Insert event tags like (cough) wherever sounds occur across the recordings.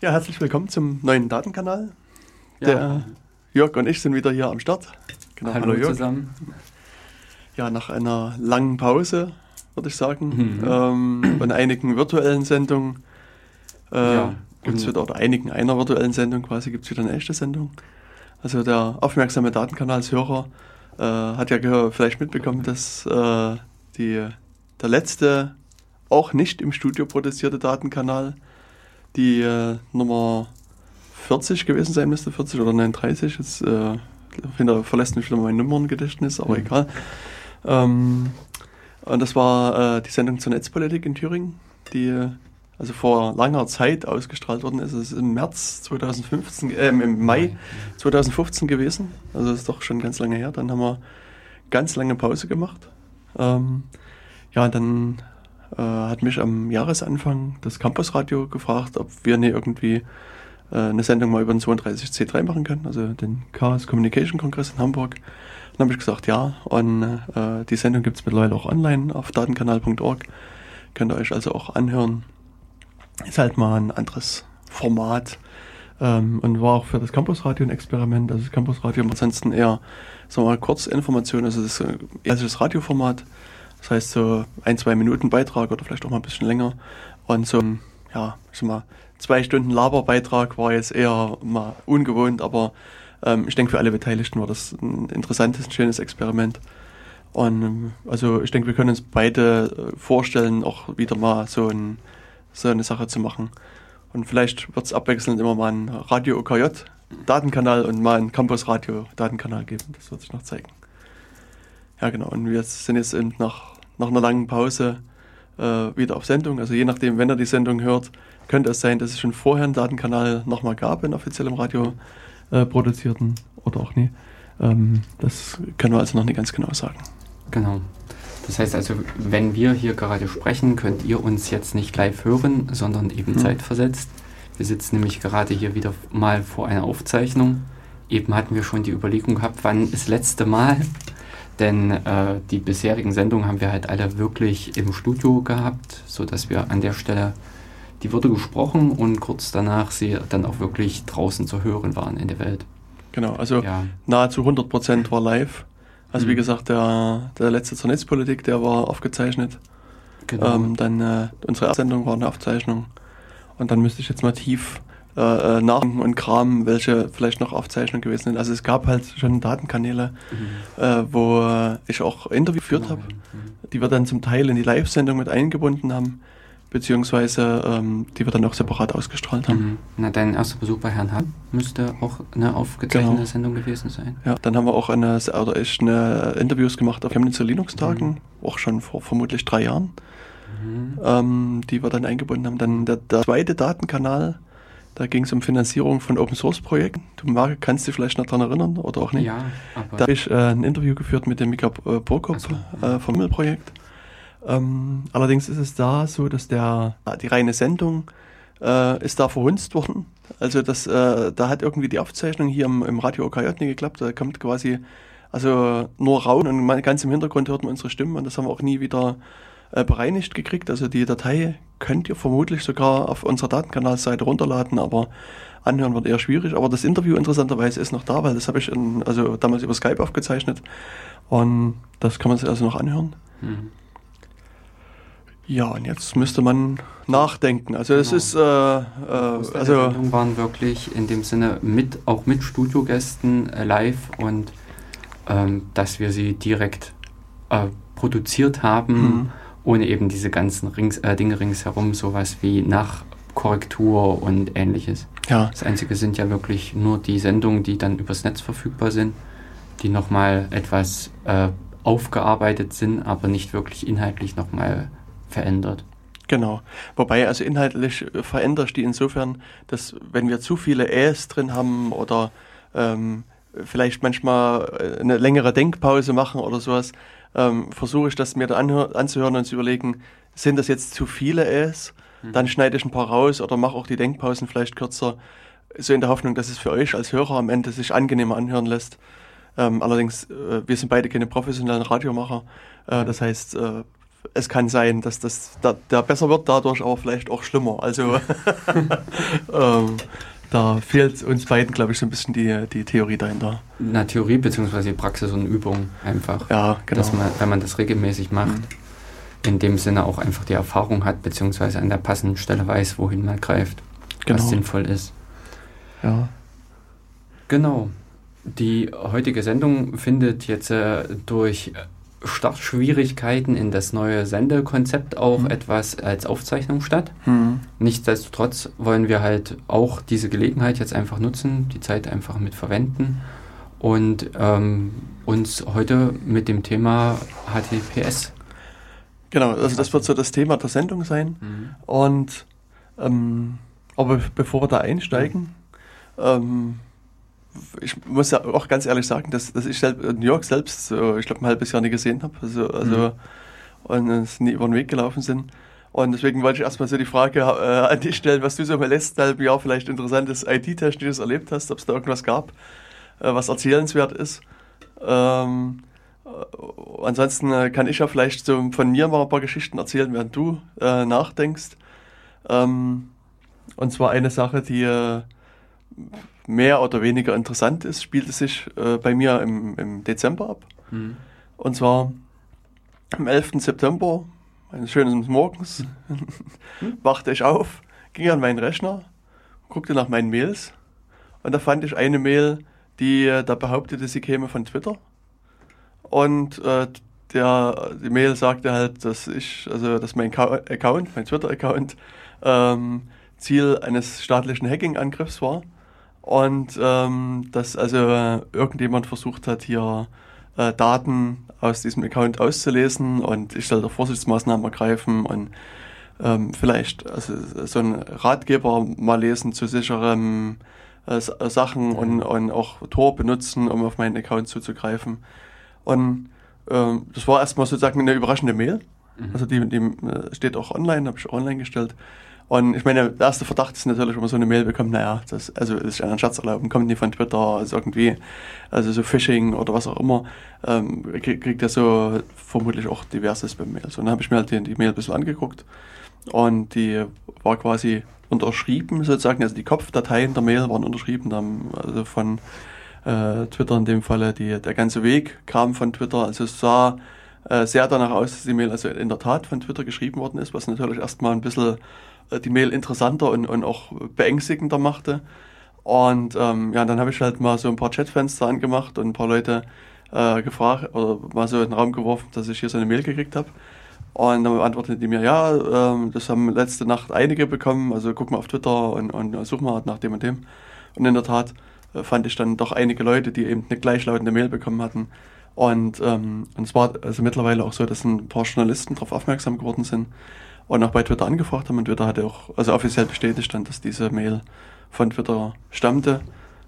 Ja, herzlich willkommen zum neuen Datenkanal. Ja. Der Jörg und ich sind wieder hier am Start. Genau, hallo, hallo zusammen. Ja, nach einer langen Pause, würde ich sagen, Mhm. ähm, und einigen virtuellen Sendungen äh, Ja, gibt es wieder, oder einigen einer virtuellen Sendung quasi, gibt es wieder eine echte Sendung. Also der aufmerksame Datenkanalshörer äh, hat ja vielleicht mitbekommen, dass äh, die, der letzte, auch nicht im Studio produzierte Datenkanal, die äh, Nummer 40 gewesen sein müsste, 40 oder 39. Jetzt äh, hinter, verlässt mich wieder mein Nummerngedächtnis, aber Mhm. egal. Ähm, und das war äh, die Sendung zur Netzpolitik in Thüringen, die also vor langer Zeit ausgestrahlt worden ist. Es ist im März 2015, äh, im Mai 2015 gewesen. Also das ist doch schon ganz lange her. Dann haben wir ganz lange Pause gemacht. Ähm, ja, dann äh, hat mich am Jahresanfang das Campusradio gefragt, ob wir nicht irgendwie äh, eine Sendung mal über den 32C3 machen können, also den Chaos Communication Kongress in Hamburg. Dann habe ich gesagt, ja. Und äh, die Sendung gibt es mittlerweile auch online auf datenkanal.org. Könnt ihr euch also auch anhören. Ist halt mal ein anderes Format. Ähm, und war auch für das Campusradio ein Experiment. Also das Campusradio ansonsten eher, sagen wir mal, Kurzinformation, also das ist äh, das Radioformat. Das heißt so ein, zwei Minuten Beitrag oder vielleicht auch mal ein bisschen länger. Und so ein, ja, ich mal, zwei Stunden Laberbeitrag war jetzt eher mal ungewohnt, aber ähm, ich denke für alle Beteiligten war das ein interessantes, ein schönes Experiment. Und ähm, also ich denke, wir können uns beide äh, vorstellen, auch wieder mal so, ein, so eine Sache zu machen. Und vielleicht wird es abwechselnd immer mal ein Radio OKJ Datenkanal und mal ein Campus Radio Datenkanal geben. Das wird sich noch zeigen. Ja, genau. Und wir sind jetzt eben nach, nach einer langen Pause äh, wieder auf Sendung. Also je nachdem, wenn ihr die Sendung hört, könnte es sein, dass es schon vorher einen Datenkanal nochmal gab, in offiziellem Radio äh, produzierten oder auch nie. Ähm, das können wir also noch nicht ganz genau sagen. Genau. Das heißt also, wenn wir hier gerade sprechen, könnt ihr uns jetzt nicht live hören, sondern eben Mhm. zeitversetzt. Wir sitzen nämlich gerade hier wieder mal vor einer Aufzeichnung. Eben hatten wir schon die Überlegung gehabt, wann das letzte Mal. Denn äh, die bisherigen Sendungen haben wir halt alle wirklich im Studio gehabt, sodass wir an der Stelle die wurde gesprochen und kurz danach sie dann auch wirklich draußen zu hören waren in der Welt. Genau, also Ja, nahezu 100% war live. Also wie Mhm. gesagt, der, der letzte zur Netzpolitik, der war aufgezeichnet. genau. Ähm, dann äh, unsere Sendung war eine Aufzeichnung. Und dann müsste ich jetzt mal tief äh, äh, nachdenken und kramen, welche vielleicht noch Aufzeichnungen gewesen sind. Also es gab halt schon Datenkanäle, Mhm. äh, wo ich auch Interview geführt habe, Mhm. die wir dann zum Teil in die Live-Sendung mit eingebunden haben, beziehungsweise ähm, die wir dann auch separat ausgestrahlt haben. Mhm. Na, dein erster Besuch bei Herrn Hahn müsste auch eine aufgezeichnete Genau. Sendung gewesen sein. Ja, dann haben wir auch eine, oder ich eine Interviews gemacht auf Chemnitzer Linux-Tagen, Mhm. auch schon vor vermutlich drei Jahren, Mhm. ähm, die wir dann eingebunden haben. Dann der, der zweite Datenkanal, da ging es um Finanzierung von Open-Source-Projekten. Du Marc, kannst dich vielleicht noch daran erinnern oder auch nicht? Ja, aber Da habe ich äh, ein Interview geführt mit dem Mika äh, Burkop so, ja. äh, vom Mill-Projekt. Ähm, allerdings ist es da so, dass der, die reine Sendung äh, ist da verhunzt worden. Also das, äh, da hat irgendwie die Aufzeichnung hier im, im Radio OKJ nicht geklappt. Da kommt quasi also nur Raum und ganz im Hintergrund hört man unsere Stimmen und das haben wir auch nie wieder äh, bereinigt gekriegt. Also die Datei könnt ihr vermutlich sogar auf unserer Datenkanalseite runterladen, aber anhören wird eher schwierig. Aber das Interview interessanterweise ist noch da, weil das habe ich in, also damals über Skype aufgezeichnet und das kann man sich also noch anhören. Mhm. Ja, und jetzt müsste man nachdenken. Also es Genau. ist, äh, äh, also waren wirklich in dem Sinne mit, auch mit Studiogästen äh, live und ähm, dass wir sie direkt äh, produziert haben, Mhm. Ohne eben diese ganzen Rings, äh, Dinge ringsherum, sowas wie Nachkorrektur und ähnliches. ja, Das Einzige sind ja wirklich nur die Sendungen, die dann übers Netz verfügbar sind, die nochmal etwas äh, aufgearbeitet sind, aber nicht wirklich inhaltlich nochmal verändert. Genau. Wobei, also inhaltlich äh, verändere ich die insofern, dass wenn wir zu viele Äs drin haben oder ähm, vielleicht manchmal äh, eine längere Denkpause machen oder sowas, ähm, versuche ich das mir da anzuhören und zu überlegen, sind das jetzt zu viele Äs? Dann schneide ich ein paar raus oder mache auch die Denkpausen vielleicht kürzer, so in der Hoffnung, dass es für euch als Hörer am Ende sich angenehmer anhören lässt. Ähm, allerdings, äh, wir sind beide keine professionellen Radiomacher. Äh, das heißt, äh, es kann sein, dass das da, der besser wird dadurch, aber vielleicht auch schlimmer. Also (laughs) (laughs) ähm, da fehlt uns beiden, glaube ich, so ein bisschen die, die Theorie dahinter. Na, Theorie bzw. Praxis und Übung einfach. Ja, genau. Dass man, wenn man das regelmäßig macht, mhm. in dem Sinne auch einfach die Erfahrung hat, beziehungsweise an der passenden Stelle weiß, wohin man greift, genau. was sinnvoll ist. Ja. Genau. Die heutige Sendung findet jetzt äh, durch Startschwierigkeiten in das neue Sendekonzept auch mhm. etwas als Aufzeichnung statt. Mhm. Nichtsdestotrotz wollen wir halt auch diese Gelegenheit jetzt einfach nutzen, die Zeit einfach mit verwenden und ähm, uns heute mit dem Thema HTTPS. Genau, also das wird so das Thema der Sendung sein. Mhm. Und ähm, aber bevor wir da einsteigen, ähm, ich muss ja auch ganz ehrlich sagen, dass, dass ich New York selbst, so, ich glaube, ein halbes Jahr nicht gesehen habe. Also, also mhm. und es nie über den Weg gelaufen sind. Und deswegen wollte ich erstmal so die Frage äh, an dich stellen, was du so im letzten halben Jahr vielleicht interessantes IT-Technisches erlebt hast, ob es da irgendwas gab, äh, was erzählenswert ist. Ähm, äh, ansonsten äh, kann ich ja vielleicht so von mir mal ein paar Geschichten erzählen, während du äh, nachdenkst. Ähm, und zwar eine Sache, die äh, mehr oder weniger interessant ist, spielte sich äh, bei mir im, im Dezember ab. Mhm. Und zwar am 11. September, eines schönen Morgens, mhm. (laughs) wachte ich auf, ging an meinen Rechner, guckte nach meinen Mails und da fand ich eine Mail, die äh, da behauptete, sie käme von Twitter. Und äh, der, die Mail sagte halt, dass ich, also dass mein Account, mein Twitter-Account, ähm, Ziel eines staatlichen Hacking-Angriffs war und ähm, dass also irgendjemand versucht hat, hier äh, Daten aus diesem Account auszulesen und ich sollte Vorsichtsmaßnahmen ergreifen und ähm, vielleicht also so einen Ratgeber mal lesen zu sicheren äh, Sachen und, und auch Tor benutzen, um auf meinen Account zuzugreifen. Und ähm, das war erstmal sozusagen eine überraschende Mail. Mhm. Also die, die äh, steht auch online, habe ich online gestellt. Und ich meine, der erste Verdacht ist natürlich, wenn man so eine Mail bekommt, naja, das also ist einen Scherz erlauben, kommt nicht von Twitter, also irgendwie, also so Phishing oder was auch immer, ähm, kriegt er so vermutlich auch diverses bei Mails. Und dann habe ich mir halt die, die Mail ein bisschen angeguckt und die war quasi unterschrieben sozusagen, also die Kopfdateien der Mail waren unterschrieben, dann, also von äh, Twitter in dem Falle, die, der ganze Weg kam von Twitter, also es sah äh, sehr danach aus, dass die Mail also in der Tat von Twitter geschrieben worden ist, was natürlich erstmal ein bisschen die Mail interessanter und, und auch beängstigender machte. Und ähm, ja, dann habe ich halt mal so ein paar Chatfenster angemacht und ein paar Leute äh, gefragt oder mal so in den Raum geworfen, dass ich hier so eine Mail gekriegt habe. Und dann antworteten die mir, ja, ähm, das haben letzte Nacht einige bekommen, also guck mal auf Twitter und, und such mal nach dem und dem. Und in der Tat äh, fand ich dann doch einige Leute, die eben eine gleichlautende Mail bekommen hatten. Und, ähm, und es war also mittlerweile auch so, dass ein paar Journalisten darauf aufmerksam geworden sind und auch bei Twitter angefragt haben und Twitter hatte auch also offiziell bestätigt dann, dass diese Mail von Twitter stammte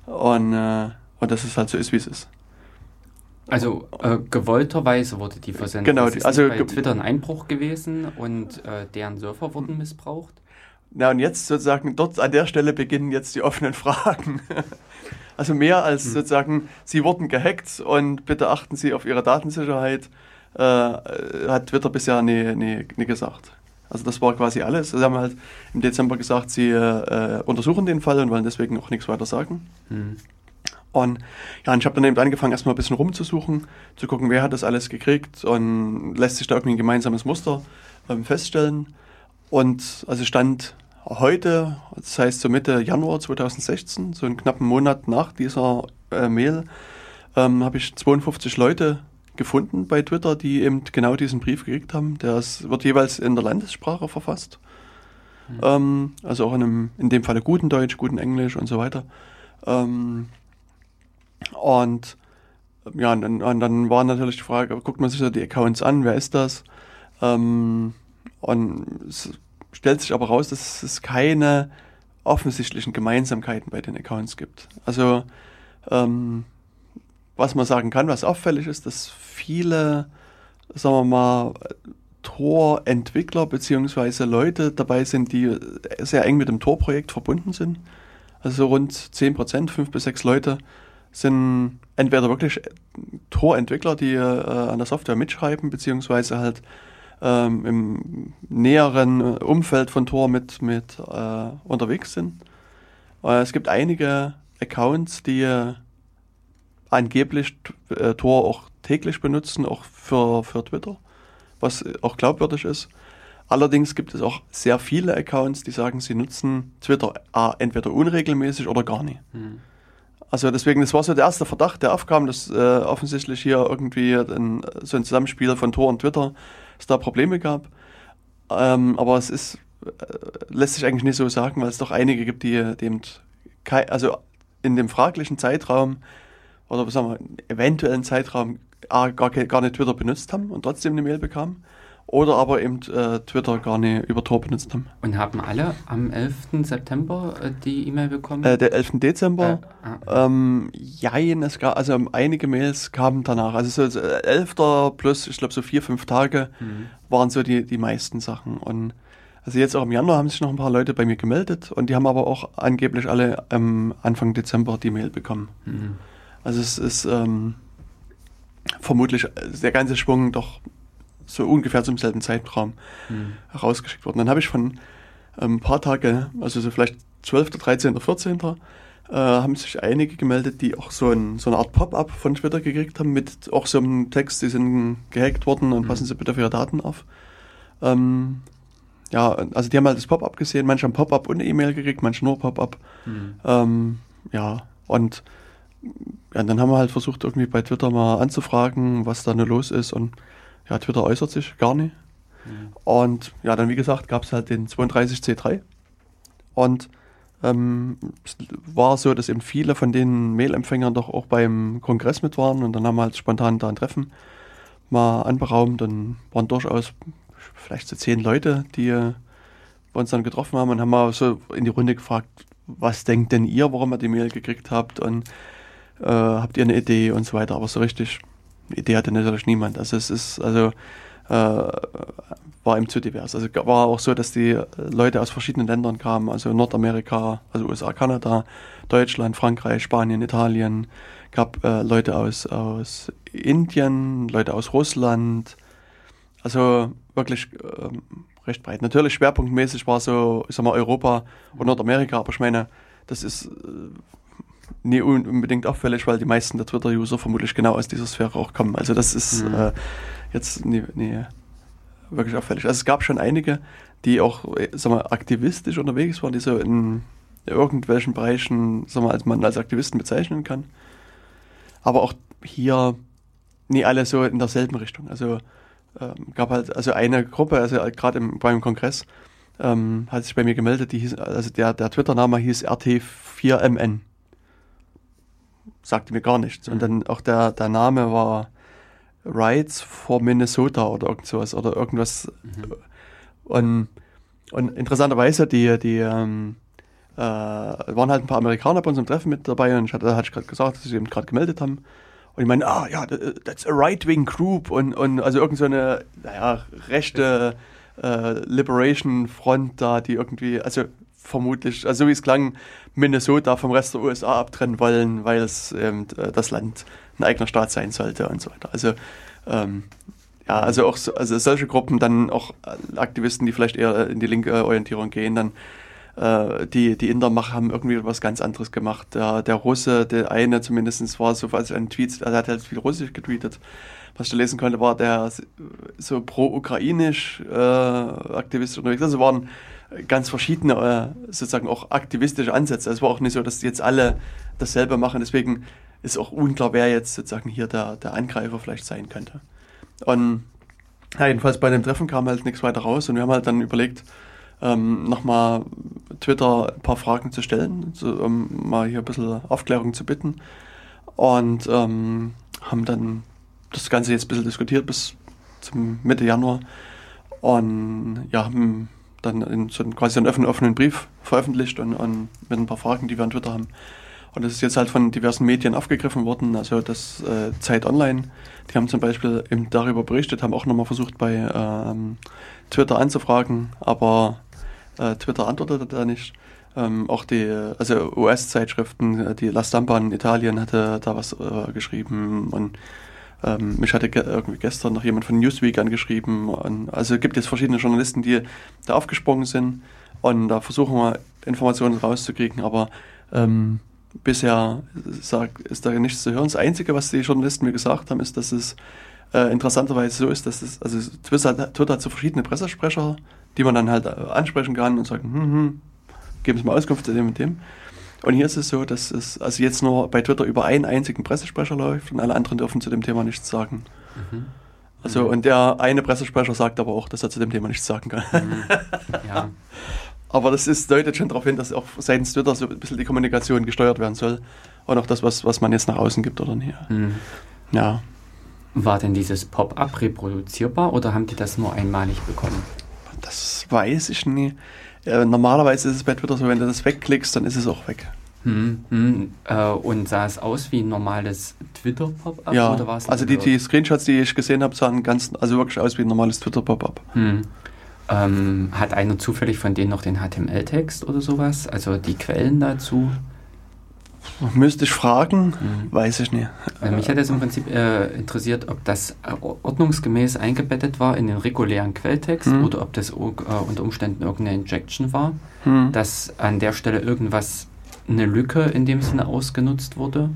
und, äh, und dass es halt so ist, wie es ist. Also äh, gewollterweise wurde die versendet. Genau, ist also bei Twitter ein Einbruch gewesen und äh, deren Server wurden missbraucht. Na und jetzt sozusagen dort an der Stelle beginnen jetzt die offenen Fragen. (laughs) also mehr als hm. sozusagen, sie wurden gehackt und bitte achten Sie auf Ihre Datensicherheit, äh, hat Twitter bisher nie, nie, nie gesagt. Also das war quasi alles. Sie haben halt im Dezember gesagt, sie äh, untersuchen den Fall und wollen deswegen auch nichts weiter sagen. Mhm. Und ja, und ich habe dann eben angefangen, erstmal ein bisschen rumzusuchen, zu gucken, wer hat das alles gekriegt und lässt sich da irgendwie ein gemeinsames Muster ähm, feststellen. Und also stand heute, das heißt so Mitte Januar 2016, so einen knappen Monat nach dieser äh, Mail, ähm, habe ich 52 Leute gefunden bei Twitter, die eben genau diesen Brief gekriegt haben. Der ist, wird jeweils in der Landessprache verfasst. Mhm. Ähm, also auch in, einem, in dem Falle guten Deutsch, guten Englisch und so weiter. Ähm, und ja, und dann, und dann, war natürlich die Frage, guckt man sich da die Accounts an, wer ist das? Ähm, und es stellt sich aber raus, dass es keine offensichtlichen Gemeinsamkeiten bei den Accounts gibt. Also ähm, was man sagen kann, was auffällig ist, dass viele, sagen wir mal, Tor-Entwickler beziehungsweise Leute dabei sind, die sehr eng mit dem Tor-Projekt verbunden sind. Also rund 10 Prozent, 5 bis 6 Leute sind entweder wirklich Tor-Entwickler, die äh, an der Software mitschreiben, beziehungsweise halt ähm, im näheren Umfeld von Tor mit, mit äh, unterwegs sind. Äh, es gibt einige Accounts, die angeblich äh, Tor auch täglich benutzen, auch für, für Twitter, was auch glaubwürdig ist. Allerdings gibt es auch sehr viele Accounts, die sagen, sie nutzen Twitter A, entweder unregelmäßig oder gar nicht. Mhm. Also deswegen, das war so der erste Verdacht, der aufkam, dass äh, offensichtlich hier irgendwie ein, so ein Zusammenspiel von Tor und Twitter es da Probleme gab. Ähm, aber es ist, äh, lässt sich eigentlich nicht so sagen, weil es doch einige gibt, die, kein, also in dem fraglichen Zeitraum oder sagen wir, eventuellen Zeitraum gar, gar nicht Twitter benutzt haben und trotzdem eine Mail bekamen oder aber eben äh, Twitter gar nicht über Tor benutzt haben. Und haben alle am 11. September äh, die E-Mail bekommen? Äh, der 11. Dezember. Äh, ah. ähm, jein, es gab, also einige Mails kamen danach. Also so 11. plus, ich glaube so vier, fünf Tage mhm. waren so die, die meisten Sachen. Und also jetzt auch im Januar haben sich noch ein paar Leute bei mir gemeldet und die haben aber auch angeblich alle ähm, Anfang Dezember die Mail bekommen. Mhm. Also es ist ähm, vermutlich der ganze Schwung doch so ungefähr zum selben Zeitraum mhm. rausgeschickt worden. Dann habe ich von ein ähm, paar Tage, also so vielleicht 12., 13., 14., äh, haben sich einige gemeldet, die auch so, ein, so eine Art Pop-up von Twitter gekriegt haben mit auch so einem Text, die sind gehackt worden und mhm. passen Sie bitte auf Ihre Daten auf. Ähm, ja, also die haben halt das Pop-up gesehen, manche haben Pop-up und E-Mail gekriegt, manche nur Pop-up. Mhm. Ähm, ja, und ja, dann haben wir halt versucht, irgendwie bei Twitter mal anzufragen, was da nur los ist und ja, Twitter äußert sich gar nicht. Mhm. Und ja, dann wie gesagt, gab es halt den 32C3. Und ähm, es war so, dass eben viele von den Mailempfängern doch auch beim Kongress mit waren und dann haben wir halt spontan da ein Treffen mal anberaumt und waren durchaus vielleicht so zehn Leute, die wir uns dann getroffen haben und haben mal so in die Runde gefragt, was denkt denn ihr, warum ihr die Mail gekriegt habt und äh, habt ihr eine Idee und so weiter. Aber so richtig Idee hatte natürlich niemand. Also es ist, also äh, war ihm zu divers. Also war auch so, dass die Leute aus verschiedenen Ländern kamen, also Nordamerika, also USA, Kanada, Deutschland, Frankreich, Spanien, Italien, gab äh, Leute aus, aus Indien, Leute aus Russland, also wirklich äh, recht breit. Natürlich schwerpunktmäßig war so, ich sag mal, Europa und Nordamerika, aber ich meine, das ist äh, nie unbedingt auffällig, weil die meisten der Twitter-User vermutlich genau aus dieser Sphäre auch kommen. Also das ist mhm. äh, jetzt nie, nie, wirklich auffällig. Also es gab schon einige, die auch äh, sag mal, aktivistisch unterwegs waren, die so in irgendwelchen Bereichen, sag mal, als man als Aktivisten bezeichnen kann. Aber auch hier nie alle so in derselben Richtung. Also ähm, gab halt also eine Gruppe, also gerade beim Kongress, ähm, hat sich bei mir gemeldet, die hieß, also der, der Twitter-Name hieß RT4MN sagte mir gar nichts. Und dann auch der, der Name war Rights for Minnesota oder irgend sowas oder irgendwas. Mhm. Und, und interessanterweise, die, die ähm, äh, waren halt ein paar Amerikaner bei unserem Treffen mit dabei und ich hatte, hatte ich gerade gesagt, dass sie eben gerade gemeldet haben. Und ich meine, ah ja, that's a right-wing group und, und also irgend so eine, naja, rechte äh, Liberation Front da, die irgendwie, also vermutlich, also wie es klang, Minnesota vom Rest der USA abtrennen wollen, weil es ähm, das Land ein eigener Staat sein sollte und so weiter. Also ähm, ja, also auch so, also solche Gruppen, dann auch Aktivisten, die vielleicht eher in die linke Orientierung gehen, dann äh, die, die Indermacher haben irgendwie was ganz anderes gemacht. Der, der Russe, der eine zumindest war so, als ein Tweet, also er hat halt viel Russisch getweetet. Was ich da lesen konnte, war der so pro-ukrainisch äh, aktivistisch unterwegs. Also waren ganz verschiedene äh, sozusagen auch aktivistische Ansätze. Es war auch nicht so, dass jetzt alle dasselbe machen. Deswegen ist auch unklar, wer jetzt sozusagen hier der, der Angreifer vielleicht sein könnte. Und ja, jedenfalls bei dem Treffen kam halt nichts weiter raus und wir haben halt dann überlegt, ähm, nochmal Twitter ein paar Fragen zu stellen, so, um mal hier ein bisschen Aufklärung zu bitten. Und ähm, haben dann das Ganze jetzt ein bisschen diskutiert bis zum Mitte Januar. Und ja, haben dann in so einen, quasi einen offenen, offenen Brief veröffentlicht und, und, mit ein paar Fragen, die wir an Twitter haben. Und das ist jetzt halt von diversen Medien aufgegriffen worden, also das äh, Zeit Online, die haben zum Beispiel eben darüber berichtet, haben auch nochmal versucht bei ähm, Twitter anzufragen, aber äh, Twitter antwortete da nicht. Ähm, auch die, also US-Zeitschriften, die La Stampa in Italien hatte da was äh, geschrieben und ähm, mich hatte ge irgendwie gestern noch jemand von Newsweek angeschrieben. Und, also es gibt jetzt verschiedene Journalisten, die da aufgesprungen sind und da versuchen wir Informationen rauszukriegen, aber ähm, bisher sag, ist da nichts zu hören. Das Einzige, was die Journalisten mir gesagt haben, ist, dass es äh, interessanterweise so ist, dass es, also Twitter hat, Twitter hat so verschiedene Pressesprecher, die man dann halt äh, ansprechen kann und sagen, hm, hm, geben Sie mal Auskunft zu dem und dem. Und hier ist es so, dass es also jetzt nur bei Twitter über einen einzigen Pressesprecher läuft und alle anderen dürfen zu dem Thema nichts sagen. Mhm. Also, mhm. und der eine Pressesprecher sagt aber auch, dass er zu dem Thema nichts sagen kann. Mhm. Ja. (laughs) aber das ist, deutet schon darauf hin, dass auch seitens Twitter so ein bisschen die Kommunikation gesteuert werden soll. Und auch das, was, was man jetzt nach außen gibt oder nicht. Mhm. Ja. War denn dieses Pop-up reproduzierbar oder haben die das nur einmalig bekommen? Das weiß ich nie. Äh, normalerweise ist es bei Twitter so, wenn du das wegklickst, dann ist es auch weg. Hm, hm, äh, und sah es aus wie ein normales Twitter-Pop-up? Ja, oder also die, die, Screenshots, die ich gesehen habe, sahen ganz, also wirklich aus wie ein normales Twitter-Pop-up. Hm. Ähm, hat einer zufällig von denen noch den HTML-Text oder sowas? Also die Quellen dazu? Müsste ich fragen, mhm. weiß ich nicht. Also mich hat es im Prinzip äh, interessiert, ob das äh, ordnungsgemäß eingebettet war in den regulären Quelltext mhm. oder ob das äh, unter Umständen irgendeine Injection war, mhm. dass an der Stelle irgendwas, eine Lücke in dem Sinne ausgenutzt wurde.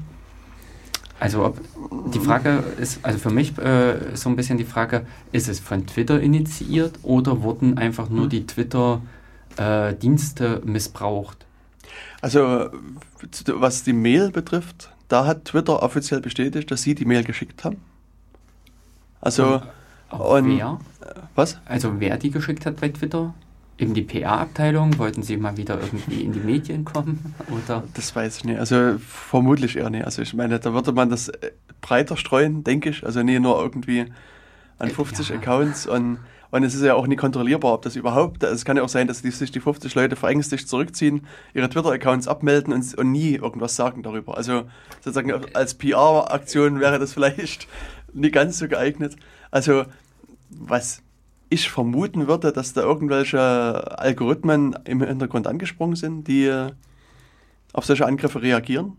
Also ob die Frage ist, also für mich äh, so ein bisschen die Frage, ist es von Twitter initiiert oder wurden einfach nur mhm. die Twitter-Dienste äh, missbraucht? Also was die Mail betrifft, da hat Twitter offiziell bestätigt, dass sie die Mail geschickt haben. Also und, und wer? Was? Also wer die geschickt hat bei Twitter? Eben die PR-Abteilung? Wollten sie mal wieder irgendwie in die Medien kommen? Oder? Das weiß ich nicht. Also vermutlich eher nicht. Also ich meine, da würde man das äh, breiter streuen, denke ich. Also nicht nur irgendwie an 50 ja. Accounts und und es ist ja auch nie kontrollierbar, ob das überhaupt, es kann ja auch sein, dass die, sich die 50 Leute verängstigt zurückziehen, ihre Twitter-Accounts abmelden und, und, nie irgendwas sagen darüber. Also sozusagen als PR-Aktion wäre das vielleicht (laughs) nie ganz so geeignet. Also was ich vermuten würde, dass da irgendwelche Algorithmen im Hintergrund angesprungen sind, die auf solche Angriffe reagieren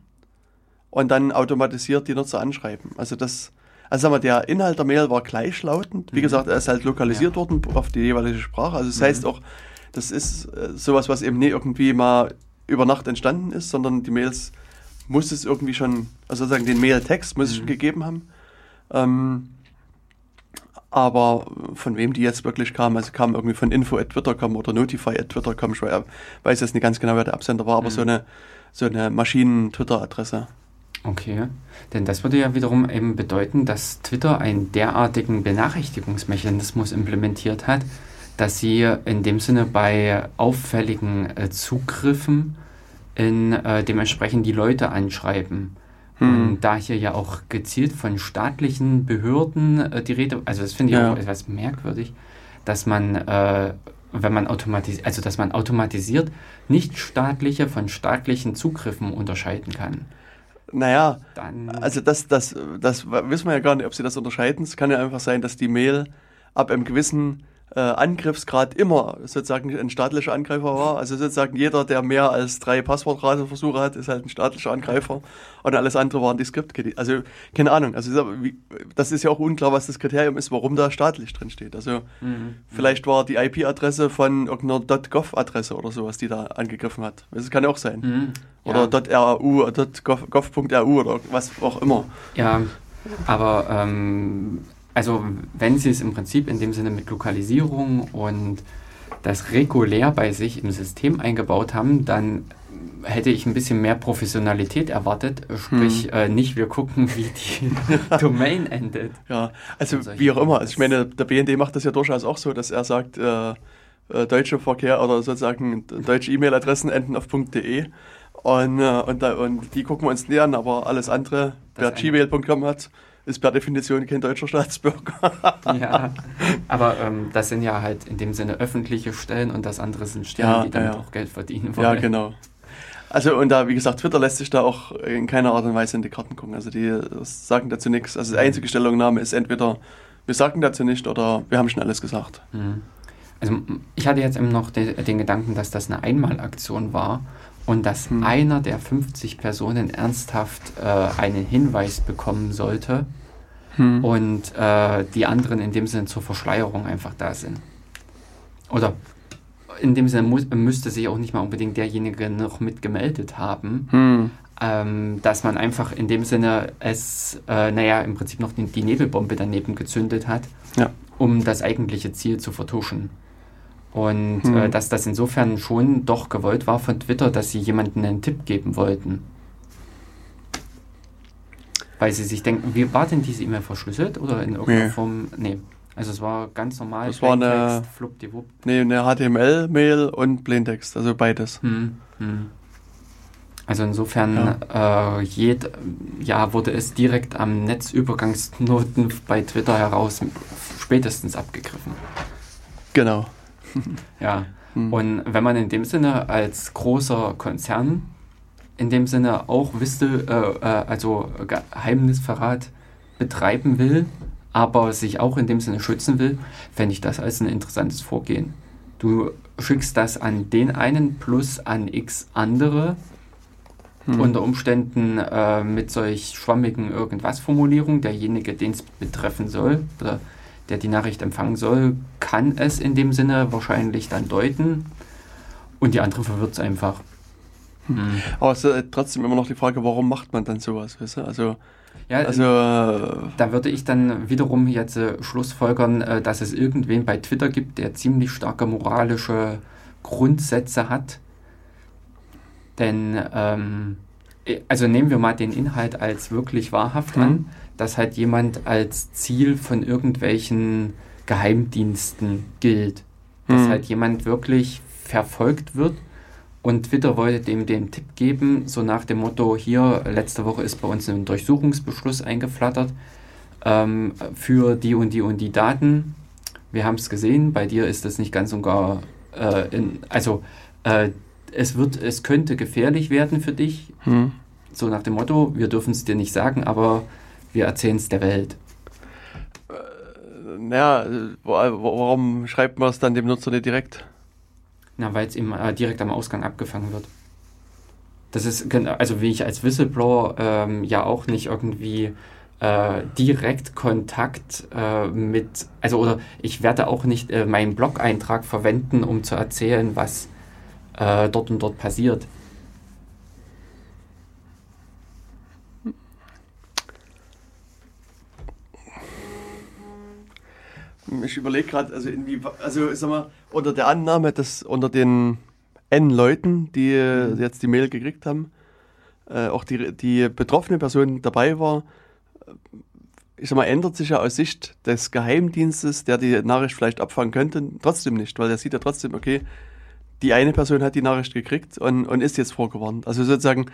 und dann automatisiert die Nutzer anschreiben. Also das also sagen wir, der Inhalt der Mail war gleichlautend. Wie mhm. gesagt, er ist halt lokalisiert ja. worden auf die jeweilige Sprache. Also das mhm. heißt auch, das ist äh, sowas, was eben nicht irgendwie mal über Nacht entstanden ist, sondern die Mails muss es irgendwie schon, also sozusagen den Mail-Text muss es schon mhm. gegeben haben. Ähm, aber von wem die jetzt wirklich kamen, also kamen irgendwie von info at Twitter.com oder notify at Twitter.com, ich weiß jetzt nicht ganz genau, wer der Absender war, aber mhm. so eine, so eine Maschinen-Twitter-Adresse. Okay, denn das würde ja wiederum eben bedeuten, dass Twitter einen derartigen Benachrichtigungsmechanismus implementiert hat, dass sie in dem Sinne bei auffälligen äh, Zugriffen in äh, dementsprechend die Leute anschreiben. Hm. Und da hier ja auch gezielt von staatlichen Behörden äh, die Rede, also das finde ich ja. auch etwas merkwürdig, dass man, äh, wenn man automatisiert, also dass man automatisiert nicht staatliche von staatlichen Zugriffen unterscheiden kann. Naja, Dann also das, das, das wissen wir ja gar nicht, ob sie das unterscheiden. Es kann ja einfach sein, dass die Mail ab einem gewissen äh, Angriffsgrad immer sozusagen ein staatlicher Angreifer war. Also sozusagen jeder, der mehr als drei Passwortrateversuche hat, ist halt ein staatlicher Angreifer. Und alles andere waren die Skript. Also keine Ahnung. Also das ist ja auch unklar, was das Kriterium ist, warum da staatlich drin steht. Also mhm. vielleicht war die IP-Adresse von irgendeiner .gov-Adresse oder sowas, die da angegriffen hat. Das kann ja auch sein. Mhm. Oder ja. .ru, .gov.ru oder was auch immer. Ja, aber ähm, also wenn Sie es im Prinzip in dem Sinne mit Lokalisierung und das regulär bei sich im System eingebaut haben, dann hätte ich ein bisschen mehr Professionalität erwartet. Sprich, hm. äh, nicht wir gucken, wie die (laughs) Domain endet. Ja, also wie auch immer. Also ich meine, der BND macht das ja durchaus auch so, dass er sagt, äh, äh, deutsche Verkehr oder sozusagen deutsche E-Mail-Adressen enden auf .de und, äh, und, und die gucken wir uns nie an, aber alles andere, wer gmail.com hat, ist per Definition kein deutscher Staatsbürger. (laughs) ja, aber ähm, das sind ja halt in dem Sinne öffentliche Stellen und das andere sind Stellen, ja, die damit ja. auch Geld verdienen wollen. Ja, genau. Also und da, wie gesagt, Twitter lässt sich da auch in keiner Art und Weise in die Karten gucken. Also die sagen dazu nichts. Also die einzige Stellungnahme ist entweder, wir sagen dazu nicht oder wir haben schon alles gesagt. Mhm. Also ich hatte jetzt eben noch den, den Gedanken, dass das eine Einmalaktion war und dass hm. einer der 50 Personen ernsthaft äh, einen Hinweis bekommen sollte, hm. und äh, die anderen in dem Sinne zur Verschleierung einfach da sind. Oder in dem Sinne muss, müsste sich auch nicht mal unbedingt derjenige noch mitgemeldet haben, hm. ähm, dass man einfach in dem Sinne es, äh, naja, im Prinzip noch die, die Nebelbombe daneben gezündet hat, ja. um das eigentliche Ziel zu vertuschen. Und hm. äh, dass das insofern schon doch gewollt war von Twitter, dass sie jemandem einen Tipp geben wollten. Weil sie sich denken, wie war denn diese E-Mail verschlüsselt oder in irgendeiner nee. Form? Nee. Also es war ganz normal. Das war eine, nee, eine HTML-Mail und Plaintext, also beides. Hm, hm. Also insofern ja. Äh, jed, ja, wurde es direkt am Netzübergangsknoten bei Twitter heraus spätestens abgegriffen. Genau. (laughs) ja. Hm. Und wenn man in dem Sinne als großer Konzern in dem Sinne auch wüsste, äh, äh, also Geheimnisverrat betreiben will, aber sich auch in dem Sinne schützen will, fände ich das als ein interessantes Vorgehen. Du schickst das an den einen plus an x andere, hm. unter Umständen äh, mit solch schwammigen irgendwas Formulierungen. Derjenige, den es betreffen soll, oder der die Nachricht empfangen soll, kann es in dem Sinne wahrscheinlich dann deuten und die andere verwirrt es einfach. Hm. Aber es ist trotzdem immer noch die Frage, warum macht man dann sowas? Weißt du? Also, ja, also, äh, da würde ich dann wiederum jetzt äh, schlussfolgern, äh, dass es irgendwen bei Twitter gibt, der ziemlich starke moralische Grundsätze hat. Denn, ähm, also nehmen wir mal den Inhalt als wirklich wahrhaft hm. an, dass halt jemand als Ziel von irgendwelchen Geheimdiensten gilt. Dass hm. halt jemand wirklich verfolgt wird und Twitter wollte dem den Tipp geben, so nach dem Motto, hier, letzte Woche ist bei uns ein Durchsuchungsbeschluss eingeflattert ähm, für die und die und die Daten. Wir haben es gesehen, bei dir ist das nicht ganz und gar, äh, in, also äh, es wird, es könnte gefährlich werden für dich. Hm. So nach dem Motto, wir dürfen es dir nicht sagen, aber wir erzählen es der Welt. Äh, naja, warum schreibt man es dann dem Nutzer nicht direkt? Na, weil es eben äh, direkt am Ausgang abgefangen wird. Das ist, also wie ich als Whistleblower ähm, ja auch nicht irgendwie äh, direkt Kontakt äh, mit, also oder ich werde auch nicht äh, meinen Blog-Eintrag verwenden, um zu erzählen, was äh, dort und dort passiert. Ich überlege gerade, also inwieweit, also sag mal, unter der Annahme, dass unter den N Leuten, die mhm. jetzt die Mail gekriegt haben, äh, auch die, die betroffene Person dabei war, äh, ich sag mal, ändert sich ja aus Sicht des Geheimdienstes, der die Nachricht vielleicht abfangen könnte, trotzdem nicht, weil der sieht ja trotzdem, okay, die eine Person hat die Nachricht gekriegt und, und ist jetzt vorgewarnt. Also sozusagen,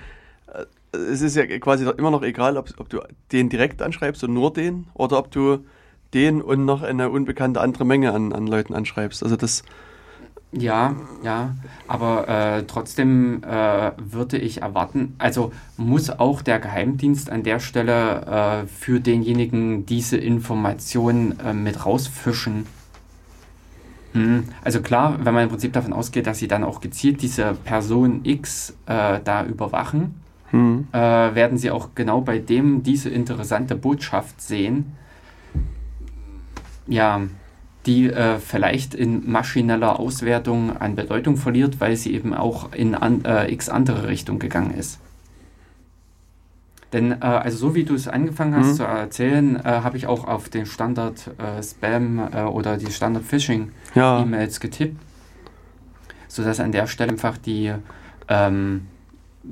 äh, es ist ja quasi immer noch egal, ob, ob du den direkt anschreibst und nur den, oder ob du den und noch eine unbekannte andere Menge an, an Leuten anschreibst. Also das. Ja, ja, aber äh, trotzdem äh, würde ich erwarten, also muss auch der Geheimdienst an der Stelle äh, für denjenigen diese Information äh, mit rausfischen. Hm. Also klar, wenn man im Prinzip davon ausgeht, dass sie dann auch gezielt diese Person X äh, da überwachen, hm. Äh, werden sie auch genau bei dem diese interessante Botschaft sehen ja, die äh, vielleicht in maschineller Auswertung an Bedeutung verliert, weil sie eben auch in an, äh, x andere Richtung gegangen ist. Denn, äh, also so wie du es angefangen hast mhm. zu erzählen, äh, habe ich auch auf den Standard äh, Spam äh, oder die Standard Phishing ja. E-Mails getippt, sodass an der Stelle einfach die, ähm,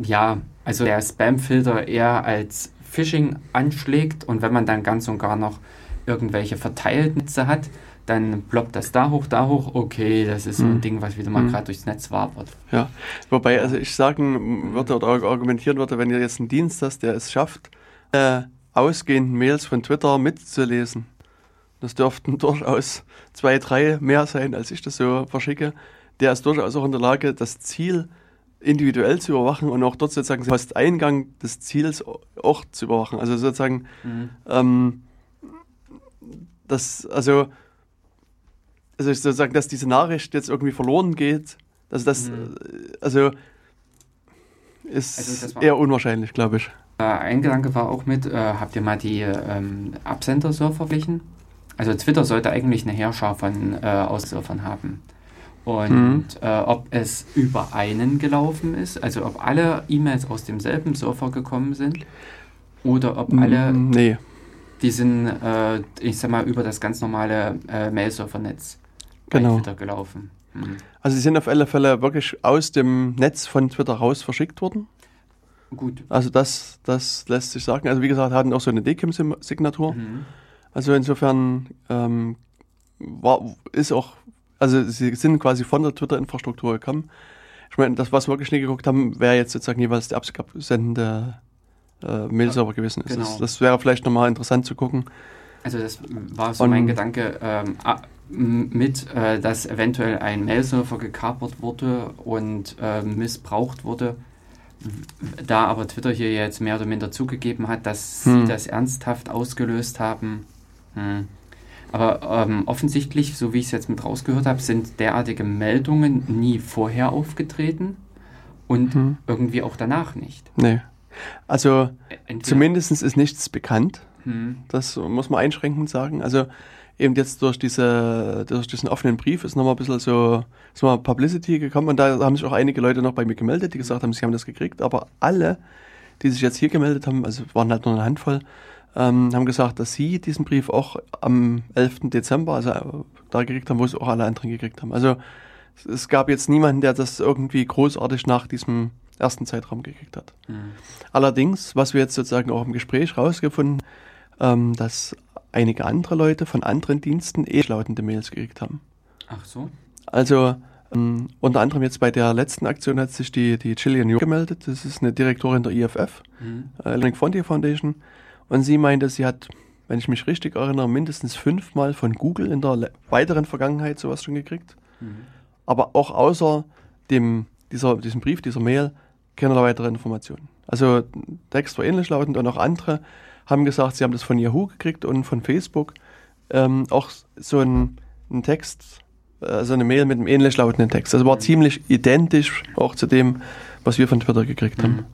ja, also der Spam-Filter eher als Phishing anschlägt und wenn man dann ganz und gar noch irgendwelche Verteilnetze hat, dann ploppt das da hoch, da hoch, okay, das ist so ein mhm. Ding, was wieder mal mhm. gerade durchs Netz wabert. Ja, wobei, also ich sagen würde oder argumentieren würde, wenn ihr jetzt einen Dienst hast, der es schafft, äh, ausgehenden Mails von Twitter mitzulesen, das dürften (laughs) durchaus zwei, drei mehr sein, als ich das so verschicke, der ist durchaus auch in der Lage, das Ziel individuell zu überwachen und auch dort sozusagen den Posteingang des Ziels auch zu überwachen. Also sozusagen, mhm. ähm, dass, also, also sozusagen, dass diese Nachricht jetzt irgendwie verloren geht, also das, mhm. also ist also eher unwahrscheinlich, glaube ich. Äh, ein Gedanke war auch mit, äh, habt ihr mal die ähm, Absender-Surfer verglichen? Also Twitter sollte eigentlich eine Herrscher von äh, Aussurfern haben. Und mhm. äh, ob es über einen gelaufen ist, also ob alle E-Mails aus demselben Surfer gekommen sind oder ob alle, nee. Die sind, äh, ich sag mal, über das ganz normale äh, Mail-Surfer-Netz genau. Twitter gelaufen. Mhm. Also sie sind auf alle Fälle wirklich aus dem Netz von Twitter raus verschickt worden. Gut. Also das, das lässt sich sagen. Also wie gesagt, hatten auch so eine DKIM-Signatur. Mhm. Also insofern ähm, war, ist auch also sie sind quasi von der Twitter-Infrastruktur gekommen. Ich meine, das, was wir wirklich nie geguckt haben, wäre jetzt sozusagen jeweils der absendende äh, Mail-Server gewesen ist. Genau. Das, das, wäre vielleicht nochmal interessant zu gucken. Also das war so Und, mein Gedanke ähm, mit, äh, dass eventuell ein Mail-Server gekapert wurde und äh, missbraucht wurde. Da aber Twitter hier jetzt mehr oder minder zugegeben hat, dass hm. sie das ernsthaft ausgelöst haben. Hm. Aber ähm, offensichtlich, so wie ich es jetzt mit rausgehört habe, sind derartige Meldungen nie vorher aufgetreten und hm. irgendwie auch danach nicht. Nee. Also zumindest ist nichts bekannt. Hm. Das muss man einschränkend sagen. Also eben jetzt durch, diese, durch diesen offenen Brief ist nochmal ein bisschen so, so mal Publicity gekommen und da haben sich auch einige Leute noch bei mir gemeldet, die gesagt haben, sie haben das gekriegt, aber alle, die sich jetzt hier gemeldet haben, also waren halt nur eine Handvoll, ähm, haben gesagt, dass sie diesen Brief auch am 11. Dezember, also äh, da gekriegt haben, wo es auch alle anderen gekriegt haben. Also es gab jetzt niemanden, der das irgendwie großartig nach diesem ersten Zeitraum gekriegt hat. Mhm. Allerdings, was wir jetzt sozusagen auch im Gespräch rausgefunden, ähm, dass einige andere Leute von anderen Diensten eh lautende Mails gekriegt haben. Ach so. Also ähm, unter anderem jetzt bei der letzten Aktion hat sich die, die Gillian Yu gemeldet. Das ist eine Direktorin der IFF, mhm. äh, Electronic Frontier Foundation. Und sie meinte, sie hat, wenn ich mich richtig erinnere, mindestens fünfmal von Google in der weiteren Vergangenheit sowas schon gekriegt. Mhm. Aber auch außer dem, dieser, diesem Brief, dieser Mail, keinerlei weitere Informationen. Also Text war ähnlich lautend und auch andere haben gesagt, sie haben das von Yahoo gekriegt und von Facebook. Ähm, auch so ein, ein Text, also eine Mail mit einem ähnlich lautenden Text. Also war mhm. ziemlich identisch auch zu dem, was wir von Twitter gekriegt haben. Mhm.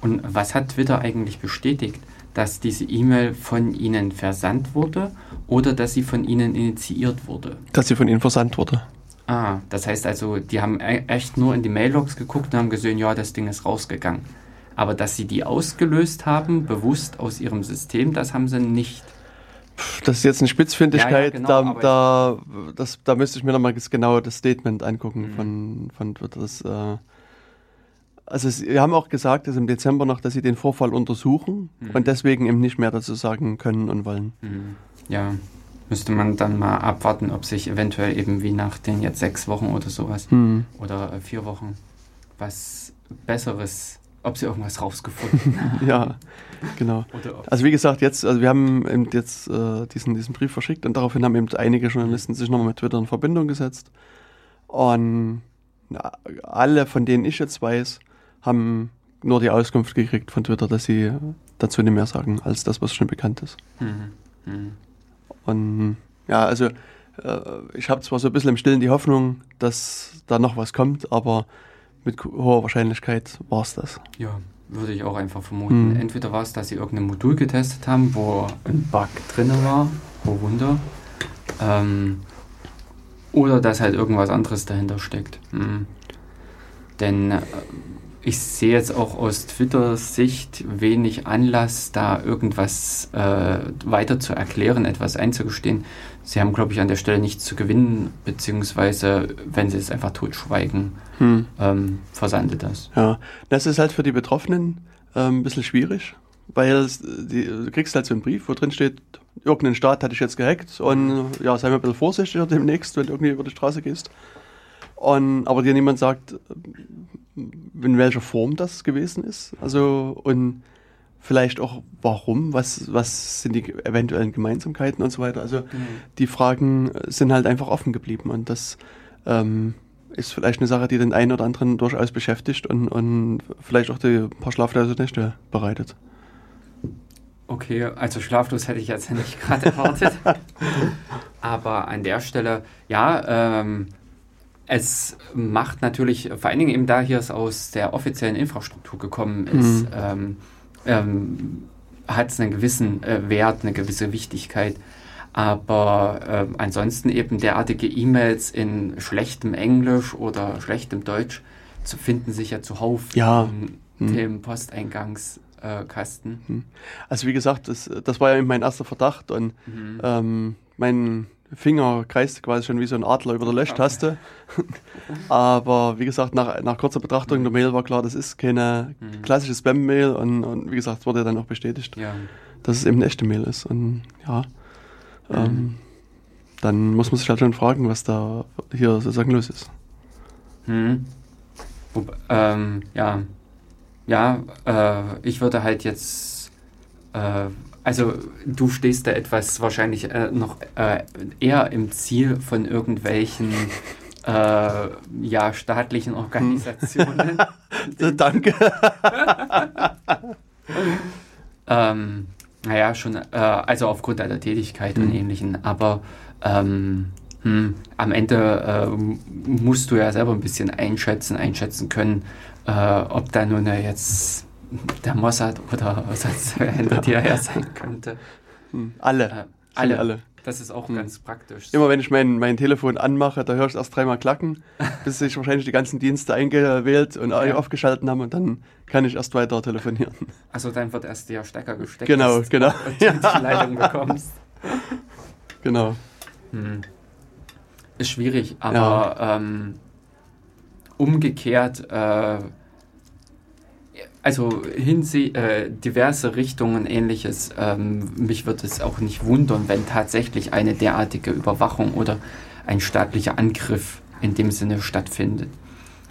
Und was hat Twitter eigentlich bestätigt? dass diese E-Mail von Ihnen versandt wurde oder dass sie von Ihnen initiiert wurde? Dass sie von Ihnen versandt wurde. Ah, das heißt also, die haben e-, echt nur in die Maillogs geguckt und haben gesehen, ja, das Ding ist rausgegangen. Aber dass sie die ausgelöst haben, bewusst aus ihrem System, das haben sie nicht. Das ist jetzt eine Spitzfindigkeit, ja, ja, genau, da, da, das, da müsste ich mir nochmal genau das Statement angucken mhm. von, von Twitter. Das, äh, also Sie haben auch gesagt, dass im Dezember noch, dass Sie den Vorfall untersuchen mhm. und deswegen eben nicht mehr dazu sagen können und wollen. Mhm. Ja, müsste man dann mal abwarten, ob sich eventuell eben wie nach den jetzt sechs Wochen oder sowas mhm. oder äh, vier Wochen was Besseres, ob Sie irgendwas rausgefunden (laughs) haben. ja, genau. Also wie gesagt, jetzt, also wir haben eben jetzt äh, diesen, diesen Brief verschickt und daraufhin haben eben einige Journalisten sich nochmal mit Twitter in Verbindung gesetzt und na, alle, von denen ich jetzt weiß, haben nur die Auskunft gekriegt von Twitter, dass sie dazu nicht mehr sagen, als das, was schon bekannt ist. Mhm. Mhm. Und ja, also äh, ich habe zwar so ein bisschen im Stillen die Hoffnung, dass da noch was kommt, aber mit hoher Wahrscheinlichkeit war es das. Ja, würde ich auch einfach vermuten. Mhm. Entweder war es, dass sie irgendein Modul getestet haben, wo ein Bug drin war, oh Wunder, ähm, oder dass halt irgendwas anderes dahinter steckt. Mhm. Denn äh, ich sehe jetzt auch aus Twitter-Sicht wenig Anlass, da irgendwas äh, weiter zu erklären, etwas einzugestehen. Sie haben, glaube ich, an der Stelle nichts zu gewinnen, beziehungsweise, wenn sie es einfach totschweigen, hm. ähm, versandet das. Ja, das ist halt für die Betroffenen ähm, ein bisschen schwierig, weil die, du kriegst halt so einen Brief, wo drin steht, irgendein Staat hatte ich jetzt gehackt und ja, sei mal ein bisschen vorsichtiger demnächst, wenn du irgendwie über die Straße gehst. Und, aber dir niemand sagt, in welcher Form das gewesen ist. Also und vielleicht auch warum, was, was sind die eventuellen Gemeinsamkeiten und so weiter. Also mhm. die Fragen sind halt einfach offen geblieben und das ähm, ist vielleicht eine Sache, die den einen oder anderen durchaus beschäftigt und, und vielleicht auch die paar schlaflose Nächte bereitet. Okay, also schlaflos hätte ich jetzt nicht (laughs) gerade erwartet. (laughs) Aber an der Stelle, ja, ähm, es macht natürlich, vor allen Dingen eben da hier es aus der offiziellen Infrastruktur gekommen ist, mhm. ähm, ähm, hat es einen gewissen äh, Wert, eine gewisse Wichtigkeit. Aber äh, ansonsten eben derartige E-Mails in schlechtem Englisch oder schlechtem Deutsch zu finden sich ja zuhauf Ja. in Hm. dem Posteinngangskasten. Also wie gesagt, das, das war ja eben mein erster Verdacht und Mhm. ähm, mein Finger kreiste quasi schon wie so ein Adler über der Löschtaste. (laughs) Aber wie gesagt, nach, nach kurzer Betrachtung der Mail war klar, das ist keine Mhm. klassische Spam-Mail und, und wie gesagt, es wurde dann auch bestätigt, Ja. dass es eben eine echte Mail ist. Und ja, Mhm. ähm, dann muss man sich halt schon fragen, was da hier sozusagen los ist. Hm. Wobei, ähm, ja, ja, äh, ich würde halt jetzt, äh, also du stehst da etwas wahrscheinlich äh, noch äh, eher im Ziel von irgendwelchen (laughs) äh, ja, staatlichen Organisationen. (laughs) Äh, Danke. (laughs) ähm, naja, schon, äh, also aufgrund deiner Tätigkeit und Mhm. ähnlichen, aber ähm, hm, am Ende ähm, musst du ja selber ein bisschen einschätzen, einschätzen können, äh, ob da nun jetzt der Mossad oder wer hinter dir her sein könnte. Hm, Alle. Äh, alle. alle. Das ist auch Mhm. ganz praktisch. Immer wenn ich mein, mein Telefon anmache, da höre ich erst dreimal klacken, (laughs) bis sich wahrscheinlich die ganzen Dienste eingewählt und Ja. aufgeschalten haben und dann kann ich erst weiter telefonieren. Also dann wird erst der Stecker gesteckt. Genau, genau. (laughs) Und du die Leitung bekommst. Genau. Hm. Ist schwierig, aber ähm, umgekehrt, äh, also hinse äh, diverse Richtungen ähnliches, ähm, mich würde es auch nicht wundern, wenn tatsächlich eine derartige Überwachung oder ein staatlicher Angriff in dem Sinne stattfindet.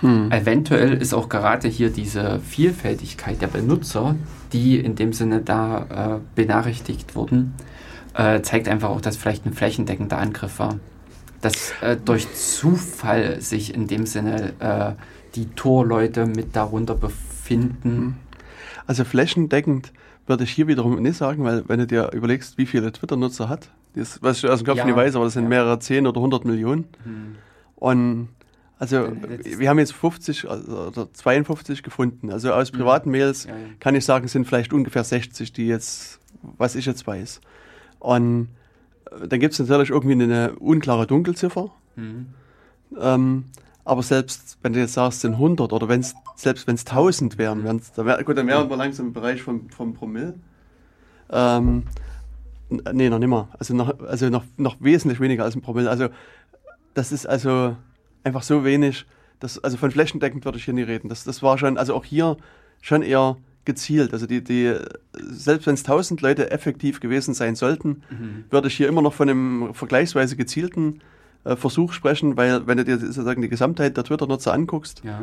Hm. Eventuell ist auch gerade hier diese Vielfältigkeit der Benutzer, die in dem Sinne da äh, benachrichtigt wurden, äh, zeigt einfach auch, dass vielleicht ein flächendeckender Angriff war. Dass äh, durch Zufall sich in dem Sinne äh, die Torleute mit darunter befinden. Also flächendeckend würde ich hier wiederum nicht sagen, weil wenn du dir überlegst, wie viele Twitter-Nutzer hat, das, was ich aus dem Kopf Ja, nicht weiß, aber das sind ja. mehrere 10 oder 100 Millionen. Hm. Und also wir haben jetzt 50 also, oder 52 gefunden. Also aus Mhm. privaten Mails Ja, ja. kann ich sagen, sind vielleicht ungefähr 60, die jetzt, was ich jetzt weiß. Und äh, dann gibt es natürlich irgendwie eine unklare Dunkelziffer. Hm. Ähm, aber selbst wenn du jetzt sagst, es sind 100 oder wenn's, selbst wenn es 1000 wären, wären's, da wär, gut, dann wären wir langsam im Bereich vom, vom Promille. Ähm, nee, noch nicht mehr. Also, noch, also noch, noch wesentlich weniger als ein Promille. Also das ist also einfach so wenig, dass, also von flächendeckend würde ich hier nie reden. Das, das war schon, also auch hier schon eher gezielt. Also die, die selbst wenn es 1000 Leute effektiv gewesen sein sollten, Mhm. würde ich hier immer noch von einem vergleichsweise gezielten äh, Versuch sprechen, weil wenn du dir sozusagen die Gesamtheit der Twitter-Nutzer anguckst, Ja.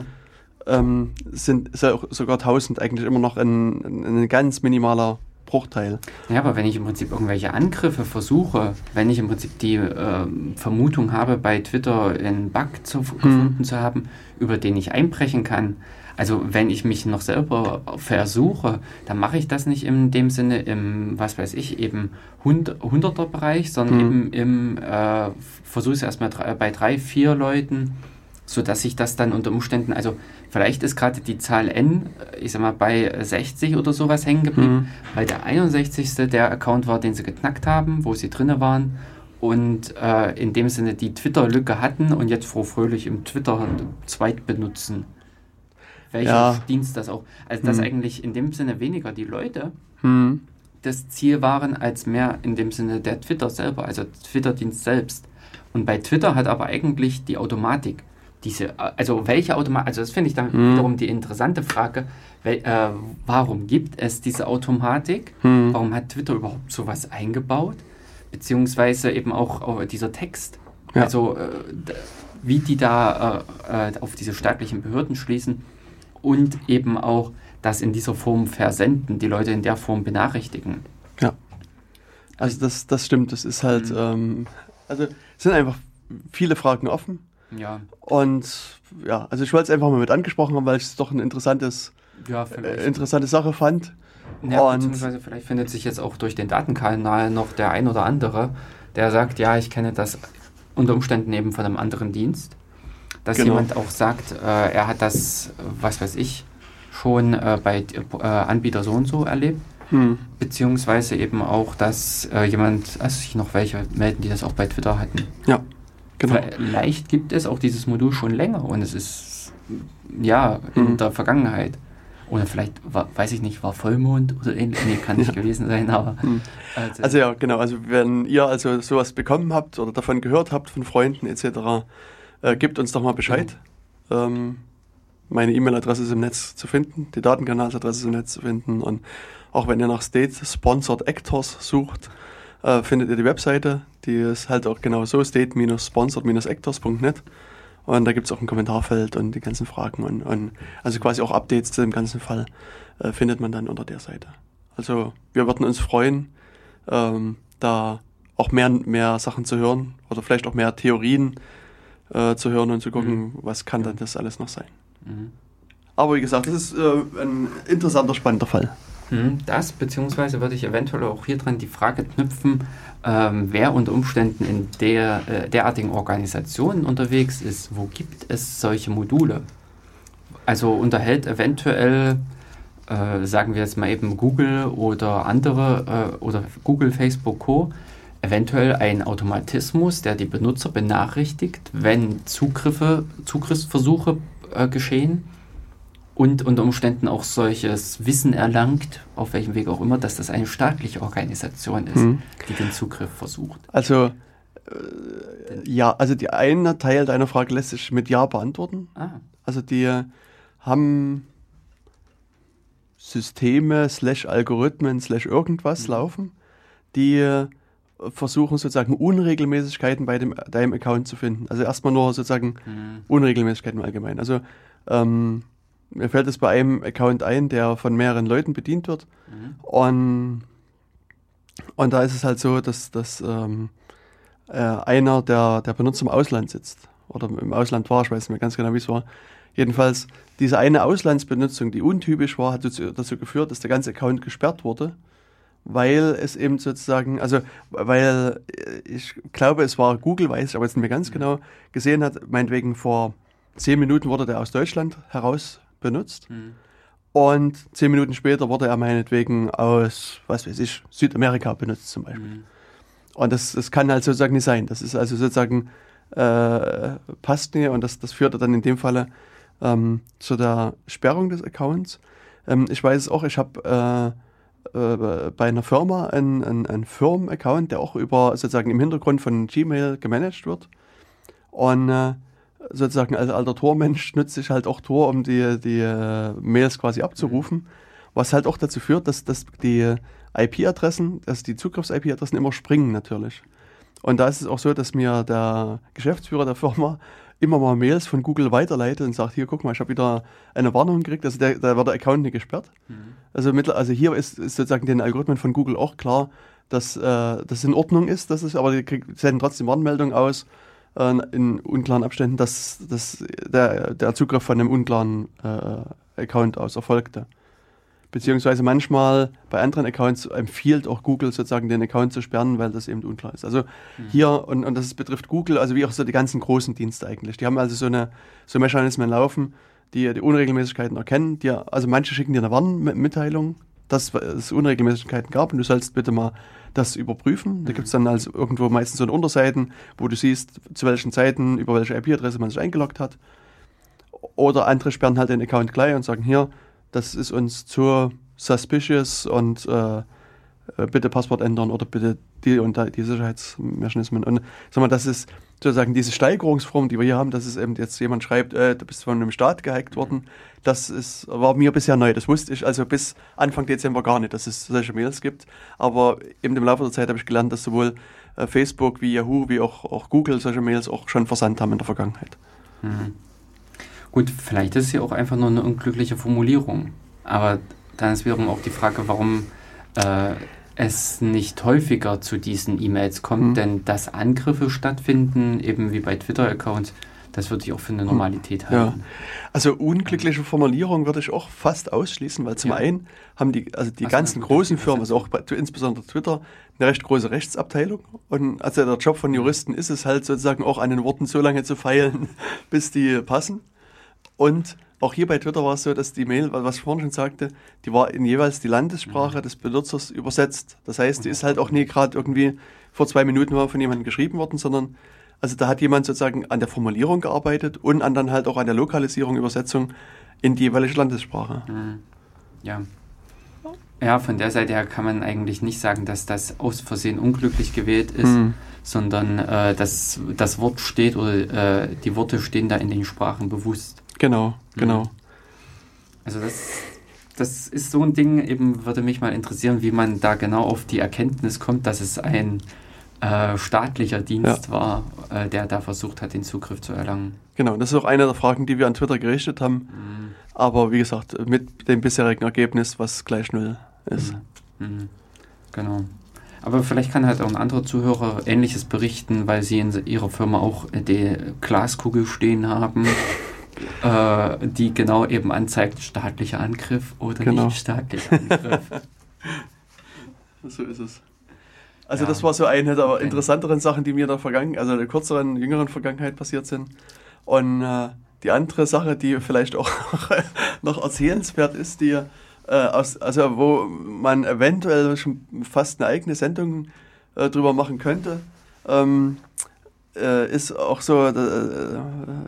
ähm, sind ist ja auch sogar 1000 eigentlich immer noch ein, ein, ein ganz minimaler Bruchteil. Ja, aber wenn ich im Prinzip irgendwelche Angriffe versuche, wenn ich im Prinzip die ähm, Vermutung habe, bei Twitter einen Bug zu, gefunden zu haben, über den ich einbrechen kann, also wenn ich mich noch selber versuche, dann mache ich das nicht in dem Sinne im, was weiß ich, eben 100er Bereich, sondern Mhm. eben im, äh, versuche es erstmal bei drei, vier Leuten, sodass ich das dann unter Umständen, also vielleicht ist gerade die Zahl N, ich sag mal, bei 60 oder sowas hängen geblieben, Mhm. weil der 61. der Account war, den sie geknackt haben, wo sie drinne waren und äh, in dem Sinne die Twitter-Lücke hatten und jetzt froh fröhlich im Twitter zweit benutzen. Welcher Ja. Dienst das auch? Also dass Hm. eigentlich in dem Sinne weniger die Leute Hm. das Ziel waren, als mehr in dem Sinne der Twitter selber, also Twitter-Dienst selbst. Und bei Twitter hat aber eigentlich die Automatik, diese, also welche Automatik, also das finde ich dann Mhm. wiederum die interessante Frage, wel, äh, warum gibt es diese Automatik? Hm. Warum hat Twitter überhaupt sowas eingebaut? Beziehungsweise eben auch, auch dieser Text. Ja. Also äh, wie die da äh, äh, auf diese staatlichen Behörden schließen und eben auch das in dieser Form versenden, die Leute in der Form benachrichtigen. Also das, das stimmt, das ist halt, Mhm. ähm, also es sind einfach viele Fragen offen. Ja, Und ja, also ich wollte es einfach mal mit angesprochen haben, weil ich es doch eine interessantes, ja äh, interessante Sache fand. ja, und- beziehungsweise vielleicht findet sich jetzt auch durch den Datenkanal noch der ein oder andere, der sagt, ja, ich kenne das unter Umständen eben von einem anderen Dienst. Dass Genau. jemand auch sagt, äh, er hat das, was weiß ich, schon äh, bei äh, Anbieter so und so erlebt. Hm. Beziehungsweise eben auch, dass äh, jemand, also sich noch welche melden, die das auch bei Twitter hatten. Ja, genau. Vielleicht gibt es auch dieses Modul schon länger und es ist ja in hm. der Vergangenheit. Oder vielleicht, war, weiß ich nicht, war Vollmond oder ähnlich. Nee, kann nicht ja. gewesen sein, aber. Hm. Also, also, ja, genau. Also wenn ihr also sowas bekommen habt oder davon gehört habt von Freunden etc., äh, gebt uns doch mal Bescheid. Ja. Ähm, meine E-Mail-Adresse ist im Netz zu finden, die Datenkanalsadresse ist im Netz zu finden und auch wenn ihr nach State Sponsored Actors sucht, äh, findet ihr die Webseite, die ist halt auch genau so, state-sponsored-actors.net und da gibt es auch ein Kommentarfeld und die ganzen Fragen und, und also quasi auch Updates zu dem ganzen Fall äh, findet man dann unter der Seite. Also wir würden uns freuen, ähm, da auch mehr, mehr Sachen zu hören oder vielleicht auch mehr Theorien äh, zu hören und zu gucken, mhm. was kann dann das alles noch sein. Mhm. Aber wie gesagt, das ist äh, ein interessanter, spannender Fall. Mhm, das, beziehungsweise würde ich eventuell auch hier dran die Frage knüpfen, ähm, wer unter Umständen in der, äh, derartigen Organisationen unterwegs ist, wo gibt es solche Module? Also unterhält eventuell, äh, sagen wir jetzt mal eben Google oder andere, äh, oder Google, Facebook, Co., eventuell ein Automatismus, der die Benutzer benachrichtigt, wenn Zugriffe, Zugriffsversuche äh, geschehen und unter Umständen auch solches Wissen erlangt, auf welchem Weg auch immer, dass das eine staatliche Organisation ist, mhm. die den Zugriff versucht. Also äh, ja, also die eine Teil deiner Frage lässt sich mit Ja beantworten. Ah. Also die haben Systeme slash Algorithmen slash irgendwas mhm. laufen, die versuchen sozusagen Unregelmäßigkeiten bei dem, deinem Account zu finden. Also erstmal nur sozusagen mhm. Unregelmäßigkeiten im Allgemeinen. Also ähm, mir fällt es bei einem Account ein, der von mehreren Leuten bedient wird. Mhm. Und, und da ist es halt so, dass, dass ähm, äh, einer der, der Benutzer im Ausland sitzt. Oder im Ausland war, ich weiß nicht mehr ganz genau, wie es war. Jedenfalls, diese eine Auslandsbenutzung, die untypisch war, hat dazu, dazu geführt, dass der ganze Account gesperrt wurde weil es eben sozusagen, also weil äh, ich glaube, es war Google, weiß ich aber jetzt nicht mehr ganz mhm. genau, gesehen hat, meinetwegen vor zehn Minuten wurde der aus Deutschland heraus benutzt. Mhm. Und zehn Minuten später wurde er meinetwegen aus, was weiß ich, Südamerika benutzt zum Beispiel. Mhm. Und das, das kann halt sozusagen nicht sein. Das ist also sozusagen, äh, passt nicht und das, das führte dann in dem Falle ähm, zu der Sperrung des Accounts. Ähm, ich weiß es auch, ich habe äh, äh, bei einer Firma einen, einen, einen Firmen-Account, der auch über sozusagen im Hintergrund von Gmail gemanagt wird. Und äh, sozusagen als alter Tormensch (laughs) nütze ich halt auch Tor, um die, die äh, Mails quasi abzurufen. Was halt auch dazu führt, dass, dass die IP-Adressen, dass die Zugriffs-IP-Adressen immer springen natürlich. Und da ist es auch so, dass mir der Geschäftsführer der Firma immer mal Mails von Google weiterleitet und sagt, hier, guck mal, ich habe wieder eine Warnung gekriegt, also der, da wird der Account nicht gesperrt. Mhm. Also, mit, also hier ist, ist, sozusagen den Algorithmen von Google auch klar, dass äh, das in Ordnung ist, dass es, aber die senden trotzdem Warnmeldungen aus, äh, in unklaren Abständen, dass, dass der, der Zugriff von einem unklaren äh, Account aus erfolgte. Beziehungsweise manchmal bei anderen Accounts empfiehlt auch Google sozusagen den Account zu sperren, weil das eben unklar ist. Also mhm. hier, und, und das betrifft Google, also wie auch so die ganzen großen Dienste eigentlich. Die haben also so eine so Mechanismen laufen, die die Unregelmäßigkeiten erkennen. Die, also manche schicken dir eine Warnmitteilung, dass es Unregelmäßigkeiten gab und du sollst bitte mal das überprüfen. Da gibt es dann also irgendwo meistens so eine Unterseiten, wo du siehst, zu welchen Zeiten, über welche IP-Adresse man sich eingeloggt hat. Oder andere sperren halt den Account gleich und sagen, hier, das ist uns zu suspicious und äh, äh, bitte Passwort ändern oder bitte die und die Sicherheitsmechanismen. Und sag mal, das ist sozusagen diese Steigerungsform, die wir hier haben, dass es eben jetzt jemand schreibt, äh, du bist von einem Staat gehackt worden, das ist, war mir bisher neu. Das wusste ich also bis Anfang Dezember gar nicht, dass es solche Mails gibt. Aber eben im Laufe der Zeit habe ich gelernt, dass sowohl äh, Facebook wie Yahoo wie auch, auch Google solche Mails auch schon versandt haben in der Vergangenheit. Mhm. Gut, vielleicht ist es ja auch einfach nur eine unglückliche Formulierung. Aber dann ist wiederum auch die Frage, warum äh, es nicht häufiger zu diesen E-Mails kommt, mhm. denn dass Angriffe stattfinden, eben wie bei Twitter-Accounts, das würde ich auch für eine hm. Normalität halten. Ja. Also unglückliche Formulierung würde ich auch fast ausschließen, weil zum ja. einen haben die, also die also ganzen großen Firmen, also auch bei, insbesondere Twitter, eine recht große Rechtsabteilung. Und also der Job von Juristen ist es halt sozusagen auch an den Worten so lange zu feilen, (laughs) bis die passen. Und auch hier bei Twitter war es so, dass die Mail, was ich vorhin schon sagte, die war in jeweils die Landessprache mhm. des Benutzers übersetzt. Das heißt, die ist halt auch nie gerade irgendwie vor zwei Minuten mal von jemandem geschrieben worden, sondern also da hat jemand sozusagen an der Formulierung gearbeitet und an dann halt auch an der Lokalisierung, Übersetzung in die jeweilige Landessprache. Mhm. Ja. Ja, von der Seite her kann man eigentlich nicht sagen, dass das aus Versehen unglücklich gewählt ist, mhm. sondern äh, dass das Wort steht oder äh, die Worte stehen da in den Sprachen bewusst. Genau, mhm. genau. Also das, das ist so ein Ding, eben würde mich mal interessieren, wie man da genau auf die Erkenntnis kommt, dass es ein äh, staatlicher Dienst ja. war, äh, der da versucht hat, den Zugriff zu erlangen. Genau, das ist auch eine der Fragen, die wir an Twitter gerichtet haben. Mhm. Aber wie gesagt, mit dem bisherigen Ergebnis, was gleich null ist. Mhm. Mhm. Genau. Aber vielleicht kann halt auch ein anderer Zuhörer Ähnliches berichten, weil sie in ihrer Firma auch die Glaskugel stehen haben, (laughs) äh, die genau eben anzeigt, staatlicher Angriff oder genau. nicht staatlicher Angriff. (laughs) so ist es. Also ja. das war so eine der interessanteren Sachen, die mir in der Vergangenheit, also in der kürzeren, jüngeren Vergangenheit passiert sind. Und äh, die andere Sache, die vielleicht auch (laughs) noch erzählenswert ist, die äh, aus, also wo man eventuell schon fast eine eigene Sendung äh, drüber machen könnte, ähm, äh, ist auch so, äh,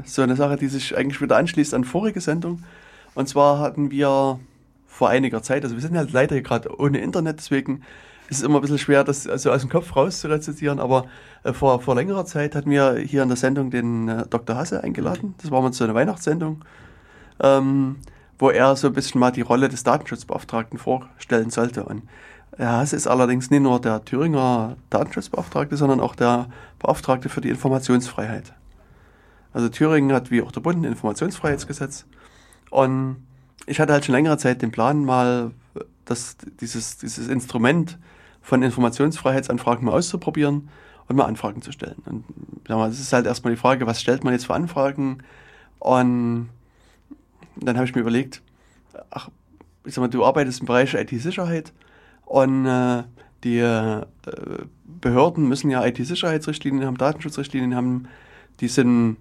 so eine Sache, die sich eigentlich wieder anschließt an vorige Sendung. Und zwar hatten wir vor einiger Zeit, also wir sind halt leider gerade ohne Internet, deswegen es ist immer ein bisschen schwer, das also aus dem Kopf raus zu rezitieren, aber äh, vor, vor längerer Zeit hatten wir hier in der Sendung den äh, Dr. Hasse eingeladen. Das war mal so eine Weihnachtssendung, ähm, wo er so ein bisschen mal die Rolle des Datenschutzbeauftragten vorstellen sollte. Und Herr Hasse ist allerdings nicht nur der Thüringer Datenschutzbeauftragte, sondern auch der Beauftragte für die Informationsfreiheit. Also Thüringen hat wie auch der Bund ein Informationsfreiheitsgesetz. Und ich hatte halt schon längere Zeit den Plan, mal das, dieses, dieses Instrument von Informationsfreiheitsanfragen mal auszuprobieren und mal Anfragen zu stellen. Und ja, das ist halt erstmal die Frage, was stellt man jetzt für Anfragen? Und dann habe ich mir überlegt, ach, ich sag mal, du arbeitest im Bereich IT-Sicherheit und äh, die äh, Behörden müssen ja IT-Sicherheitsrichtlinien haben, Datenschutzrichtlinien haben, die sind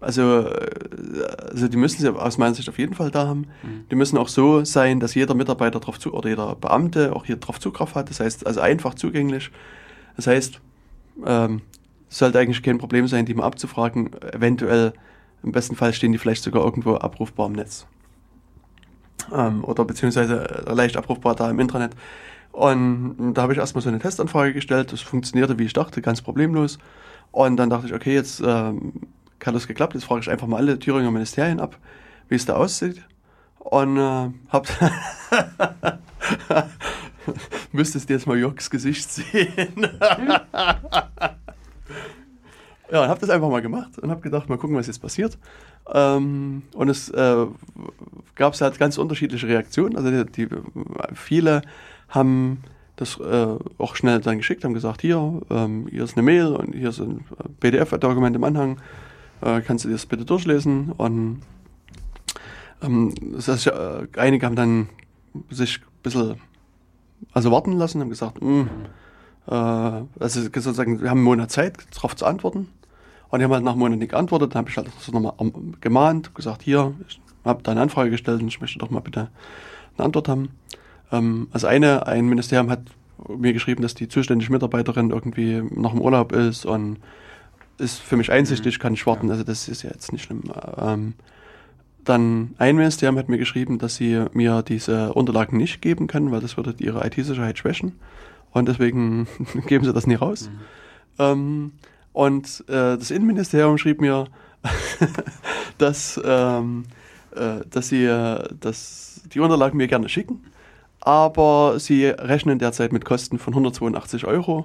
also, äh, also die müssen sie aus meiner Sicht auf jeden Fall da haben. Mhm. Die müssen auch so sein, dass jeder Mitarbeiter drauf zu oder jeder Beamte auch hier drauf Zugriff hat. Das heißt, also einfach zugänglich. Das heißt, ähm, es sollte eigentlich kein Problem sein, die mal abzufragen. Eventuell, im besten Fall stehen die vielleicht sogar irgendwo abrufbar im Netz. Ähm, oder beziehungsweise äh, leicht abrufbar da im Internet. Und da habe ich erstmal so eine Testanfrage gestellt. Das funktionierte, wie ich dachte, ganz problemlos. Und dann dachte ich, okay, jetzt ähm, hat das geklappt. Jetzt frage ich einfach mal alle Thüringer Ministerien ab, wie es da aussieht. Und äh, hab (laughs) müsstest jetzt mal Jörgs Gesicht sehen. (laughs) ja, und habe das einfach mal gemacht und habe gedacht, mal gucken, was jetzt passiert. Ähm, und es äh, gab halt ganz unterschiedliche Reaktionen. Also die, die viele haben das äh, auch schnell dann geschickt, haben gesagt, hier, ähm, hier ist eine Mail und hier ist ein PDF-Dokument im Anhang äh, kannst du dir das bitte durchlesen. Und ähm, das heißt, äh, einige haben dann sich ein bisschen also warten lassen, haben gesagt, mh, hm, äh, also sozusagen, wir haben einen Monat Zeit, darauf zu antworten. Und die haben halt nach einem Monat nicht geantwortet. Dann habe ich halt das nochmal gemahnt, gesagt, hier, ich habe da eine Anfrage gestellt und ich möchte doch mal bitte eine Antwort haben. Ähm, also eine, ein Ministerium hat mir geschrieben, dass die zuständige Mitarbeiterin irgendwie noch im Urlaub ist und ist für mich einsichtig, mhm. kann ich warten, also das ist ja jetzt nicht schlimm. Ähm, dann ein Ministerium hat mir geschrieben, dass sie mir diese Unterlagen nicht geben können, weil das würde ihre IT-Sicherheit schwächen. Und deswegen (laughs) geben sie das nie raus. Mhm. Ähm, und äh, das Innenministerium schrieb mir, (laughs) dass, ähm, äh, dass sie äh, dass die Unterlagen mir gerne schicken, aber sie rechnen derzeit mit Kosten von 182 Euro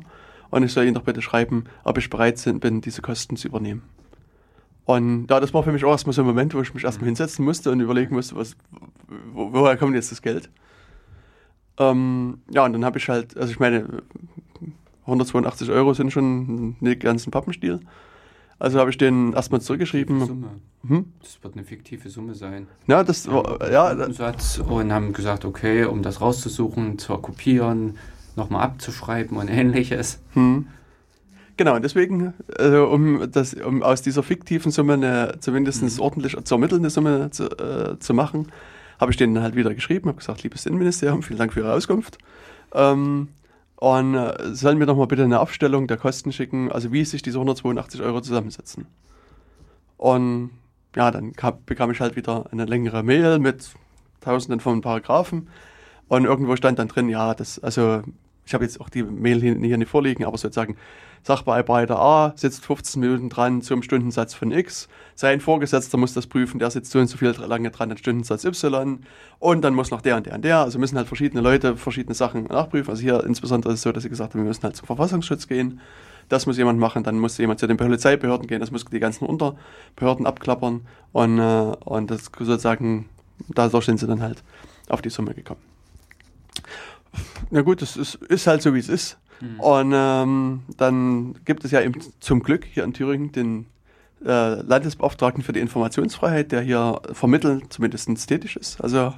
und ich soll ihnen doch bitte schreiben, ob ich bereit bin, diese Kosten zu übernehmen. Und ja, das war für mich auch erstmal so ein Moment, wo ich mich erstmal hinsetzen musste und überlegen musste, was, wo, woher kommt jetzt das Geld? Ähm, ja, und dann habe ich halt, also ich meine, 182 Euro sind schon nicht ganz ein Pappenstiel. Also habe ich den erstmal zurückgeschrieben. Summe. Hm? Das wird eine fiktive Summe sein. Ja, das war, ja. Satz und haben gesagt, okay, um das rauszusuchen, zu kopieren, nochmal abzuschreiben und (laughs) ähnliches. Hm. Genau, und deswegen, also um, das, um aus dieser fiktiven Summe eine zumindest Mhm. ordentlich zu ermittelnde Summe zu, äh, zu machen, habe ich denen halt wieder geschrieben, habe gesagt, liebes Innenministerium, vielen Dank für Ihre Auskunft. Ähm, und äh, sollen mir doch mal bitte eine Aufstellung der Kosten schicken, also wie sich diese 182 Euro zusammensetzen. Und ja, dann kam, bekam ich halt wieder eine längere Mail mit tausenden von Paragraphen. Und irgendwo stand dann drin, ja, das, also ich habe jetzt auch die Mail hier, hier nicht vorliegen, aber sozusagen Sachbearbeiter A sitzt 15 Minuten dran zum Stundensatz von X. Sein Vorgesetzter muss das prüfen, der sitzt so und so viel lange dran an Stundensatz Y. Und dann muss noch der und der und der. Also müssen halt verschiedene Leute verschiedene Sachen nachprüfen. Also hier insbesondere ist es so, dass sie gesagt haben, wir müssen halt zum Verfassungsschutz gehen. Das muss jemand machen, dann muss jemand zu den Polizeibehörden gehen, das muss die ganzen Unterbehörden abklappern. Und, äh, und das sozusagen, dadurch sind sie dann halt auf die Summe gekommen. Na gut, das ist, ist halt so, wie es ist. Und ähm, dann gibt es ja eben zum Glück hier in Thüringen den äh, Landesbeauftragten für die Informationsfreiheit, der hier vermitteln zumindest tätig ist. Also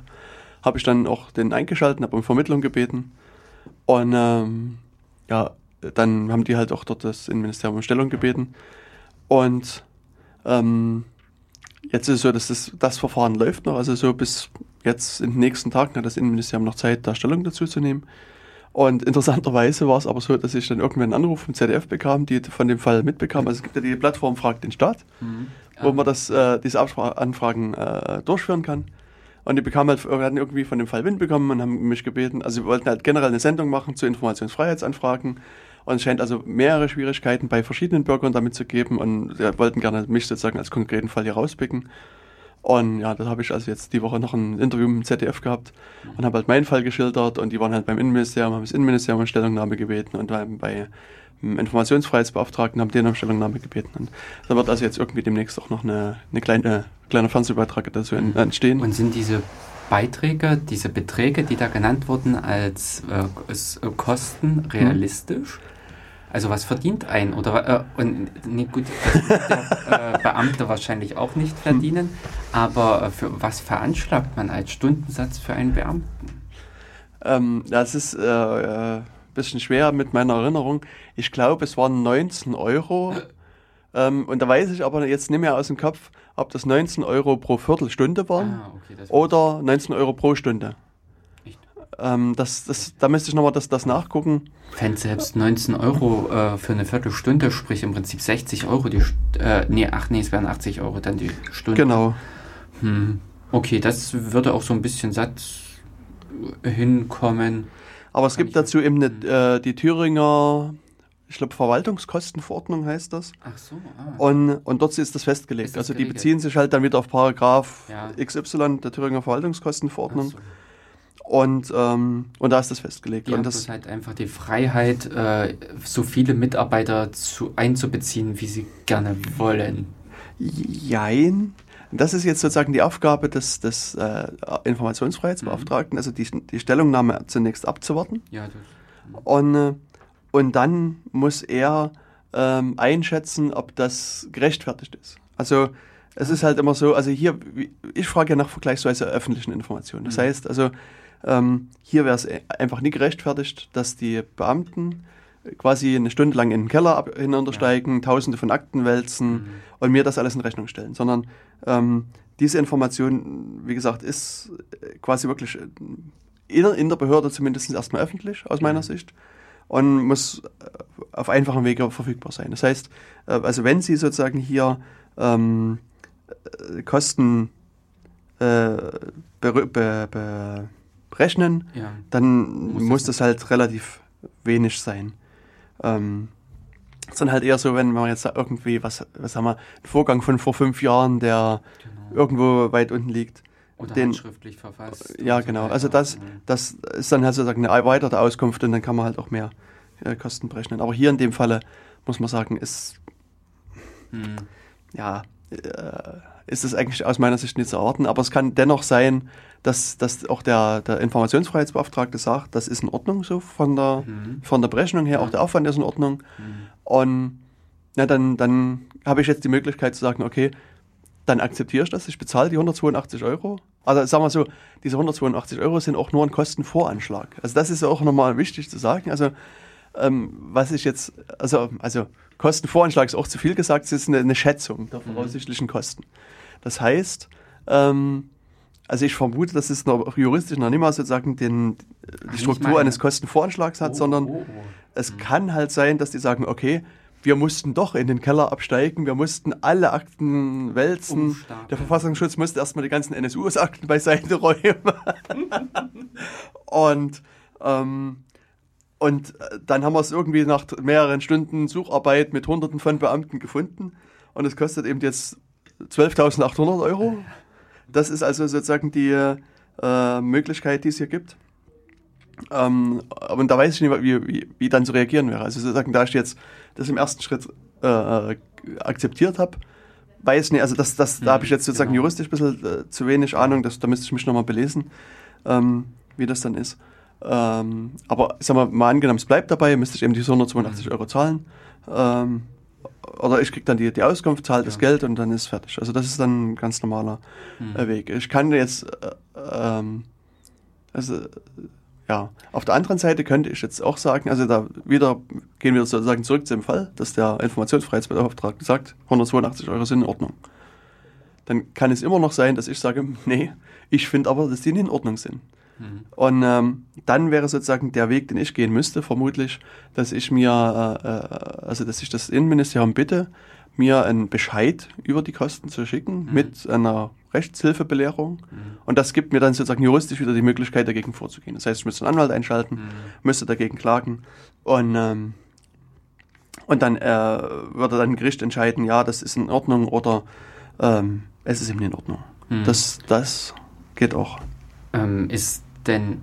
habe ich dann auch den eingeschaltet, habe um Vermittlung gebeten. Und ähm, ja, dann haben die halt auch dort das Innenministerium um Stellung gebeten. Und ähm, jetzt ist es so, dass das, das Verfahren läuft noch. Also so bis jetzt in den nächsten Tagen hat das Innenministerium noch Zeit, da Stellung dazu zu nehmen. Und interessanterweise war es aber so, dass ich dann irgendwann einen Anruf vom ZDF bekam, die von dem Fall mitbekam. Also es gibt ja die Plattform Fragt den Staat, wo man das, äh, diese Abspra Anfragen äh, durchführen kann. Und die bekamen halt, hatten irgendwie von dem Fall Wind bekommen und haben mich gebeten, also wir wollten halt generell eine Sendung machen zu Informationsfreiheitsanfragen. Und es scheint also mehrere Schwierigkeiten bei verschiedenen Bürgern damit zu geben und wir wollten gerne mich sozusagen als konkreten Fall hier rauspicken. Und ja, da habe ich also jetzt die Woche noch ein Interview mit dem ZDF gehabt und habe halt meinen Fall geschildert und die waren halt beim Innenministerium, haben das Innenministerium um Stellungnahme gebeten und beim, bei dem Informationsfreiheitsbeauftragten haben den um Stellungnahme gebeten. Und da wird also jetzt irgendwie demnächst auch noch eine, eine kleine, kleiner Fernsehbeitrag dazu en- entstehen. Und sind diese Beiträge, diese Beträge, die da genannt wurden, als äh, äh, Kosten realistisch? Also was verdient ein? Oder äh, und nee, gut, das wird der äh, (laughs) Beamte wahrscheinlich auch nicht verdienen, aber äh, für was veranschlagt man als Stundensatz für einen Beamten? Ähm, das ist äh, äh, bisschen schwer mit meiner Erinnerung. Ich glaube, es waren 19 Euro. Ähm, und da weiß ich aber jetzt nicht mehr aus dem Kopf, ob das 19 Euro pro Viertelstunde waren Ah, okay, oder 19 Euro pro Stunde. Ähm, das, das, da müsste ich nochmal das, das nachgucken. Fände selbst 19 Euro äh, für eine Viertelstunde, sprich im Prinzip 60 Euro die äh, nee, ach nee, es wären 80 Euro dann die Stunde. Genau. Hm. Okay, das würde auch so ein bisschen satt hinkommen. Aber es Kann gibt dazu eben eine, äh, die Thüringer, ich glaube, Verwaltungskostenverordnung heißt das. Ach so, ah. Und, und dort ist das festgelegt. Ist das also die geregelt? beziehen sich halt dann wieder auf Paragraph Ja. XY der Thüringer Ach Verwaltungskostenverordnung. so. Und, ähm, und da ist das festgelegt. Haben und das, halt einfach die Freiheit, äh, so viele Mitarbeiter zu, einzubeziehen, wie sie gerne wollen. jein. Das ist jetzt sozusagen die Aufgabe des, des äh, Informationsfreiheitsbeauftragten, also die, die Stellungnahme zunächst abzuwarten. Ja, das, Und, äh, und dann muss er ähm, einschätzen, ob das gerechtfertigt ist. Also es ist halt immer so, also hier, ich frage ja nach vergleichsweise öffentlichen Informationen. Das Mhm. heißt also, ähm, hier wäre es einfach nie gerechtfertigt, dass die Beamten quasi eine Stunde lang in den Keller hinuntersteigen, tausende von Akten wälzen Mhm. und mir das alles in Rechnung stellen, sondern ähm, diese Information, wie gesagt, ist äh, quasi wirklich äh, in, in der Behörde zumindest erstmal öffentlich, aus meiner Mhm. Sicht, und muss äh, auf einfachem Wege verfügbar sein. Das heißt, also wenn Sie sozusagen hier ähm, äh, Kosten äh, be, be, berechnen, ja. dann Muss muss, das das halt relativ wenig sein. Ähm, es ist dann halt eher so, wenn man jetzt irgendwie, was, was haben wir, einen Vorgang von vor fünf Jahren, der Genau. irgendwo weit unten liegt. Oder den- handschriftlich verfasst. Ja, so genau. weiter. Also das, Mhm. das ist dann halt sozusagen eine erweiterte Auskunft und dann kann man halt auch mehr äh, Kosten berechnen. Aber hier in dem Falle muss man sagen, ist, Mhm. ja, äh, ist es eigentlich aus meiner Sicht nicht zu erwarten. Aber es kann dennoch sein, dass, dass auch der, der Informationsfreiheitsbeauftragte sagt, das ist in Ordnung so von der, Mhm. von der Berechnung her, auch der Aufwand ist in Ordnung. Mhm. Und ja, dann, dann habe ich jetzt die Möglichkeit zu sagen, okay, dann akzeptiere ich das, ich bezahle die 182 Euro. Also sagen wir so, diese 182 Euro sind auch nur ein Kostenvoranschlag. Also das ist ja auch nochmal wichtig zu sagen. Also ähm, was ich jetzt, also, also Kostenvoranschlag ist auch zu viel gesagt, es ist eine, eine Schätzung der Mhm. voraussichtlichen Kosten. Das heißt, ähm, also ich vermute, dass es noch juristisch noch nicht mal sozusagen den, die Struktur eines Kostenvoranschlags hat, Oh, sondern oh, oh. es kann halt sein, dass die sagen, okay, wir mussten doch in den Keller absteigen, wir mussten alle Akten wälzen. Umstapeln. Der Verfassungsschutz musste erstmal die ganzen NSU-Akten beiseite räumen. (laughs) und, ähm, und äh, dann haben wir es irgendwie nach mehreren Stunden Sucharbeit mit Hunderten von Beamten gefunden. Und es kostet eben jetzt 12.800 Euro. Das ist also sozusagen die äh, Möglichkeit, die es hier gibt. Ähm, aber da weiß ich nicht, wie, wie, wie dann zu reagieren wäre. Also sozusagen, da ich jetzt das im ersten Schritt äh, akzeptiert habe, weiß nicht, also das, das, da habe ich jetzt sozusagen genau. juristisch ein bisschen äh, zu wenig Ahnung, das, da müsste ich mich nochmal belesen, ähm, wie das dann ist. Ähm, aber sag mal, mal angenommen, es bleibt dabei, müsste ich eben diese 182 Euro zahlen. Ähm, oder ich kriege dann die, die Auskunft, zahle das Ja. Geld und dann ist fertig. Also das ist dann ein ganz normaler Hm. äh, Weg. Ich kann jetzt, äh, ähm, also, ja, auf der anderen Seite könnte ich jetzt auch sagen, also da wieder gehen wir sozusagen zurück zu dem Fall, dass der Informationsfreiheitsbeauftragte sagt, 182 Euro sind in Ordnung. Dann kann es immer noch sein, dass ich sage, nee, ich finde aber, dass die nicht in Ordnung sind. Hm. Und ähm, dann wäre sozusagen der Weg, den ich gehen müsste, vermutlich, dass ich mir, äh, äh, also dass ich das Innenministerium bitte, mir einen Bescheid über die Kosten zu schicken Mhm. mit einer Rechtshilfebelehrung. Mhm. Und das gibt mir dann sozusagen juristisch wieder die Möglichkeit, dagegen vorzugehen. Das heißt, ich müsste einen Anwalt einschalten, Hm. müsste dagegen klagen und, ähm, und dann äh, würde dann ein Gericht entscheiden, ja, das ist in Ordnung oder ähm, es ist eben nicht in Ordnung. Hm. Das, das geht auch. Ähm, ist denn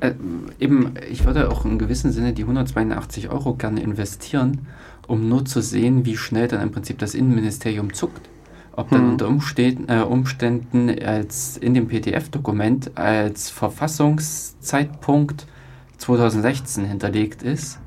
äh, eben, ich würde auch in gewissem Sinne die 182 Euro gerne investieren, um nur zu sehen, wie schnell dann im Prinzip das Innenministerium zuckt. Ob dann Hm. unter Umständen, äh, Umständen als in dem PDF-Dokument als Verfassungszeitpunkt 2016 hinterlegt ist.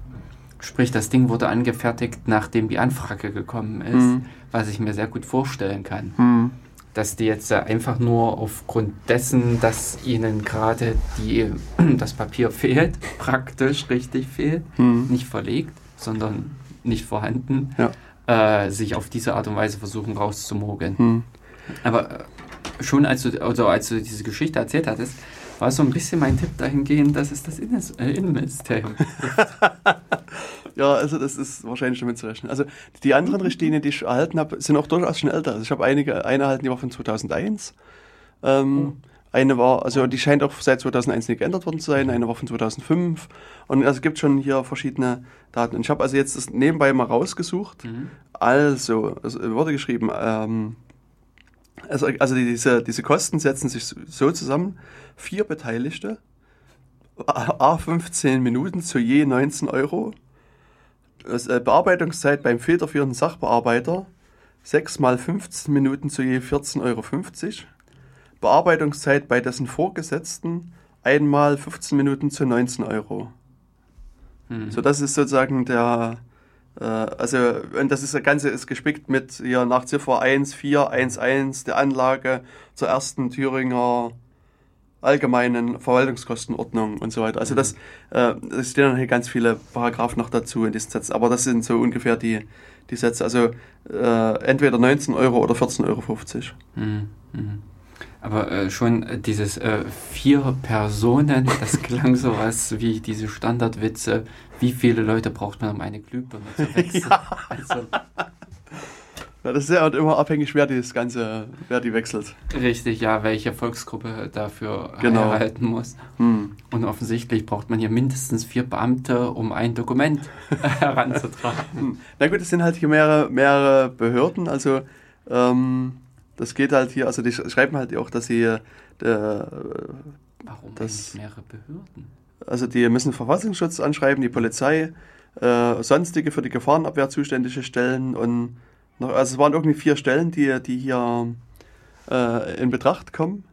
Sprich, das Ding wurde angefertigt, nachdem die Anfrage gekommen ist, Hm. was ich mir sehr gut vorstellen kann Hm. Dass die jetzt äh, einfach nur aufgrund dessen, dass ihnen gerade die (clears throat) das Papier fehlt, (laughs) praktisch richtig fehlt, Hm. nicht verlegt, sondern nicht vorhanden, Ja. äh, sich auf diese Art und Weise versuchen rauszumogeln. Hm. Aber äh, schon als du, also als du diese Geschichte erzählt hattest, war so ein bisschen mein Tipp dahingehend, dass es das äh, Innenministerium (laughs) Ja, also das ist wahrscheinlich damit zu rechnen. Also die anderen Richtlinien, die ich erhalten habe, sind auch durchaus schon älter. Also ich habe einige, eine erhalten, die war von 2001. Ähm, Eine war, also die scheint auch seit 2001 nicht geändert worden zu sein. Eine war von 2005. Und also es gibt schon hier verschiedene Daten. Und ich habe also jetzt das nebenbei mal rausgesucht. Mhm. Also, also wurde geschrieben, ähm, also, also die- diese, diese Kosten setzen sich so- zusammen, vier Beteiligte, a a 15 Minuten zu je 19 Euro, Bearbeitungszeit beim federführenden Sachbearbeiter 6 mal 15 Minuten zu je 14,50 Euro, Bearbeitungszeit bei dessen Vorgesetzten einmal 15 Minuten zu 19 Euro. Mhm. So, das ist sozusagen der, äh, also, und das ist, das Ganze ist gespickt mit hier nach Ziffer 1411 der Anlage zur ersten Thüringer allgemeinen Verwaltungskostenordnung und so weiter. Also das, äh, es stehen dann hier ganz viele Paragraphen noch dazu in diesen Sätzen, aber das sind so ungefähr die, die Sätze. Also äh, entweder 19 Euro oder 14,50 Euro. Mhm. Mhm. Aber äh, schon dieses äh, vier Personen, (laughs) das klang sowas wie diese Standardwitze. Wie viele Leute braucht man, um eine Glühbirne zu (laughs) wechseln? Also, Ja, das ist ja halt immer abhängig, wer das Ganze, wer die wechselt. richtig, ja, welche Volksgruppe dafür Genau. erhalten muss. Hm. Und offensichtlich braucht man hier mindestens vier Beamte, um ein Dokument (laughs) heranzutragen. Hm. Na gut, es sind halt hier mehrere, mehrere Behörden, also ähm, das geht halt hier, also die sch- schreiben halt auch, dass sie, äh, Warum Das- mehrere Behörden? also die müssen Verfassungsschutz anschreiben, die Polizei, äh, sonstige für die Gefahrenabwehr zuständige Stellen und also es waren irgendwie vier Stellen, die, die hier äh, in Betracht kommen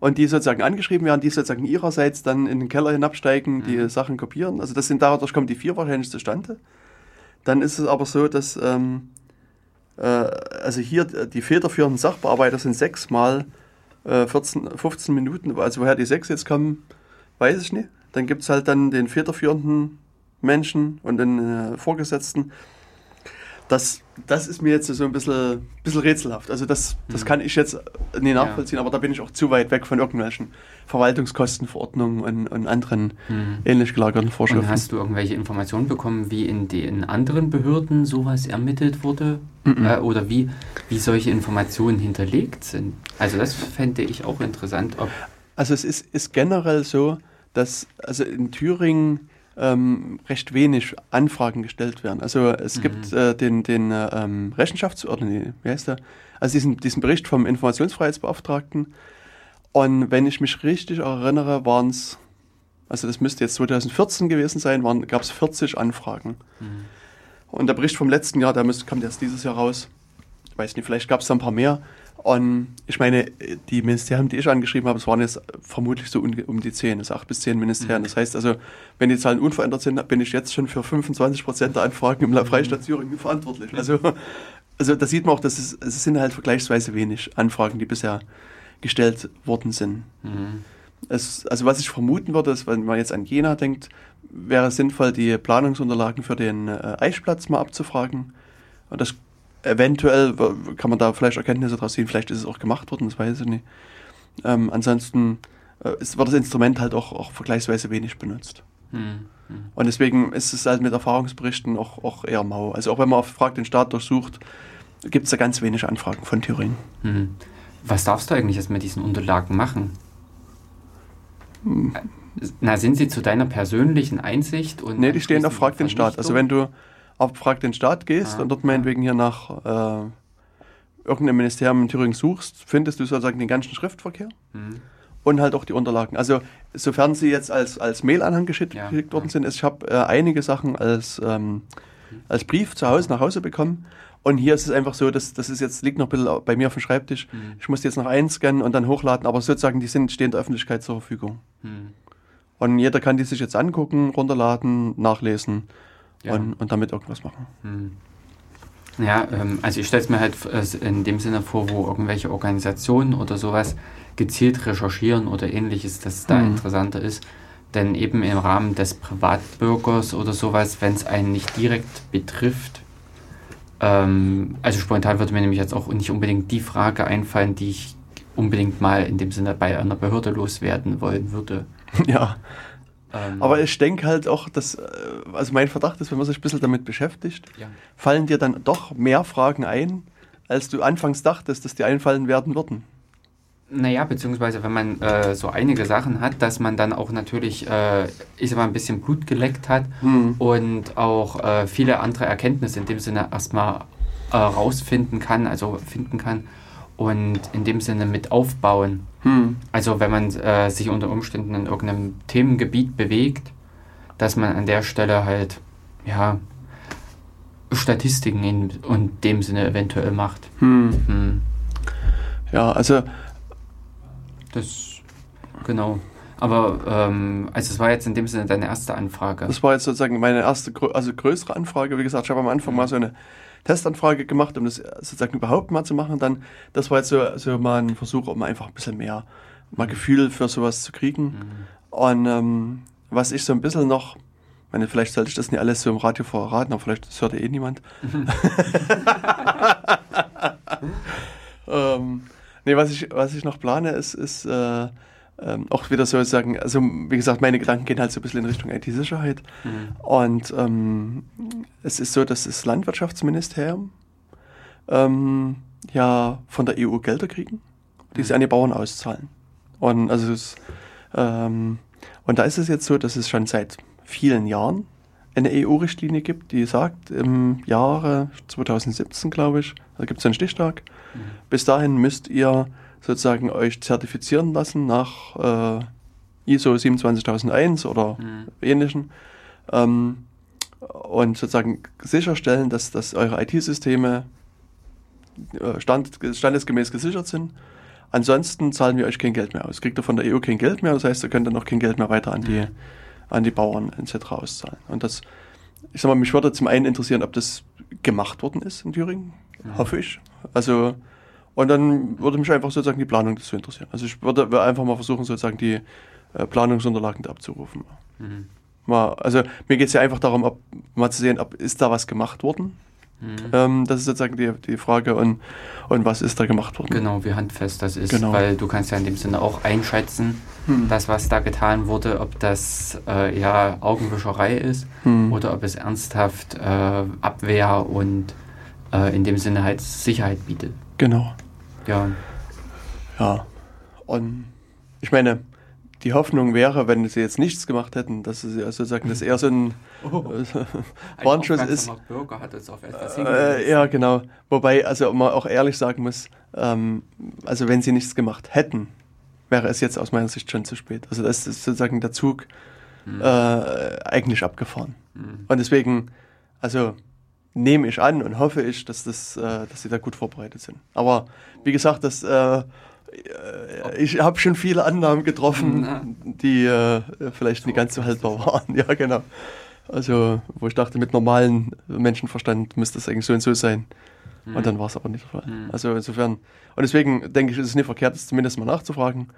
und die sozusagen angeschrieben werden, die sozusagen ihrerseits dann in den Keller hinabsteigen, die Mhm. Sachen kopieren. Also das sind dadurch kommen die vier wahrscheinlich zustande. Dann ist es aber so, dass ähm, äh, also hier die federführenden Sachbearbeiter sind sechsmal äh, 14, 15 Minuten, also woher die sechs jetzt kommen, weiß ich nicht. Dann gibt es halt dann den federführenden Menschen und den äh, Vorgesetzten. Das, das ist mir jetzt so ein bisschen, bisschen rätselhaft. Also das, das Mhm. kann ich jetzt nicht nachvollziehen, aber da bin ich auch zu weit weg von irgendwelchen Verwaltungskostenverordnungen und, und anderen Mhm. ähnlich gelagerten Und Vorschriften. hast du irgendwelche Informationen bekommen, wie in den anderen Behörden sowas ermittelt wurde? Mhm. Äh, oder wie, wie solche Informationen hinterlegt sind? Also das fände ich auch interessant, Also es ist, ist generell so, dass also in Thüringen ähm, recht wenig Anfragen gestellt werden. Also es Mhm. gibt äh, den, den äh, ähm, Rechenschafts- oder nee, wie heißt der? Also diesen, diesen Bericht vom Informationsfreiheitsbeauftragten. Und wenn ich mich richtig erinnere, waren es, also das müsste jetzt 2014 gewesen sein, gab es 40 Anfragen. Und der Bericht vom letzten Jahr, der müsste, kam erst dieses Jahr raus. Ich weiß nicht, vielleicht gab es da ein paar mehr. Und ich meine, die Ministerien, die ich angeschrieben habe, es waren jetzt vermutlich so um die 10, also 8 bis 10 Ministerien. Das heißt also, wenn die Zahlen unverändert sind, bin ich jetzt schon für 25 Prozent der Anfragen im Freistaat Thüringen verantwortlich. Also, also da sieht man auch, dass es, es sind halt vergleichsweise wenig Anfragen, die bisher gestellt worden sind. Mhm. Es, also was ich vermuten würde, ist, wenn man jetzt an Jena denkt, wäre es sinnvoll, die Planungsunterlagen für den äh, Eichplatz mal abzufragen. Und das eventuell kann man da vielleicht Erkenntnisse daraus ziehen, vielleicht ist es auch gemacht worden, das weiß ich nicht. Ähm, ansonsten äh, ist, wird das Instrument halt auch, auch vergleichsweise wenig benutzt. Mhm. Mhm. Und deswegen ist es halt mit Erfahrungsberichten auch, auch eher mau. Also auch wenn man auf Frag den Staat durchsucht, gibt es da ganz wenig Anfragen von Thüringen. Mhm. Was darfst du eigentlich jetzt mit diesen Unterlagen machen? Hm. Na, sind sie zu deiner persönlichen Einsicht? Und Nee, die stehen auf Frag den Staat. Also wenn du auf Frag den Staat gehst Ah, und dort meinetwegen hier nach äh, irgendeinem Ministerium in Thüringen suchst, findest du sozusagen den ganzen Schriftverkehr Mhm. und halt auch die Unterlagen. Also sofern sie jetzt als, als Mailanhang geschickt, Ja, geschickt worden ja. sind, ist, ich habe äh, einige Sachen als, ähm, als Brief zu Hause nach Hause bekommen. Und hier ist es einfach so, dass das ist jetzt liegt noch ein bisschen bei mir auf dem Schreibtisch. Mhm. Ich muss die jetzt noch einscannen und dann hochladen, aber sozusagen die sind stehen der Öffentlichkeit zur Verfügung. Mhm. Und jeder kann die sich jetzt angucken, runterladen, nachlesen Ja. und, und damit irgendwas machen. Hm. Ja, ähm, also ich stelle es mir halt äh, in dem Sinne vor, wo irgendwelche Organisationen oder sowas gezielt recherchieren oder ähnliches, dass es da Mhm. interessanter ist. Denn eben im Rahmen des Privatbürgers oder sowas, wenn es einen nicht direkt betrifft, ähm, also spontan würde mir nämlich jetzt auch nicht unbedingt die Frage einfallen, die ich unbedingt mal in dem Sinne bei einer Behörde loswerden wollen würde. (laughs) ja. Ähm, Aber ich denke halt auch, dass, äh, also mein Verdacht ist, wenn man sich ein bisschen damit beschäftigt, ja. fallen dir dann doch mehr Fragen ein, als du anfangs dachtest, dass dir einfallen werden würden. Naja, beziehungsweise wenn man äh, so einige Sachen hat, dass man dann auch natürlich, äh, ich sag mal, ein bisschen Blut geleckt hat Hm. und auch äh, viele andere Erkenntnisse in dem Sinne erstmal äh, rausfinden kann, also finden kann und in dem Sinne mit aufbauen. Hm. Also wenn man äh, sich unter Umständen in irgendeinem Themengebiet bewegt, dass man an der Stelle halt, ja, Statistiken in, in dem Sinne eventuell macht. Hm. Hm. Ja, also Das, genau. Aber, ähm, also es war jetzt in dem Sinne deine erste Anfrage. das war jetzt sozusagen meine erste, also größere Anfrage. Wie gesagt, ich habe am Anfang mal so eine Testanfrage gemacht, um das sozusagen überhaupt mal zu machen. Dann, das war jetzt so, so mal ein Versuch, um einfach ein bisschen mehr mal Gefühl für sowas zu kriegen. Mhm. Und ähm, was ich so ein bisschen noch, meine, vielleicht sollte ich das nicht alles so im Radio verraten, aber vielleicht das hört ja eh niemand. (laughs) (laughs) ähm, nee, was ich, was ich noch plane, ist, ist äh, ähm, auch wieder sozusagen, also wie gesagt, meine Gedanken gehen halt so ein bisschen in Richtung IT-Sicherheit. Mhm. Und ähm, es ist so, dass das Landwirtschaftsministerium ähm, ja von der EU Gelder kriegen, die sie Mhm. an die Bauern auszahlen. Und also es, ähm, und da ist es jetzt so, dass es schon seit vielen Jahren eine EU-Richtlinie gibt, die sagt, im Jahre 2017, glaube ich, da gibt es einen Stichtag, Mhm. bis dahin müsst ihr sozusagen euch zertifizieren lassen nach äh, ISO 27001 oder Mhm. ähnlichen ähm, und sozusagen sicherstellen, dass, dass eure IT-Systeme äh, stand, standesgemäß gesichert sind. Ansonsten zahlen wir euch kein Geld mehr aus. Kriegt ihr von der EU kein Geld mehr, das heißt, ihr könnt dann noch kein Geld mehr weiter an die, Mhm. an die Bauern etc. auszahlen. Und das, ich sag mal, mich würde zum einen interessieren, ob das gemacht worden ist in Thüringen. Mhm. Hoffe ich. Also, und dann würde mich einfach sozusagen die Planung dazu interessieren. Also ich würde, einfach mal versuchen, sozusagen die äh, Planungsunterlagen abzurufen. Mhm. mal, also mir geht es ja einfach darum, ob, mal zu sehen, ob ist da was gemacht worden. Mhm. Ähm, das ist sozusagen die, die Frage und, und was ist da gemacht worden. Genau, wie handfest das ist, genau. weil du kannst ja in dem Sinne auch einschätzen, hm. das, was da getan wurde, ob das äh, ja Augenwischerei ist hm. oder ob es ernsthaft äh, Abwehr und äh, in dem Sinne halt Sicherheit bietet. Genau. Ja. Ja. Und ich meine, die Hoffnung wäre, wenn sie jetzt nichts gemacht hätten, dass sie also sagen, dass eher so ein, oh, (laughs) Warnschuss ist. Bürger hat uns auf etwas äh, ja, genau. Wobei, also man auch ehrlich sagen muss, ähm, also wenn sie nichts gemacht hätten, wäre es jetzt aus meiner Sicht schon zu spät. Also das ist sozusagen der Zug mhm. äh, eigentlich abgefahren. Mhm. Und deswegen, also nehme ich an und hoffe ich, dass, das, äh, dass sie da gut vorbereitet sind. Aber wie gesagt, das, äh, ich habe schon viele Annahmen getroffen, die äh, vielleicht nicht ganz so haltbar waren. (laughs) Ja, genau. Also, wo ich dachte, mit normalem Menschenverstand müsste das eigentlich so und so sein. Mhm. Und dann war es aber nicht der Fall. Mhm. Also insofern, und deswegen denke ich, ist es nicht verkehrt, das zumindest mal nachzufragen.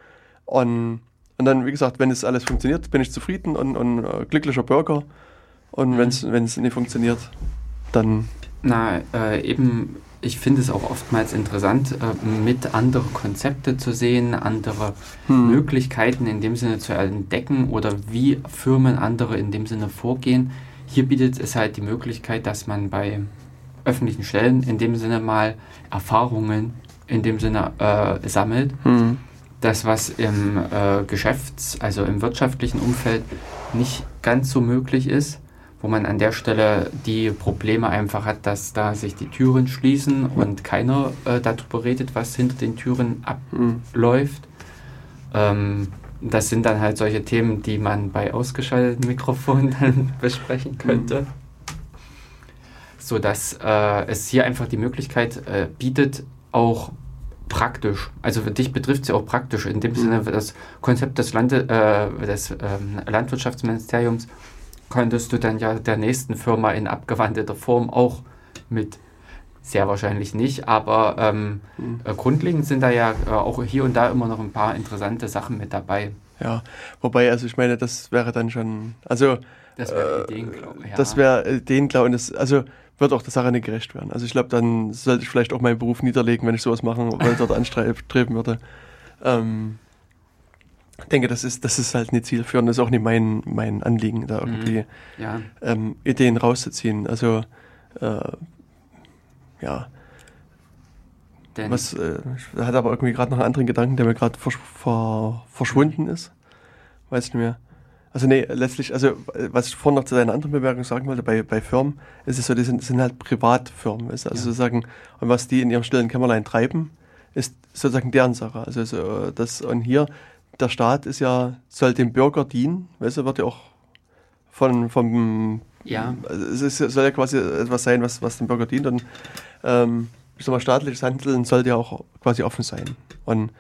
Und, und dann, wie gesagt, wenn es alles funktioniert, bin ich zufrieden und, und äh, glücklicher Bürger. Und mhm. wenn es nicht funktioniert, dann. Na, äh, eben, ich finde es auch oftmals interessant, äh, mit andere Konzepte zu sehen, andere hm. Möglichkeiten in dem Sinne zu entdecken oder wie Firmen andere in dem Sinne vorgehen. Hier bietet es halt die Möglichkeit, dass man bei öffentlichen Stellen in dem Sinne mal Erfahrungen in dem Sinne äh, sammelt. Hm. Das, was im äh, Geschäfts-, also im wirtschaftlichen Umfeld nicht ganz so möglich ist, wo man an der Stelle die Probleme einfach hat, dass da sich die Türen schließen und keiner äh, darüber redet, was hinter den Türen abläuft. Ähm, das sind dann halt solche Themen, die man bei ausgeschalteten Mikrofonen (laughs) dann besprechen könnte. Mhm. Sodass äh, es hier einfach die Möglichkeit äh, bietet, auch praktisch, also für dich betrifft es ja auch praktisch, in dem mhm. Sinne das Konzept des, Lande, äh, des ähm, Landwirtschaftsministeriums könntest du dann ja der nächsten Firma in abgewandelter Form auch mit sehr wahrscheinlich nicht, aber ähm, mhm. äh, grundlegend sind da ja äh, auch hier und da immer noch ein paar interessante Sachen mit dabei. Ja, wobei, also ich meine, das wäre dann schon, also das wäre äh, Ideenklau. Ja. Das wäre Ideenklau und das, also wird auch der Sache nicht gerecht werden. Also ich glaube, dann sollte ich vielleicht auch meinen Beruf niederlegen, wenn ich sowas machen, weil dort anstreben würde. (laughs) Ähm, ich denke, das ist, das ist halt nicht zielführend, das ist auch nicht mein, mein Anliegen, da irgendwie mhm. ja. ähm, Ideen rauszuziehen. Also, äh, ja. Denn Was, äh, ich hatte aber irgendwie gerade noch einen anderen Gedanken, der mir gerade vers ver verschwunden ist. Weiß nicht mehr. Also nee, letztlich, also was ich vorhin noch zu deiner anderen Bemerkung sagen wollte, bei, bei Firmen ist es so, die sind, sind halt Privatfirmen. Ist also ja. sozusagen, und was die in ihrem stillen Kämmerlein treiben, ist sozusagen deren Sache. Also so, das, und hier der Staat ist ja, soll dem Bürger dienen, weißt du, wird ja auch von, vom, ja. es ist, soll ja quasi etwas sein, was, was dem Bürger dient und ähm, ich sag mal, staatliches Handeln sollte ja auch quasi offen sein. Und,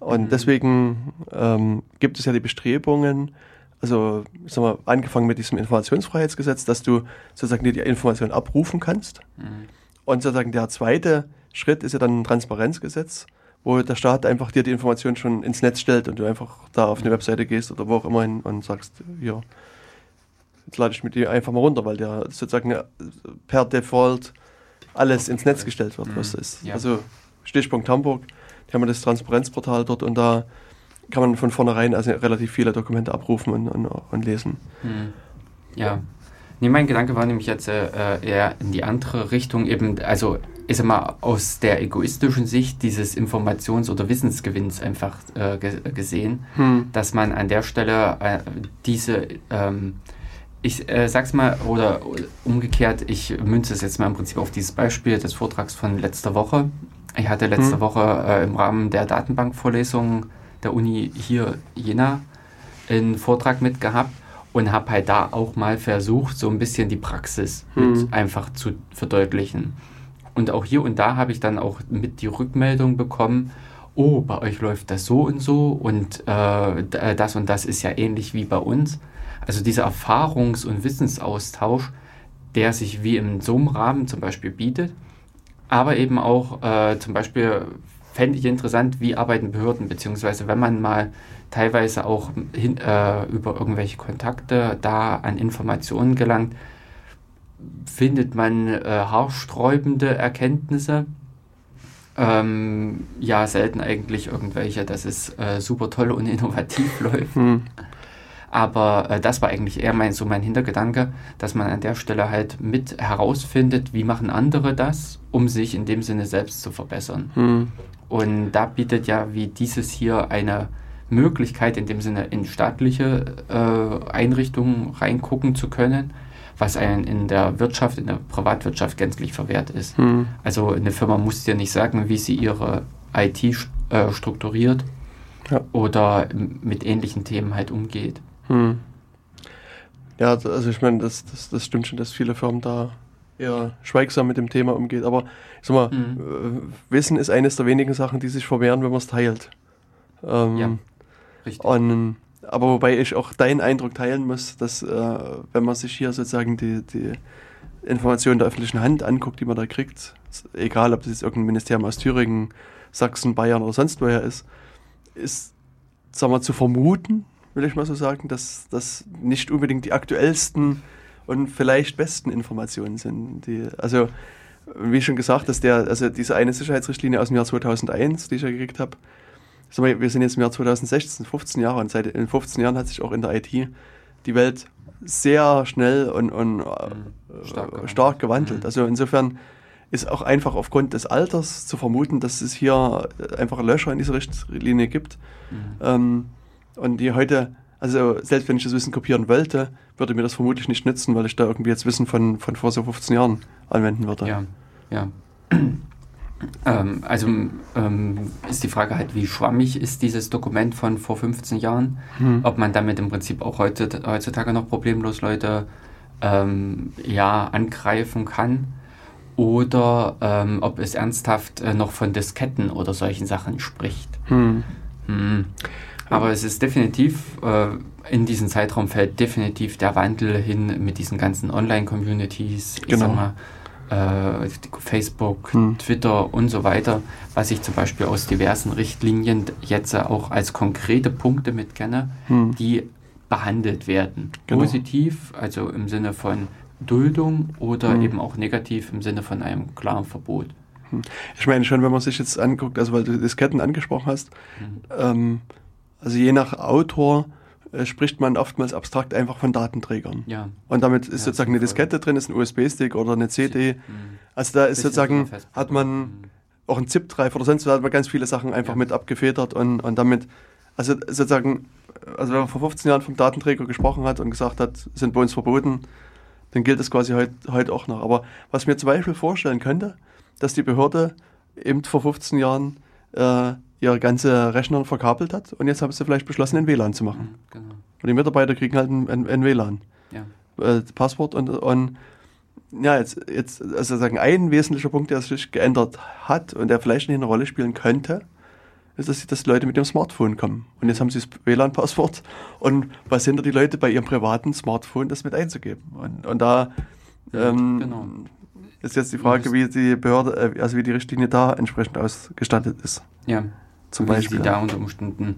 und mhm. deswegen ähm, gibt es ja die Bestrebungen, also ich sag mal, angefangen mit diesem Informationsfreiheitsgesetz, dass du sozusagen die Information abrufen kannst. Mhm. Und sozusagen der zweite Schritt ist ja dann ein Transparenzgesetz, wo der Staat einfach dir die Information schon ins Netz stellt und du einfach da auf eine Webseite gehst oder wo auch immer hin und sagst, ja, jetzt lade ich mir die einfach mal runter, weil der sozusagen per Default alles ins Netz gestellt wird, was mhm. ist. Ja. Also Stichpunkt Hamburg, die haben das Transparenzportal dort und da kann man von vornherein also relativ viele Dokumente abrufen und, und, und lesen. Mhm. Ja. Nee, mein Gedanke war nämlich jetzt äh, eher in die andere Richtung, eben, also ich sag mal, aus der egoistischen Sicht dieses Informations- oder Wissensgewinns einfach äh, gesehen, hm. dass man an der Stelle äh, diese, ähm, ich äh, sag's mal, oder umgekehrt, ich münze es jetzt mal im Prinzip auf dieses Beispiel des Vortrags von letzter Woche. Ich hatte letzte hm. Woche äh, im Rahmen der Datenbankvorlesung der Uni hier Jena einen Vortrag mitgehabt und habe halt da auch mal versucht, so ein bisschen die Praxis hm. mit einfach zu verdeutlichen. Und auch hier und da habe ich dann auch mit die Rückmeldung bekommen, oh, bei euch läuft das so und so und äh, das und das ist ja ähnlich wie bei uns. Also dieser Erfahrungs- und Wissensaustausch, der sich wie in so einem Rahmen zum Beispiel bietet, aber eben auch äh, zum Beispiel fände ich interessant, wie arbeiten Behörden, beziehungsweise wenn man mal teilweise auch hin, äh, über irgendwelche Kontakte da an Informationen gelangt, findet man äh, haarsträubende Erkenntnisse. Ähm, ja, selten eigentlich irgendwelche, dass es äh, super toll und (laughs) innovativ läuft. Hm. Aber äh, das war eigentlich eher mein, so mein Hintergedanke, dass man an der Stelle halt mit herausfindet, wie machen andere das, um sich in dem Sinne selbst zu verbessern. Hm. Und da bietet ja wie dieses hier eine Möglichkeit, in dem Sinne in staatliche äh, Einrichtungen reingucken zu können, was einem in der Wirtschaft, in der Privatwirtschaft gänzlich verwehrt ist. Hm. Also eine Firma muss dir nicht sagen, wie sie ihre IT äh, strukturiert ja. oder mit ähnlichen Themen halt umgeht. Hm. Ja, also ich meine, das, das, das stimmt schon, dass viele Firmen da eher schweigsam mit dem Thema umgeht. Aber ich sag mal, mhm. Wissen ist eines der wenigen Sachen, die sich verwehren, wenn man es teilt. Ähm, ja, richtig. Und, aber wobei ich auch deinen Eindruck teilen muss, dass äh, wenn man sich hier sozusagen die, die Informationen der öffentlichen Hand anguckt, die man da kriegt, egal ob das jetzt irgendein Ministerium aus Thüringen, Sachsen, Bayern oder sonst woher ist, ist, sagen wir, zu vermuten, will ich mal so sagen, dass das nicht unbedingt die aktuellsten und vielleicht besten Informationen sind. Die, also, wie schon gesagt, dass der, also diese eine Sicherheitsrichtlinie aus dem Jahr 2001, die ich ja gekriegt habe, wir sind jetzt im Jahr 2016, 15 Jahre und seit in 15 Jahren hat sich auch in der IT die Welt sehr schnell und, und mhm. stark, stark, gewandelt. Mhm. Also insofern ist auch einfach aufgrund des Alters zu vermuten, dass es hier einfach Löcher in dieser Richtlinie gibt. Mhm. Ähm, und die heute, also selbst wenn ich das Wissen kopieren wollte, würde mir das vermutlich nicht nützen, weil ich da irgendwie jetzt Wissen von, von vor so 15 Jahren anwenden würde. Ja, ja. Ähm, also ähm, ist die Frage halt, wie schwammig ist dieses Dokument von vor 15 Jahren? Hm. Ob man damit im Prinzip auch heute, heutzutage noch problemlos Leute ähm, ja, angreifen kann oder ähm, ob es ernsthaft äh, noch von Disketten oder solchen Sachen spricht. Hm. Hm. Aber es ist definitiv, äh, in diesen Zeitraum fällt definitiv der Wandel hin mit diesen ganzen Online-Communities, genau. Äh, Facebook, hm. Twitter und so weiter, was ich zum Beispiel aus diversen Richtlinien jetzt auch als konkrete Punkte mitkenne, hm. die behandelt werden. Genau. Positiv, also im Sinne von Duldung oder hm. eben auch negativ im Sinne von einem klaren Verbot. Hm. Ich meine schon, wenn man sich jetzt anguckt, also weil du Disketten angesprochen hast, hm. ähm, also je nach Autor äh, spricht man oftmals abstrakt einfach von Datenträgern. Ja. Und damit ist ja, sozusagen eine Diskette drin, ist ein USB-Stick oder eine CD. Mhm. Also da ist sozusagen, hat man mhm. auch ein ZIP-Drive oder sonst was, hat man ganz viele Sachen einfach ja. mit abgefedert und, und damit, also sozusagen, also wenn man vor 15 Jahren vom Datenträger gesprochen hat und gesagt hat, sind bei uns verboten, dann gilt das quasi heute heut auch noch. Aber was mir zum Beispiel vorstellen könnte, dass die Behörde eben vor 15 Jahren äh, ihre ganze Rechner verkabelt hat und jetzt haben sie vielleicht beschlossen, ein WLAN zu machen. Genau. Und die Mitarbeiter kriegen halt ein, ein, ein WLAN. Ja. Äh, Passwort und, und ja, jetzt, jetzt also sagen, ein wesentlicher Punkt, der sich geändert hat und der vielleicht nicht eine Rolle spielen könnte, ist, dass, dass Leute mit dem Smartphone kommen. Und jetzt haben sie das WLAN-Passwort und was hindert die Leute bei ihrem privaten Smartphone, das mit einzugeben? Und, und da ähm, genau. ist jetzt die Frage, wie die Behörde, äh, also wie die Richtlinie da entsprechend ausgestattet ist. Ja, zum wie Beispiel. Sie da unter Umständen.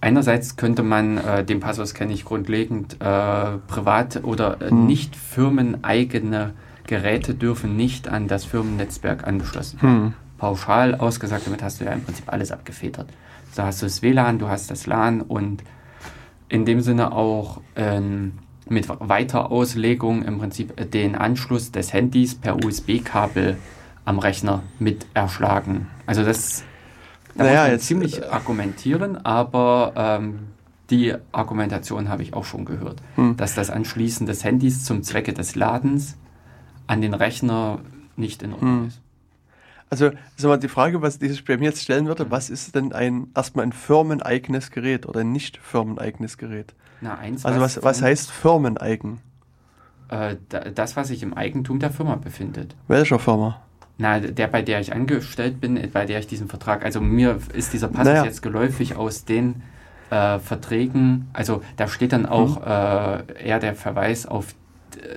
Einerseits könnte man, äh, den Passus kenne ich grundlegend, äh, privat oder äh, hm. nicht firmeneigene Geräte dürfen nicht an das Firmennetzwerk angeschlossen werden. Hm. Pauschal ausgesagt, damit hast du ja im Prinzip alles abgefedert. Da hast du das WLAN, du hast das LAN und in dem Sinne auch ähm, mit Weiterauslegung im Prinzip den Anschluss des Handys per USB-Kabel am Rechner mit erschlagen. Also das da naja, muss man jetzt ziemlich äh, argumentieren, aber ähm, die Argumentation habe ich auch schon gehört, hm. dass das Anschließen des Handys zum Zwecke des Ladens an den Rechner nicht in Ordnung hm. ist. Also sag mal, die Frage, was sich bei mir jetzt stellen würde, was ist denn ein erstmal ein firmeneigenes Gerät oder ein nicht firmeneigenes Gerät? Na, eins, also was, was heißt firmeneigen? Äh, das, was sich im Eigentum der Firma befindet. Welcher Firma? Na, der, bei der ich angestellt bin, bei der ich diesen Vertrag, also mir ist dieser Pass naja. jetzt geläufig aus den äh, Verträgen, also da steht dann auch mhm. äh, eher der Verweis auf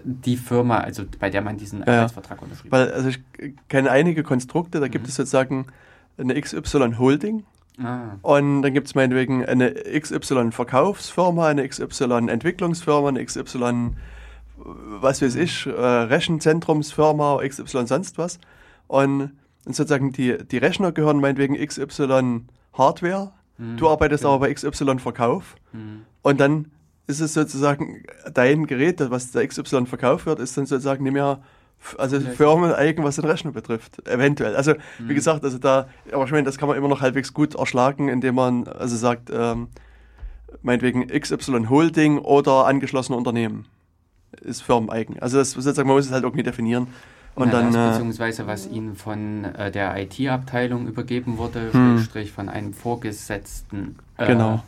die Firma, also bei der man diesen Arbeitsvertrag ja, unterschrieben hat. Weil, also ich kenne einige Konstrukte, da gibt mhm. es sozusagen eine XY Holding. Ah, Und dann gibt es meinetwegen eine XY-Verkaufsfirma, eine XY-Entwicklungsfirma, eine XY, was weiß ich, äh, Rechenzentrumsfirma, XY sonst was. Und, und sozusagen die, die Rechner gehören meinetwegen XY Hardware. hm, Du arbeitest okay. aber bei XY Verkauf. hm, Und dann ist es sozusagen dein Gerät, was der XY verkauft wird, ist dann sozusagen nicht mehr also Vielleicht. firmeneigen, was den Rechner betrifft, eventuell. Also wie Mhm. gesagt, also da, aber ich meine, das kann man immer noch halbwegs gut erschlagen, indem man also sagt, ähm, meinetwegen XY Holding oder angeschlossene Unternehmen ist firmeneigen. Also das sozusagen, man muss es halt irgendwie definieren. Und Na, dann, das, äh, beziehungsweise was ihnen von äh, der IT-Abteilung übergeben wurde, Hm. Schrägstrich von einem Vorgesetzten äh, Genau.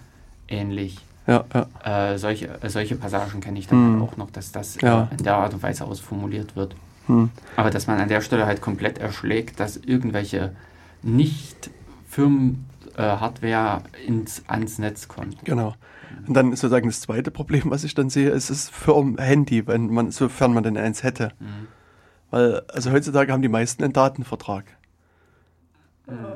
ähnlich. ja, ja, Äh, solche, äh, solche Passagen kenne ich dann Hm. auch noch, dass das Ja. äh, in der Art und Weise ausformuliert wird. hm, Aber dass man an der Stelle halt komplett erschlägt, dass irgendwelche nicht Firmen-Hardware ins, ans Netz kommt. genau. Und dann sozusagen das zweite Problem, was ich dann sehe, ist das Firmen-Handy, wenn man, sofern man denn eins hätte. Mhm. Weil, also heutzutage haben die meisten einen Datenvertrag.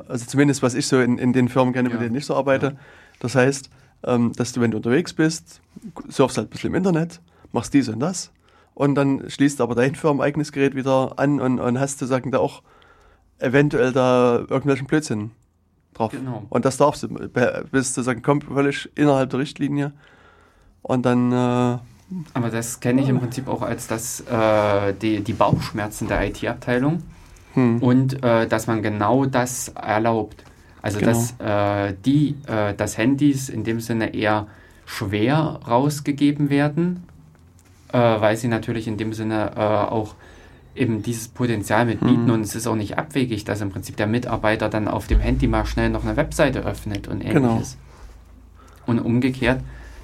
Also zumindest, was ich so in, in den Firmen kenne, Ja. mit denen ich so arbeite. Das heißt, ähm, dass du, wenn du unterwegs bist, surfst halt ein bisschen im Internet, machst dies und das und dann schließt aber dein firmeneigenes Gerät wieder an und, und hast sozusagen da auch eventuell da irgendwelchen Blödsinn drauf. Genau. Und das darfst du, bist sozusagen kommt völlig innerhalb der Richtlinie und dann, äh, Aber das kenne ich im Prinzip auch als das, äh, die, die Bauchschmerzen der IT-Abteilung hm, und äh, dass man genau das erlaubt. Also Genau. dass äh, die, äh, dass Handys in dem Sinne eher schwer rausgegeben werden, äh, weil sie natürlich in dem Sinne äh, auch eben dieses Potenzial mit bieten Mhm. und es ist auch nicht abwegig, dass im Prinzip der Mitarbeiter dann auf dem Handy mal schnell noch eine Webseite öffnet und Genau. ähnliches. Und umgekehrt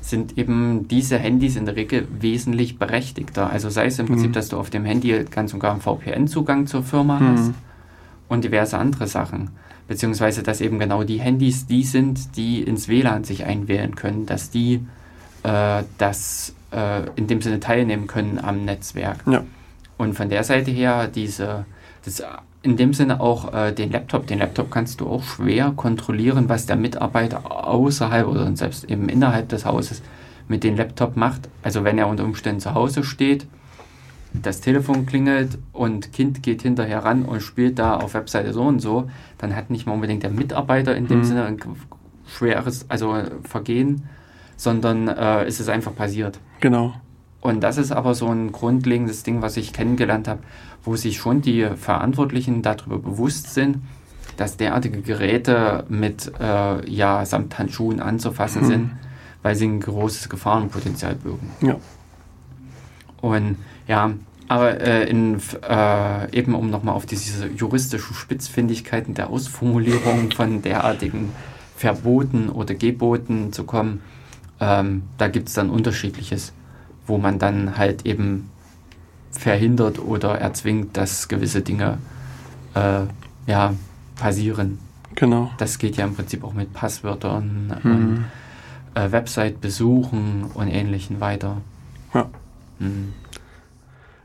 sind eben diese Handys in der Regel wesentlich berechtigter. Also sei es im Prinzip, Mhm. dass du auf dem Handy ganz und gar einen VPN-Zugang zur Firma hast hm, und diverse andere Sachen. Beziehungsweise, dass eben genau die Handys die sind, die ins WLAN sich einwählen können, dass die äh, das äh, in dem Sinne teilnehmen können am Netzwerk. ja, Und von der Seite her, diese, das, in dem Sinne auch äh, den Laptop. Den Laptop kannst du auch schwer kontrollieren, was der Mitarbeiter außerhalb oder selbst eben innerhalb des Hauses mit dem Laptop macht. Also wenn er unter Umständen zu Hause steht, das Telefon klingelt und Kind geht hinterher ran und spielt da auf Webseite so und so, dann hat nicht mal unbedingt der Mitarbeiter in dem Mhm. Sinne ein schweres also Vergehen, sondern äh, ist es einfach passiert. genau. Und das ist aber so ein grundlegendes Ding, was ich kennengelernt habe, wo sich schon die Verantwortlichen darüber bewusst sind, dass derartige Geräte mit äh, ja, Samthandschuhen anzufassen Mhm. sind, weil sie ein großes Gefahrenpotenzial birgen. Ja. Und ja, aber äh, in, äh, eben um nochmal auf diese juristischen Spitzfindigkeiten der Ausformulierung von derartigen Verboten oder Geboten zu kommen, ähm, da gibt es dann unterschiedliches, wo man dann halt eben verhindert oder erzwingt, dass gewisse Dinge äh, ja, passieren. Genau. Das geht ja im Prinzip auch mit Passwörtern und Hm. äh, Website-Besuchen und ähnlichen weiter. Ja. Hm.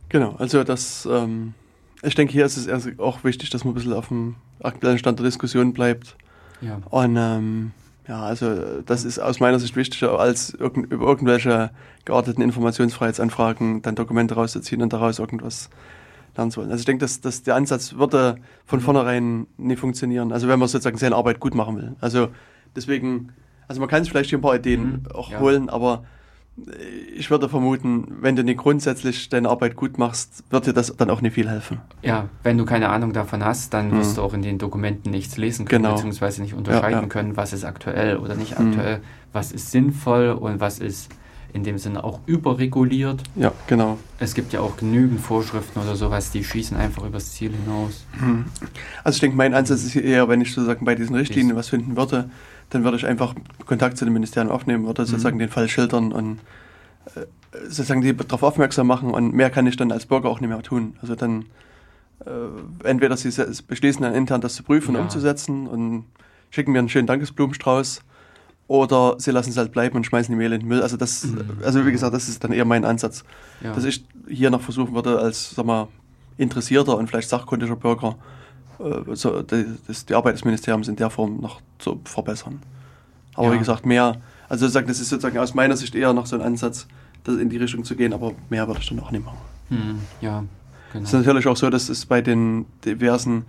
Genau, also das, ähm, ich denke, hier ist es auch wichtig, dass man ein bisschen auf dem aktuellen Stand der Diskussion bleibt. Ja. Und ähm, ja, also das ist aus meiner Sicht wichtiger, als irgend, über irgendwelche gearteten Informationsfreiheitsanfragen dann Dokumente rauszuziehen und daraus irgendwas lernen zu wollen. Also ich denke, dass, dass der Ansatz würde von Mhm. vornherein nie funktionieren. Also wenn man sozusagen seine Arbeit gut machen will. Also deswegen, also man kann sich vielleicht hier ein paar Ideen Mhm, auch ja. holen, aber ich würde vermuten, wenn du nicht grundsätzlich deine Arbeit gut machst, wird dir das dann auch nicht viel helfen. Ja, wenn du keine Ahnung davon hast, dann Mhm. wirst du auch in den Dokumenten nichts lesen können, Genau. beziehungsweise nicht unterscheiden Ja, ja. können, was ist aktuell oder nicht Mhm. aktuell, was ist sinnvoll und was ist in dem Sinne auch überreguliert. Ja, genau. Es gibt ja auch genügend Vorschriften oder sowas, die schießen einfach übers Ziel hinaus. Also ich denke, mein Ansatz ist eher, wenn ich sozusagen bei diesen Richtlinien was finden würde, dann würde ich einfach Kontakt zu den Ministerien aufnehmen, würde sozusagen den Fall schildern und äh, sozusagen die darauf aufmerksam machen und mehr kann ich dann als Bürger auch nicht mehr tun. Also dann äh, entweder sie beschließen dann intern das zu prüfen und Ja. umzusetzen und schicken mir einen schönen Dankesblumenstrauß oder sie lassen es halt bleiben und schmeißen die Mail in den Müll. Also das, Mhm. also wie gesagt, das ist dann eher mein Ansatz, Ja. dass ich hier noch versuchen würde als, sag mal, interessierter und vielleicht sachkundiger Bürger so, die, das, die Arbeit des Ministeriums in der Form noch zu verbessern. Aber Ja. wie gesagt, mehr, also sozusagen, das ist sozusagen aus meiner Sicht eher noch so ein Ansatz, das in die Richtung zu gehen, aber mehr würde ich dann auch nicht machen. Hm, ja, genau. Es ist natürlich auch so, dass es bei den diversen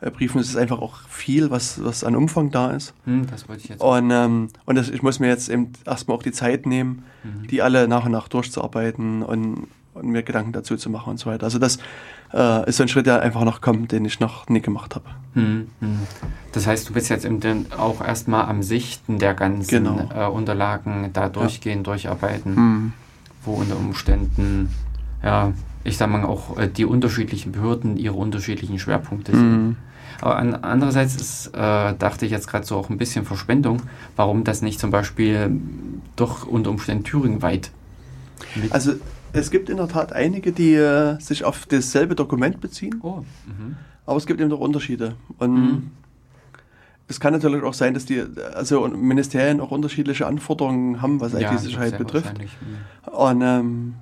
äh, Briefen es ist einfach auch viel, was, was an Umfang da ist. Hm, das wollte ich jetzt. Und, ähm, und das, ich muss mir jetzt eben erstmal auch die Zeit nehmen, Mhm. die alle nach und nach durchzuarbeiten und, und mir Gedanken dazu zu machen und so weiter. Also das äh, ist so ein Schritt, der einfach noch kommt, den ich noch nie gemacht habe. Hm, hm. Das heißt, du bist jetzt auch erstmal am Sichten der ganzen Genau. äh, Unterlagen da durchgehen, durcharbeiten, Hm. wo unter Umständen, ja, ich sag mal auch äh, die unterschiedlichen Behörden ihre unterschiedlichen Schwerpunkte sind. Hm. Aber an, andererseits ist, äh, dachte ich jetzt gerade so auch ein bisschen Verschwendung, warum das nicht zum Beispiel doch unter Umständen thüringenweit mit. Also es gibt in der Tat einige, die äh, sich auf dasselbe Dokument beziehen, oh, mhm. aber es gibt eben doch Unterschiede. Und Mhm. es kann natürlich auch sein, dass die also Ministerien auch unterschiedliche Anforderungen haben, was Ja, IT-Sicherheit betrifft. wahrscheinlich, hm. Und ähm,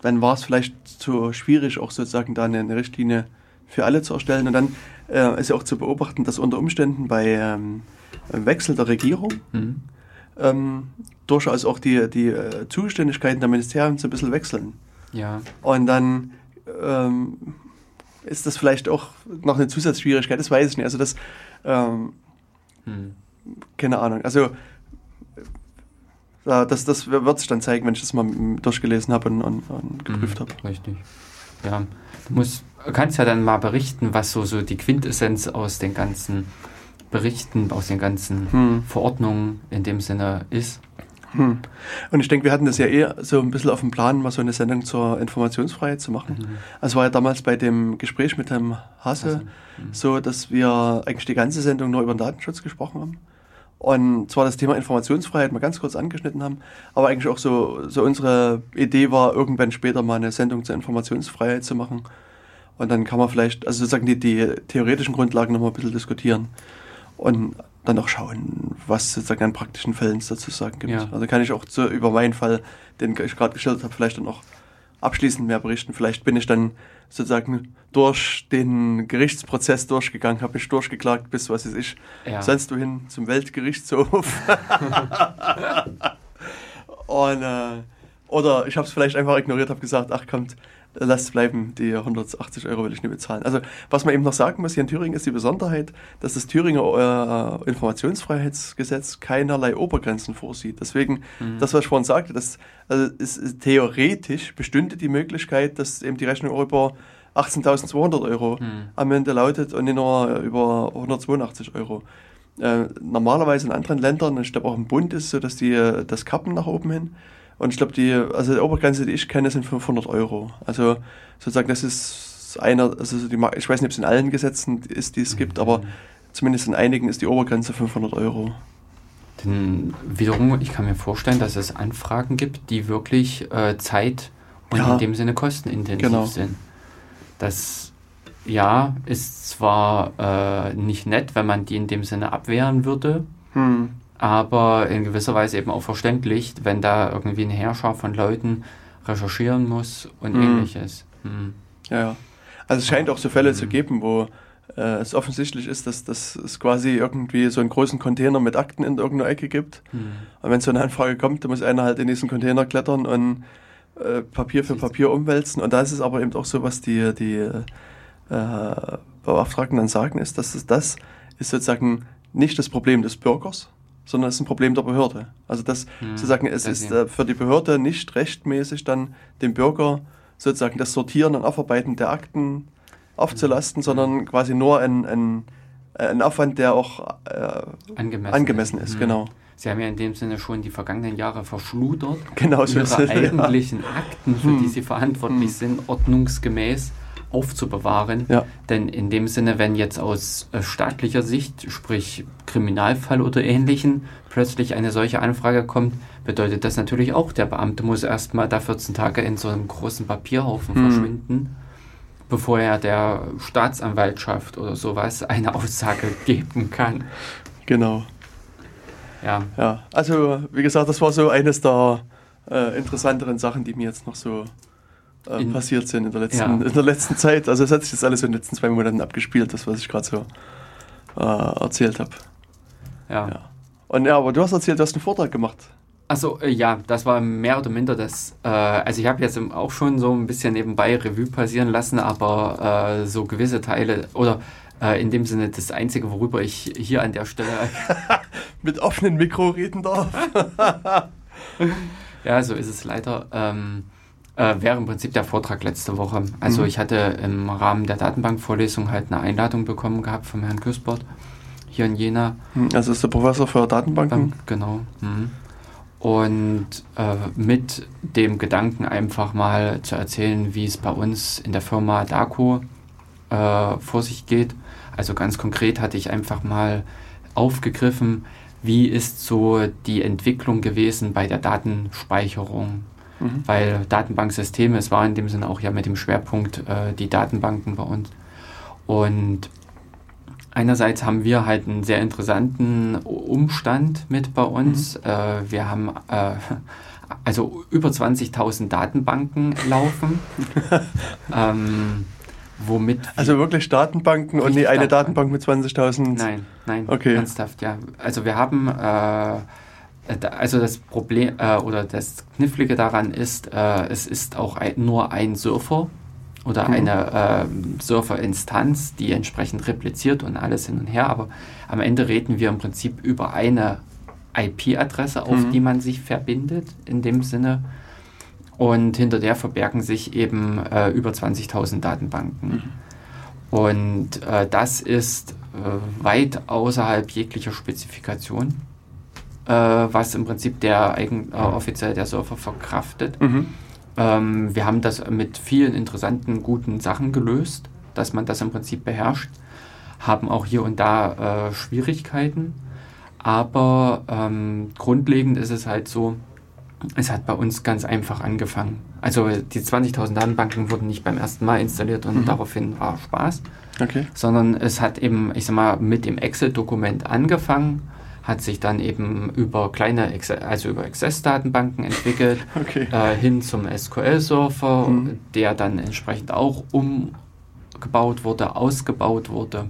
dann war es vielleicht zu schwierig, auch sozusagen da eine, eine Richtlinie für alle zu erstellen. Und dann äh, ist ja auch zu beobachten, dass unter Umständen bei ähm, Wechsel der Regierung Hm. Ähm, durchaus auch die, die äh, Zuständigkeiten der Ministerien so ein bisschen wechseln. Ja, Und dann ähm, ist das vielleicht auch noch eine Zusatzschwierigkeit, das weiß ich nicht. Also das, ähm, hm. keine Ahnung. Also äh, das, das wird sich dann zeigen, wenn ich das mal durchgelesen habe und, und, und geprüft Mhm, habe. Richtig. Ja, du musst, kannst ja dann mal berichten, was so, so die Quintessenz aus den ganzen Berichten, aus den ganzen Hm. Verordnungen in dem Sinne ist. Hm. Und ich denke, wir hatten das ja eher so ein bisschen auf dem Plan, mal so eine Sendung zur Informationsfreiheit zu machen. Mhm. Also war ja damals bei dem Gespräch mit dem Hasse Also, hm. so, dass wir eigentlich die ganze Sendung nur über den Datenschutz gesprochen haben. Und zwar das Thema Informationsfreiheit mal ganz kurz angeschnitten haben, aber eigentlich auch so, so unsere Idee war, irgendwann später mal eine Sendung zur Informationsfreiheit zu machen. Und dann kann man vielleicht, also sozusagen die, die theoretischen Grundlagen nochmal ein bisschen diskutieren und dann auch schauen, was sozusagen an praktischen Fällen es dazu zu sagen gibt. Ja. Also kann ich auch so über meinen Fall, den ich gerade geschildert habe, vielleicht dann auch abschließend mehr berichten. Vielleicht bin ich dann sozusagen durch den Gerichtsprozess durchgegangen, habe mich durchgeklagt bis, was weiß ich, Ja. sonst wohin zum Weltgerichtshof. (laughs) (laughs) Und, äh, oder ich habe es vielleicht einfach ignoriert, habe gesagt, ach kommt, lasst bleiben, die 180 Euro will ich nicht bezahlen. Also was man eben noch sagen muss, hier in Thüringen ist die Besonderheit, dass das Thüringer äh, Informationsfreiheitsgesetz keinerlei Obergrenzen vorsieht. Deswegen, Mhm. das, was ich vorhin sagte, das, also es, ist theoretisch bestünde die Möglichkeit, dass eben die Rechnung über 18.200 Euro Hm. am Ende lautet und nicht nur über 182 Euro. Äh, normalerweise in anderen Ländern, ich glaube auch im Bund ist es so, dass die äh, das kappen nach oben hin. Und ich glaube, die, also die Obergrenze, die ich kenne, sind 500 Euro. Also sozusagen, das ist einer, also so die, ich weiß nicht, ob es in allen Gesetzen ist, die es gibt, aber zumindest in einigen ist die Obergrenze 500 Euro. Denn wiederum, ich kann mir vorstellen, dass es Anfragen gibt, die wirklich äh, Zeit und Ja. in dem Sinne kostenintensiv Genau. sind. Das ja ist zwar äh, nicht nett, wenn man die in dem Sinne abwehren würde, Hm. Aber in gewisser Weise eben auch verständlich, wenn da irgendwie eine Herrscher von Leuten recherchieren muss und Mhm. ähnliches. Hm. Ja, ja. Also es scheint auch so Fälle Mhm. zu geben, wo äh, es offensichtlich ist, dass, dass es quasi irgendwie so einen großen Container mit Akten in irgendeiner Ecke gibt. Hm. Und wenn so eine Anfrage kommt, dann muss einer halt in diesen Container klettern und äh, Papier für Papier umwälzen. Und da ist es aber eben auch so, was die, die äh, Beauftragten dann sagen, ist, dass es, das ist sozusagen nicht das Problem des Bürgers, sondern es ist ein Problem der Behörde. Also das Hm. sozusagen, es ist äh, für die Behörde nicht rechtmäßig dann dem Bürger sozusagen das Sortieren und Aufarbeiten der Akten aufzulasten, Mhm. sondern quasi nur ein, ein, ein Aufwand, der auch äh, angemessen, angemessen ist, Hm. genau. Sie haben ja in dem Sinne schon die vergangenen Jahre verschludert. Genau so ihre ist es. Ja. eigentlichen Akten, für Hm. die sie verantwortlich Hm. sind, ordnungsgemäß aufzubewahren. Ja. Denn in dem Sinne, wenn jetzt aus äh, staatlicher Sicht, sprich Kriminalfall oder ähnlichen, plötzlich eine solche Anfrage kommt, bedeutet das natürlich auch, der Beamte muss erstmal da 14 Tage in so einem großen Papierhaufen Hm. verschwinden, bevor er der Staatsanwaltschaft oder sowas eine Aussage (laughs) geben kann. Genau. Ja, Ja, also wie gesagt, das war so eines der äh, interessanteren Sachen, die mir jetzt noch so äh, In- passiert sind in der, letzten, Ja. in der letzten Zeit. Also es hat sich jetzt alles in den letzten zwei Monaten abgespielt, das, was ich gerade so äh, erzählt habe. Ja. Ja. Und ja, aber du hast erzählt, du hast einen Vortrag gemacht. Also äh, ja, das war mehr oder minder das. Äh, also ich habe jetzt auch schon so ein bisschen nebenbei Revue passieren lassen, aber äh, so gewisse Teile oder äh, in dem Sinne das Einzige, worüber ich hier an der Stelle (laughs) (laughs) Mit offenem Mikro reden darf. (laughs) Ja, so ist es leider. Ähm, äh, wäre im Prinzip der Vortrag letzte Woche. Also Mhm. ich hatte im Rahmen der Datenbankvorlesung halt eine Einladung bekommen gehabt vom Herrn Küspert hier in Jena. Hm, Also ist der Professor für Datenbanken. Bank, genau. Mhm. Und äh, mit dem Gedanken einfach mal zu erzählen, wie es bei uns in der Firma Daco äh, vor sich geht. Also ganz konkret hatte ich einfach mal aufgegriffen, wie ist so die Entwicklung gewesen bei der Datenspeicherung. Mhm. Weil Datenbanksysteme, es war in dem Sinne auch ja mit dem Schwerpunkt äh, die Datenbanken bei uns. Und einerseits haben wir halt einen sehr interessanten Umstand mit bei uns. Äh, wir haben äh, (laughs) also über 20.000 Datenbanken laufen. (laughs) ähm, womit Also wirklich Datenbanken und nie eine Datenbank. Mit 20.000. Nein, nein, Okay. ernsthaft, ja. Also wir haben, äh, also das Problem äh, oder das Knifflige daran ist, äh, es ist auch ein, nur ein Surfer oder Mhm. eine ähm, Surferinstanz, die entsprechend repliziert und alles hin und her, aber am Ende reden wir im Prinzip über eine IP-Adresse, auf Mhm. die man sich verbindet, in dem Sinne. Und hinter der verbergen sich eben äh, über 20.000 Datenbanken. Und äh, das ist äh, weit außerhalb jeglicher Spezifikation, äh, was im Prinzip der eigen, äh, offiziell der Surfer verkraftet. Mhm. Ähm, wir haben das mit vielen interessanten, guten Sachen gelöst, dass man das im Prinzip beherrscht, haben auch hier und da äh, Schwierigkeiten, aber ähm, grundlegend ist es halt so, es hat bei uns ganz einfach angefangen. Also die 20.000 Datenbanken wurden nicht beim ersten Mal installiert und Mhm. daraufhin war Spaß, Okay. sondern es hat eben, ich sag mal, mit dem Excel-Dokument angefangen, hat sich dann eben über kleine, also über Access-Datenbanken entwickelt, (laughs) Okay. äh, hin zum SQL-Server, Mhm. der dann entsprechend auch umgebaut wurde, ausgebaut wurde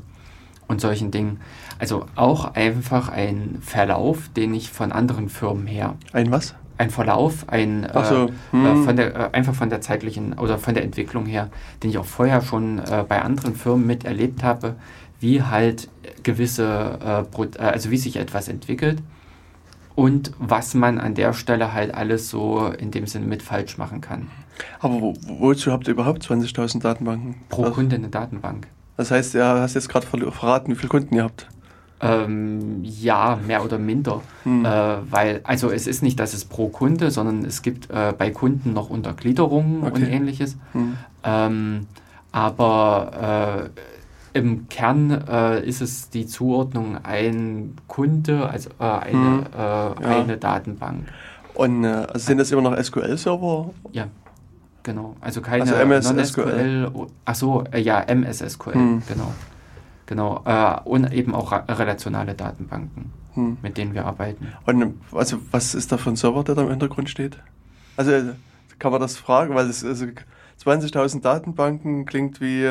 und solchen Dingen. Also auch einfach ein Verlauf, den ich von anderen Firmen her, Ein was? ein Verlauf, ein so. äh, Hm. äh, von der, äh, einfach von der zeitlichen oder von der Entwicklung her, den ich auch vorher schon äh, bei anderen Firmen miterlebt habe, wie halt gewisse, äh, äh, also wie sich etwas entwickelt und was man an der Stelle halt alles so in dem Sinne mit falsch machen kann. Aber wo, wozu habt ihr überhaupt 20.000 Datenbanken? Pro das, Kunde eine Datenbank. das heißt, ja, hast jetzt gerade verraten, wie viele Kunden ihr habt. Ähm, ja, mehr oder minder. Hm. Äh, weil, also es ist nicht, dass es pro Kunde, sondern es gibt äh, bei Kunden noch Untergliederungen und Okay. ähnliches. Hm. Ähm, aber äh, im Kern äh, ist es die Zuordnung ein Kunde, also äh, eine, Hm. äh, eine Datenbank. Und äh, also sind das immer noch SQL-Server? Ja, genau. Also keine Also MS Non-SQL. Achso, äh, ja, MS-SQL, Hm. genau. Genau. Äh, und eben auch relationale Datenbanken, Hm. mit denen wir arbeiten. Und also, was ist da für ein Server, der da im Hintergrund steht? Also kann man das fragen, weil es also 20.000 Datenbanken klingt wie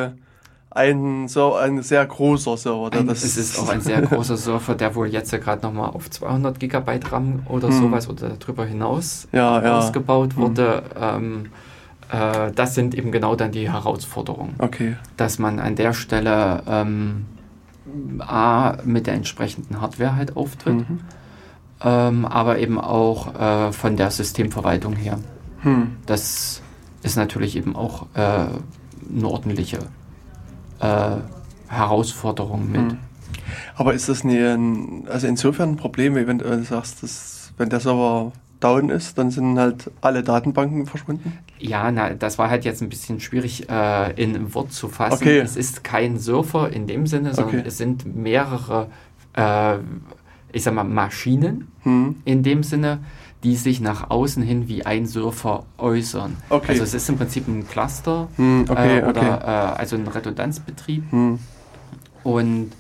ein, Ser ein sehr großer Server. Ein, das es ist auch ein (laughs) sehr großer Server, der wohl jetzt ja gerade nochmal auf 200 Gigabyte RAM oder Hm. sowas oder darüber hinaus Ja, ja. ausgebaut Hm. wurde. Ähm, äh, das sind eben genau dann die Herausforderungen, Okay. dass man an der Stelle ähm, A, mit der entsprechenden Hardware halt auftritt, Mhm. ähm, aber eben auch äh, von der Systemverwaltung her. Hm. Das ist natürlich eben auch äh, eine ordentliche äh, Herausforderung mit. Hm. Aber ist das ein, also insofern ein Problem, wenn du sagst, dass, wenn der Server down ist, dann sind halt alle Datenbanken verschwunden? Ja, na, das war halt jetzt ein bisschen schwierig äh, in ein Wort zu fassen. Okay. Es ist kein Surfer in dem Sinne, sondern Okay. es sind mehrere, äh, ich sag mal, Maschinen Hm. in dem Sinne, die sich nach außen hin wie ein Surfer äußern. Okay. Also es ist im Prinzip ein Cluster Hm, okay, äh, oder okay. äh, also ein Redundanzbetrieb Hm. und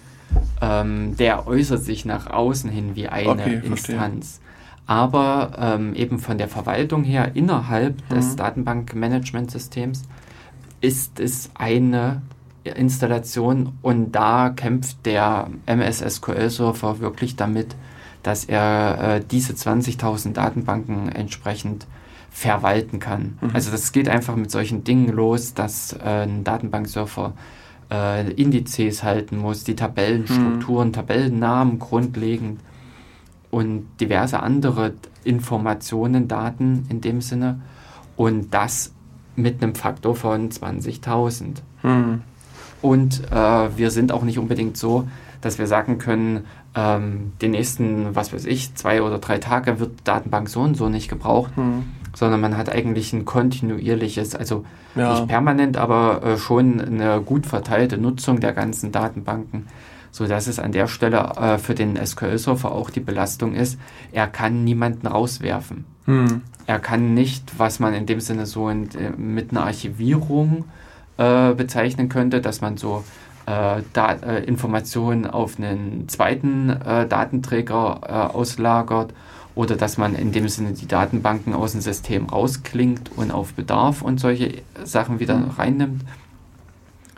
ähm, der äußert sich nach außen hin wie eine Okay, verstehe. Instanz. aber ähm, eben von der Verwaltung her innerhalb mhm. des Datenbankmanagementsystems ist es eine Installation und da kämpft der MS SQL Server wirklich damit, dass er äh, diese 20.000 Datenbanken entsprechend verwalten kann. Mhm. Also das geht einfach mit solchen Dingen los, dass äh, ein Datenbanksurfer äh, Indizes halten muss, die Tabellenstrukturen, mhm. Tabellennamen grundlegend und diverse andere Informationen, Daten in dem Sinne und das mit einem Faktor von 20.000. Mhm. Und äh, wir sind auch nicht unbedingt so, dass wir sagen können, ähm, die nächsten, was weiß ich, zwei oder drei Tage wird Datenbank so und so nicht gebraucht, mhm. sondern man hat eigentlich ein kontinuierliches, also ja. nicht permanent, aber äh, schon eine gut verteilte Nutzung der ganzen Datenbanken, sodass es an der Stelle äh, für den SQL-Server auch die Belastung ist, er kann niemanden rauswerfen. Mhm. Er kann nicht, was man in dem Sinne so in, äh, mit einer Archivierung äh, bezeichnen könnte, dass man so Informationen auf einen zweiten äh, Datenträger äh, auslagert oder dass man in dem Sinne die Datenbanken aus dem System rausklingt und auf Bedarf und solche Sachen wieder mhm. reinnimmt.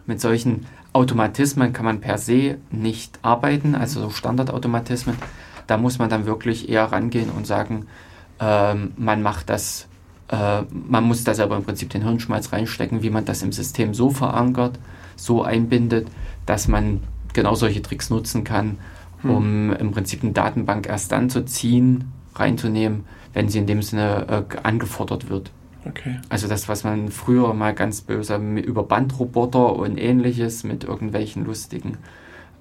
Mit solchen Automatismen kann man per se nicht arbeiten, also so Standardautomatismen. Da muss man dann wirklich eher rangehen und sagen, ähm, man macht das, äh, man muss da selber im Prinzip den Hirnschmalz reinstecken, wie man das im System so verankert, so einbindet, dass man genau solche Tricks nutzen kann, hm. um hm. im Prinzip eine Datenbank erst dann zu ziehen, reinzunehmen, wenn sie in dem Sinne äh, angefordert wird. Okay. Also das, was man früher mal ganz böse über Bandroboter und ähnliches mit irgendwelchen lustigen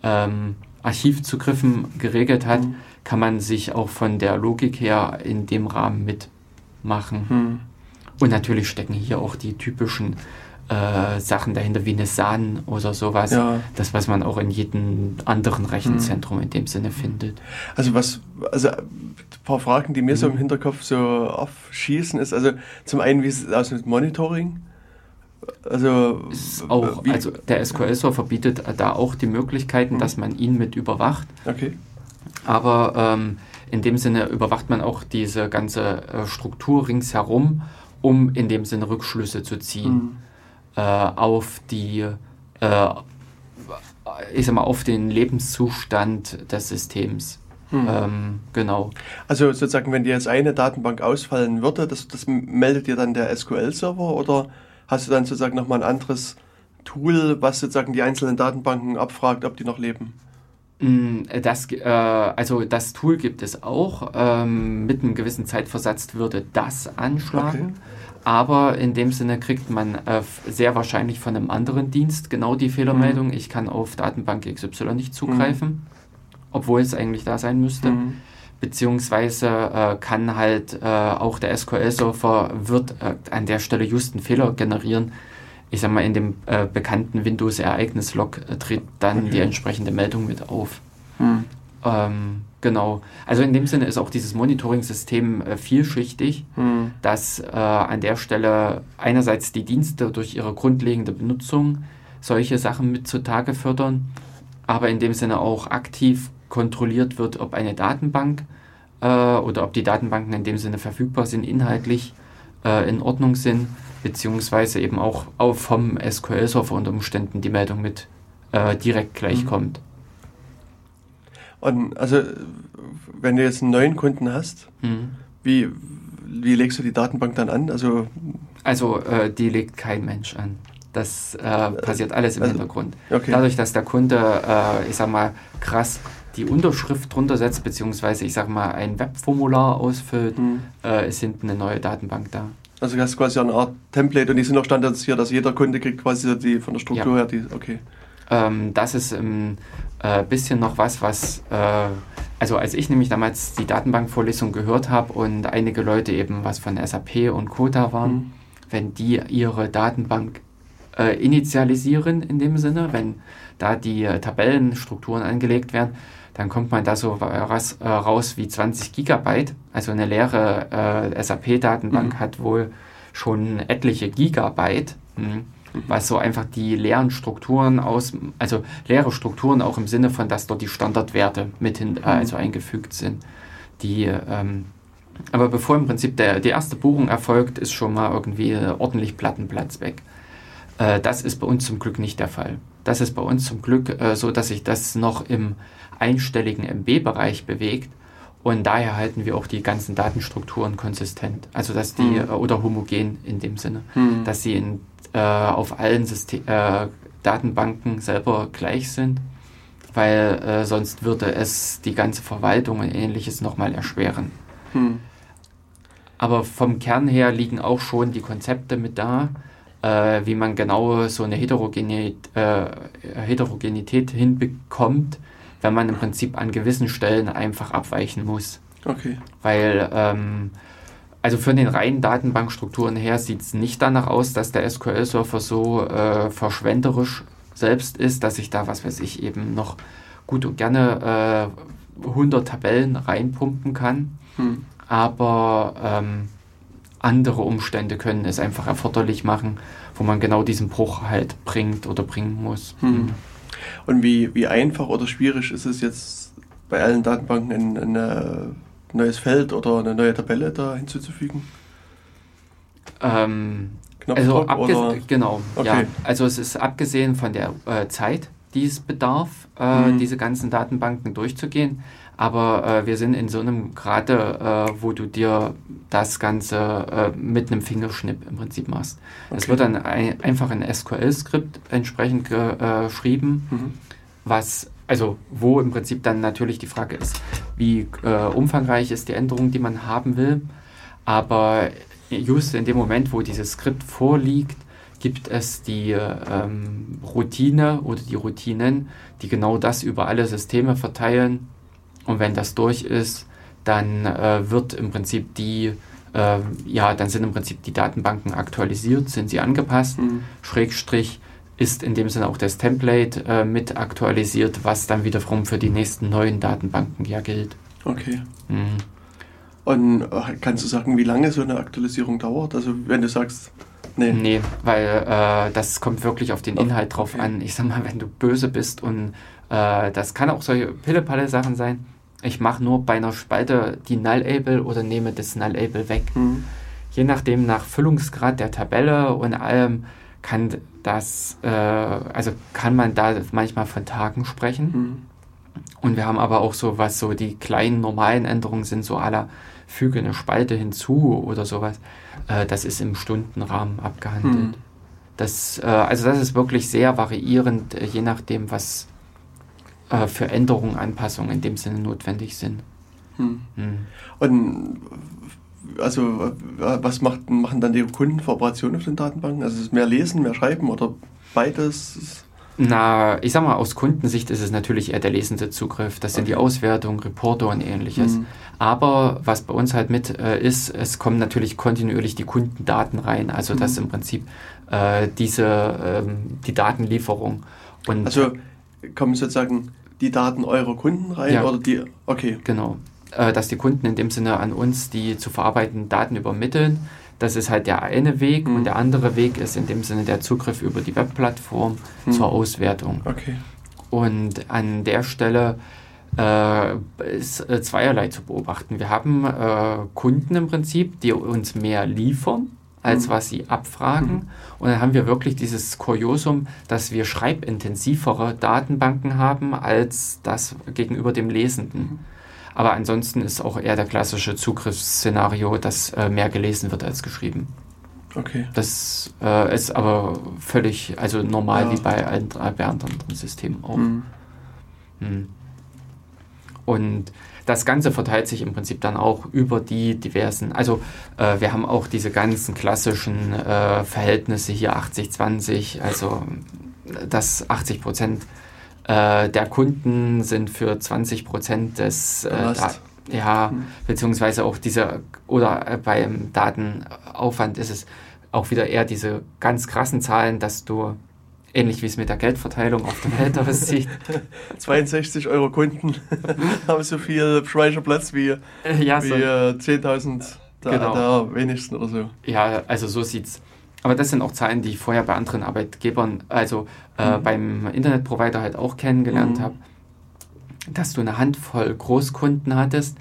ähm, Archivzugriffen geregelt hat, hm. kann man sich auch von der Logik her in dem Rahmen mitmachen. Hm. Und natürlich stecken hier auch die typischen äh, Sachen dahinter wie eine SAN oder sowas. Ja. Das, was man auch in jedem anderen Rechenzentrum mhm. in dem Sinne findet. Also was, also ein paar Fragen, die mir mhm. so im Hinterkopf so aufschießen, ist also zum einen, wie ist es aus mit Monitoring? Also, auch, also der SQL-Server bietet da auch die Möglichkeiten, mhm. dass man ihn mit überwacht. Okay. Aber ähm, in dem Sinne überwacht man auch diese ganze äh, Struktur ringsherum, um in dem Sinne Rückschlüsse zu ziehen. Mhm äh, auf die, äh, ich sag mal, auf den Lebenszustand des Systems. Hm. Ähm, genau. Also sozusagen, wenn dir jetzt eine Datenbank ausfallen würde, das, das meldet dir dann der SQL-Server oder hast du dann sozusagen nochmal ein anderes Tool, was sozusagen die einzelnen Datenbanken abfragt, ob die noch leben? Hm, das, äh, also das Tool gibt es auch. Ähm, mit einem gewissen Zeitversatz würde das anschlagen. Okay aber in dem Sinne kriegt man äh, sehr wahrscheinlich von einem anderen Dienst genau die Fehlermeldung, mhm. ich kann auf Datenbank XY nicht zugreifen, mhm. obwohl es eigentlich da sein müsste. Mhm. Beziehungsweise äh, kann halt äh, auch der SQL-Server wird äh, an der Stelle just einen Fehler generieren. Ich sag mal, in dem äh, bekannten Windows-Ereignis-Log äh, tritt dann die entsprechende Meldung mit auf. Mhm. Ähm, Genau. Also in dem Sinne ist auch dieses Monitoring-System äh, vielschichtig, hm. dass äh, an der Stelle einerseits die Dienste durch ihre grundlegende Benutzung solche Sachen mit zutage fördern, aber in dem Sinne auch aktiv kontrolliert wird, ob eine Datenbank äh, oder ob die Datenbanken in dem Sinne verfügbar sind, inhaltlich äh, in Ordnung sind, beziehungsweise eben auch, auch vom SQL-Server unter Umständen die Meldung mit äh, direkt gleich hm. kommt. Und also, wenn du jetzt einen neuen Kunden hast, mhm. wie, wie legst du die Datenbank dann an? Also, also äh, die legt kein Mensch an. Das äh, passiert alles im also, Hintergrund. Okay. Dadurch, dass der Kunde, äh, ich sag mal, krass die Unterschrift drunter setzt, beziehungsweise ich sag mal ein Webformular ausfüllt, mhm. äh, ist hinten eine neue Datenbank da. Also du hast quasi eine Art Template und die sind auch standardisiert, dass jeder Kunde kriegt quasi die von der Struktur ja. her die, okay. Ähm, das ist ein äh, bisschen noch was, was, äh, also als ich nämlich damals die Datenbankvorlesung gehört habe und einige Leute eben was von SAP und Kota waren, mhm. wenn die ihre Datenbank äh, initialisieren in dem Sinne, wenn da die äh, Tabellenstrukturen angelegt werden, dann kommt man da so was äh, raus wie 20 Gigabyte. Also eine leere äh, SAP-Datenbank mhm. hat wohl schon etliche Gigabyte. Mhm was so einfach die leeren Strukturen aus, also leere Strukturen auch im Sinne von, dass dort die Standardwerte mit hin, äh, also eingefügt sind, die ähm, Aber bevor im Prinzip der, die erste Buchung erfolgt, ist schon mal irgendwie ordentlich Plattenplatz weg. Äh, das ist bei uns zum Glück nicht der Fall. Das ist bei uns zum Glück äh, so, dass sich das noch im einstelligen MB-Bereich bewegt. Und daher halten wir auch die ganzen Datenstrukturen konsistent. Also dass die, hm. oder homogen in dem Sinne, hm. dass sie in, äh, auf allen System, äh, Datenbanken selber gleich sind, weil äh, sonst würde es die ganze Verwaltung und ähnliches nochmal erschweren. Hm. Aber vom Kern her liegen auch schon die Konzepte mit da, äh, wie man genau so eine Heterogenität, äh, Heterogenität hinbekommt, wenn man im Prinzip an gewissen Stellen einfach abweichen muss. Okay. Weil, ähm, also von den reinen Datenbankstrukturen her sieht es nicht danach aus, dass der SQL-Surfer so äh, verschwenderisch selbst ist, dass ich da, was weiß ich, eben noch gut und gerne äh, 100 Tabellen reinpumpen kann. Hm. Aber ähm, andere Umstände können es einfach erforderlich machen, wo man genau diesen Bruch halt bringt oder bringen muss. Hm. hm. Und wie, wie einfach oder schwierig ist es jetzt bei allen Datenbanken ein, ein, ein neues Feld oder eine neue Tabelle da hinzuzufügen? Ähm, also genau, okay. ja. Also es ist abgesehen von der äh, Zeit, die es bedarf, äh, mhm. diese ganzen Datenbanken durchzugehen, aber äh, wir sind in so einem Grade, äh, wo du dir das Ganze äh, mit einem Fingerschnipp im Prinzip machst. Okay. Es wird dann ein, einfach ein SQL-Skript entsprechend geschrieben, äh, mhm. was also wo im Prinzip dann natürlich die Frage ist, wie äh, umfangreich ist die Änderung, die man haben will. Aber just in dem Moment, wo dieses Skript vorliegt, gibt es die ähm, Routine oder die Routinen, die genau das über alle Systeme verteilen und wenn das durch ist, dann äh, wird im Prinzip die, äh, ja, dann sind im Prinzip die Datenbanken aktualisiert, sind sie angepasst, mhm. Schrägstrich ist in dem Sinne auch das Template äh, mit aktualisiert, was dann wiederum für die nächsten neuen Datenbanken ja gilt. Okay. Mhm. Und äh, kannst du sagen, wie lange so eine Aktualisierung dauert? Also wenn du sagst, nee. Nee, weil äh, das kommt wirklich auf den Inhalt drauf okay. an. Ich sag mal, wenn du böse bist und äh, das kann auch solche Pille-Palle-Sachen sein, ich mache nur bei einer Spalte die Null-Able oder nehme das Null-Able weg. Mhm. Je nachdem, nach Füllungsgrad der Tabelle und allem, kann das, äh, also kann man da manchmal von Tagen sprechen. Mhm. Und wir haben aber auch so, was so die kleinen normalen Änderungen sind, so aller füge eine Spalte hinzu oder sowas. Äh, das ist im Stundenrahmen abgehandelt. Mhm. Das, äh, also das ist wirklich sehr variierend, äh, je nachdem, was äh, für Änderungen, Anpassungen in dem Sinne notwendig sind. Hm. Hm. Und also was macht, machen dann die Kunden für Operationen auf den Datenbanken? Also ist es mehr lesen, mehr schreiben oder beides? Na, ich sag mal, aus Kundensicht ist es natürlich eher der lesende Zugriff. Das sind die Auswertungen, Reporter und ähnliches. Mhm. Aber was bei uns halt mit äh, ist, es kommen natürlich kontinuierlich die Kundendaten rein. Also mhm. das ist im Prinzip äh, diese, ähm, die Datenlieferung. Und also kommen sozusagen die Daten eurer Kunden rein ja, oder die? Okay. Genau. Äh, dass die Kunden in dem Sinne an uns die zu verarbeitenden Daten übermitteln. Das ist halt der eine Weg mhm. und der andere Weg ist in dem Sinne der Zugriff über die Webplattform mhm. zur Auswertung. Okay. Und an der Stelle äh, ist äh, zweierlei zu beobachten. Wir haben äh, Kunden im Prinzip, die uns mehr liefern als mhm. was sie abfragen. Mhm. Und dann haben wir wirklich dieses Kuriosum, dass wir schreibintensivere Datenbanken haben als das gegenüber dem Lesenden. Aber ansonsten ist auch eher der klassische Zugriffsszenario, dass äh, mehr gelesen wird als geschrieben. Okay. Das äh, ist aber völlig, also normal ja. wie bei, allen, bei anderen Systemen auch. Mhm. Mhm. Und das Ganze verteilt sich im Prinzip dann auch über die diversen, also äh, wir haben auch diese ganzen klassischen äh, Verhältnisse hier 80-20, also dass 80 Prozent äh, der Kunden sind für 20 Prozent des, äh, da, ja, hm. beziehungsweise auch diese, oder äh, beim Datenaufwand ist es auch wieder eher diese ganz krassen Zahlen, dass du ähnlich wie es mit der Geldverteilung auf der Welt (laughs) aussieht. 62 Euro Kunden (laughs) haben so viel Speicherplatz wie, ja, wie so. 10.000 da, genau. da wenigsten oder so. Ja, also so sieht's. Aber das sind auch Zahlen, die ich vorher bei anderen Arbeitgebern, also äh, mhm. beim Internetprovider halt auch kennengelernt mhm. habe, dass du eine Handvoll Großkunden hattest,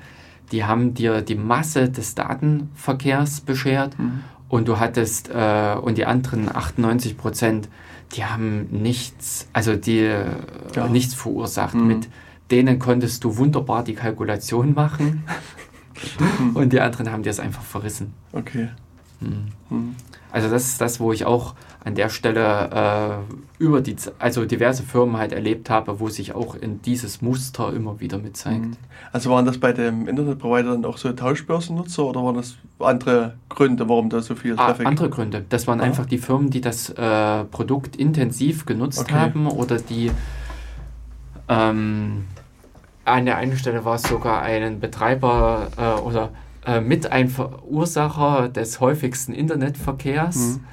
die haben dir die Masse des Datenverkehrs beschert Mhm. und du hattest, äh, und die anderen 98 Prozent, die haben nichts, also die äh, Ja. nichts verursacht. Mhm. Mit denen konntest du wunderbar die Kalkulation machen (laughs) und die anderen haben dir es einfach verrissen. Okay. Also das ist das, wo ich auch an der Stelle äh, über die, also diverse Firmen halt erlebt habe, wo sich auch in dieses Muster immer wieder mit zeigt. Mhm. Also waren das bei dem Internetprovider dann auch so Tauschbörsennutzer oder waren das andere Gründe, warum da so viel Ah, Traffic? andere Gründe. Das waren Ah. einfach die Firmen, die das äh, Produkt intensiv genutzt Okay. haben oder die ähm, an der einen Stelle war es sogar einen Betreiber äh, oder äh, mit ein Verursacher des häufigsten Internetverkehrs. Mhm.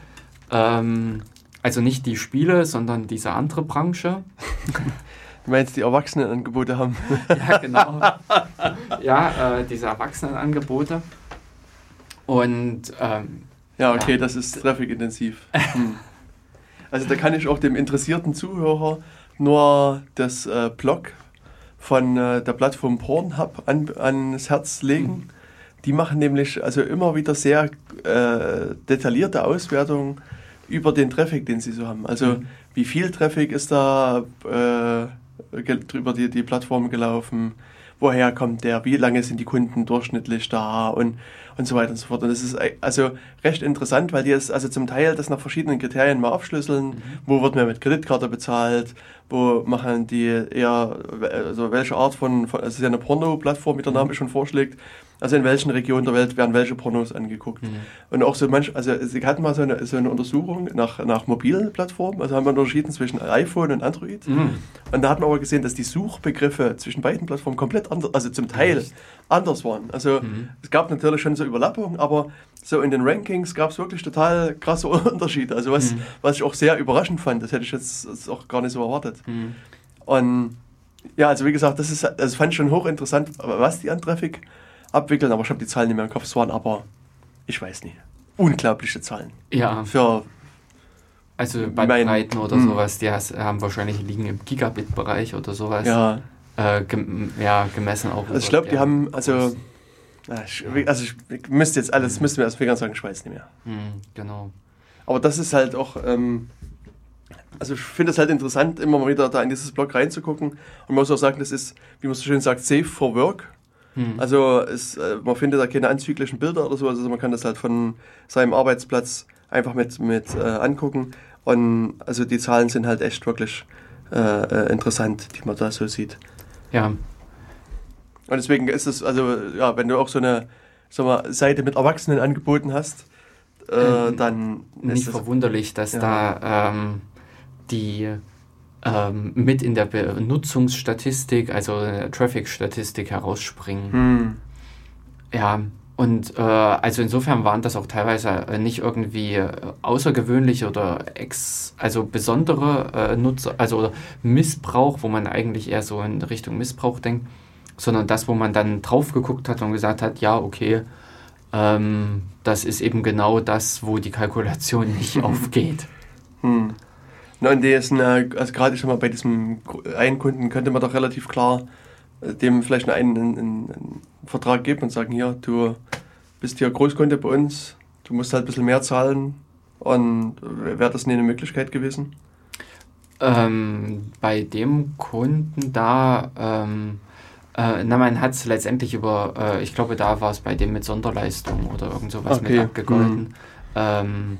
Ähm, also nicht die Spiele, sondern diese andere Branche. (laughs) Du meinst, die Erwachsenenangebote haben? (laughs) Ja, genau. ja, äh, diese Erwachsenenangebote. Und ähm, Ja, okay, Ja. das ist traffic-intensiv. Hm. Also da kann ich auch dem interessierten Zuhörer nur das äh, Blog von äh, der Plattform Pornhub an, ans Herz legen. Die machen nämlich also immer wieder sehr äh, detaillierte Auswertungen über den Traffic, den sie so haben. Also Mhm. wie viel Traffic ist da äh, drüber die, die Plattform gelaufen, woher kommt der, wie lange sind die Kunden durchschnittlich da und, und so weiter und so fort. Und das ist ei- also recht interessant, weil die es also zum Teil das nach verschiedenen Kriterien mal aufschlüsseln. Wo wird mehr mit Kreditkarte bezahlt? Wo machen die eher, also welche Art von, von es ist ja eine Porno-Plattform, wie der Name schon vorschlägt. Also in welchen Regionen der Welt werden welche Pornos angeguckt. Mhm. Und auch so manch, also sie hatten mal so eine, so eine Untersuchung nach, nach mobilen Plattformen, also haben wir unterschieden zwischen iPhone und Android. Mhm. Und da hat man aber gesehen, dass die Suchbegriffe zwischen beiden Plattformen komplett anders, also zum Teil Echt? anders waren. Also Mhm. es gab natürlich schon so Überlappungen, aber so in den Rankings gab es wirklich total krasse (laughs) Unterschiede. Also was, Mhm. was ich auch sehr überraschend fand, das hätte ich jetzt auch gar nicht so erwartet. Mhm. Und ja, also wie gesagt, das ist, das fand ich schon hochinteressant, was die an Traffic abwickeln, aber ich habe die Zahlen nicht mehr im Kopf, es waren aber, ich weiß nicht, unglaubliche Zahlen. Ja, Für, also Bandbreiten oder Mhm. sowas, die haben wahrscheinlich liegen im Gigabit-Bereich oder sowas. ja, Äh, gem ja, gemessen auch. also ich glaube, die haben, also, ich, also ich, müsste jetzt alles, müssten wir als Finger sagen, ich weiß nicht mehr. Mhm, genau. Aber das ist halt auch, ähm, also ich finde es halt interessant, immer mal wieder da in dieses Blog reinzugucken. Und man muss auch sagen, das ist, wie man so schön sagt, safe for work. Mhm. Also es, äh, man findet da keine anzüglichen Bilder oder so, also man kann das halt von seinem Arbeitsplatz einfach mit, mit äh, angucken. Und also die Zahlen sind halt echt wirklich äh, äh, interessant, die man da so sieht. ja, Und deswegen ist es, also ja, wenn du auch so eine sag mal, Seite mit Erwachsenen angeboten hast, äh, Ähm, dann nicht verwunderlich, dass Ja. da ähm, die ähm, mit in der Benutzungsstatistik, also äh, Traffic-Statistik herausspringen. hm, Ja, und äh, also insofern waren das auch teilweise äh, nicht irgendwie äh, außergewöhnliche oder ex, also besondere äh, Nutzer, also Missbrauch, wo man eigentlich eher so in Richtung Missbrauch denkt, sondern das, wo man dann drauf geguckt hat und gesagt hat, ja, okay, ähm, das ist eben genau das, wo die Kalkulation nicht (laughs) aufgeht. Hm. Na, und die ist eine, also gerade ich sag mal, bei diesem einen Kunden könnte man doch relativ klar äh, dem vielleicht einen, einen, einen Vertrag geben und sagen, hier, du bist hier Großkunde bei uns, du musst halt ein bisschen mehr zahlen und wäre das nie eine Möglichkeit gewesen? Ähm, bei dem Kunden da, ähm, äh, na, man hat es letztendlich über, äh, ich glaube, da war es bei dem mit Sonderleistung oder irgend sowas Okay, mit abgegolten. Ähm,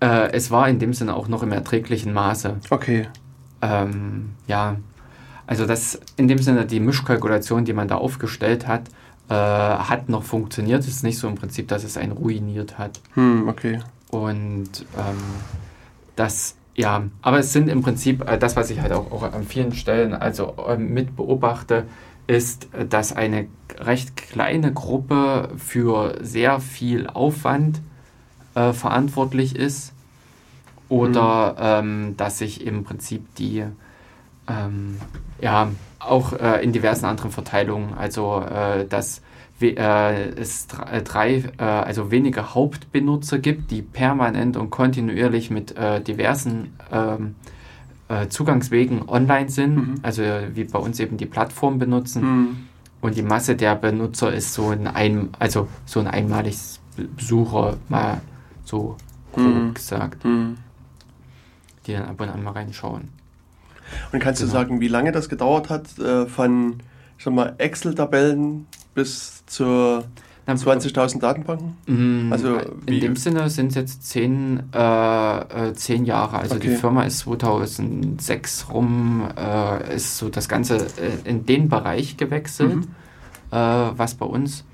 äh, es war in dem Sinne auch noch im erträglichen Maße. Okay. Ähm, ja, also das in dem Sinne die Mischkalkulation, die man da aufgestellt hat, äh, hat noch funktioniert. Es ist nicht so im Prinzip, dass es einen ruiniert hat. Hm, okay. Und ähm, das, ja, aber es sind im Prinzip, äh, das, was ich halt auch, auch an vielen Stellen also äh, mit beobachte, ist, dass eine recht kleine Gruppe für sehr viel Aufwand äh, verantwortlich ist oder ähm, dass sich im Prinzip die ähm, ja auch äh, in diversen anderen Verteilungen, also äh, dass äh, es äh, drei, äh, also wenige Hauptbenutzer gibt, die permanent und kontinuierlich mit diversen ähm, äh, Zugangswegen online sind, Mhm. also wie bei uns eben die Plattform benutzen Hm. und die Masse der Benutzer ist so ein, ein also so ein einmaliges Besucher, mal so grob Mhm. gesagt, Hm. die dann ab und an mal reinschauen. Und kannst du Genau. sagen, wie lange das gedauert hat, äh, von ich sag mal, Excel-Tabellen bis zu Na, 20.000 Datenbanken? Mm, Also, in dem Sinne sind es jetzt zehn, äh, äh, zehn Jahre. Also die Okay. Firma ist 2006 rum, äh, ist so das Ganze äh, in den Bereich gewechselt, Mhm. äh, was bei uns.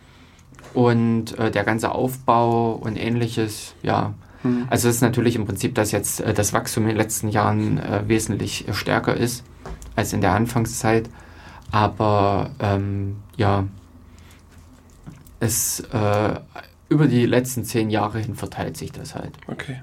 Und äh, der ganze Aufbau und ähnliches, ja. Hm. Also es ist natürlich im Prinzip, dass jetzt äh, das Wachstum in den letzten Jahren äh, wesentlich äh, stärker ist als in der Anfangszeit. Aber ähm, ja, es äh, über die letzten zehn Jahre hin verteilt sich das halt. Okay.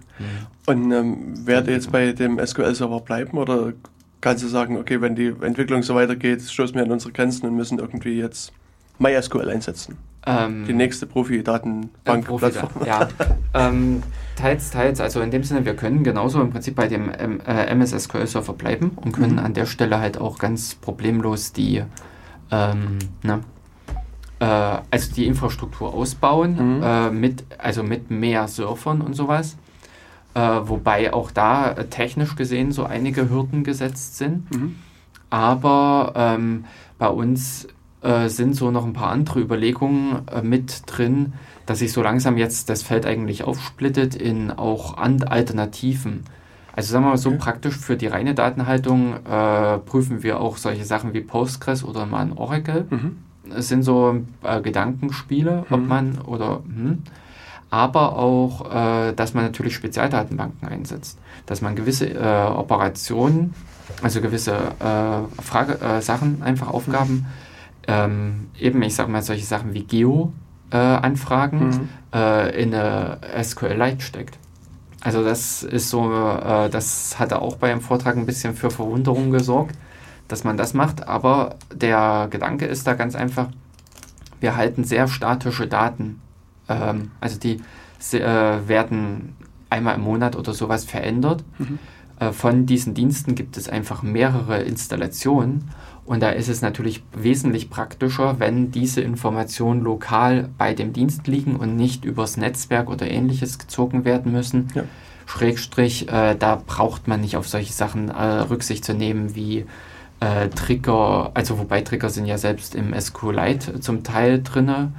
Und ähm, werdet ihr jetzt bei dem SQL-Server bleiben oder kannst du sagen, okay, wenn die Entwicklung so weitergeht, stoßen wir an unsere Grenzen und müssen irgendwie jetzt MySQL einsetzen? Ähm, Die nächste äh, Profi-Datenbank-Plattform. Profi- Ja, (laughs) ähm, teils, teils. Also in dem Sinne, wir können genauso im Prinzip bei dem ähm, äh, MS SQL Server bleiben und können Mhm. an der Stelle halt auch ganz problemlos die, ähm, ne, äh, also die Infrastruktur ausbauen Mhm. äh, mit, also mit mehr Surfern und sowas. Äh, wobei auch da äh, technisch gesehen so einige Hürden gesetzt sind. Mhm. Aber ähm, bei uns äh, sind so noch ein paar andere Überlegungen äh, mit drin, dass sich so langsam jetzt das Feld eigentlich aufsplittet in auch Alternativen. Also sagen wir mal so Okay. praktisch für die reine Datenhaltung äh, prüfen wir auch solche Sachen wie Postgres oder mal ein Oracle. Mhm. Es sind so äh, Gedankenspiele, ob Mhm. man oder hm. aber auch, äh, dass man natürlich Spezialdatenbanken einsetzt, dass man gewisse Operationen, also gewisse Frage, Sachen, einfach Aufgaben, ähm, eben ich sag mal solche Sachen wie Geo äh, Mhm. äh, in eine SQL-Lite steckt. Also das ist so, äh, das hatte auch bei dem Vortrag ein bisschen für Verwunderung gesorgt, dass man das macht, aber der Gedanke ist da ganz einfach, wir halten sehr statische Daten. Ähm, also die äh, werden einmal im Monat oder sowas verändert. Mhm. Äh, von diesen Diensten gibt es einfach mehrere Installationen und da ist es natürlich wesentlich praktischer, wenn diese Informationen lokal bei dem Dienst liegen und nicht übers Netzwerk oder ähnliches gezogen werden müssen. Ja. Schrägstrich, äh, da braucht man nicht auf solche Sachen äh, Rücksicht zu nehmen wie äh, Trigger, also wobei Trigger sind ja selbst im SQLite zum Teil drinne,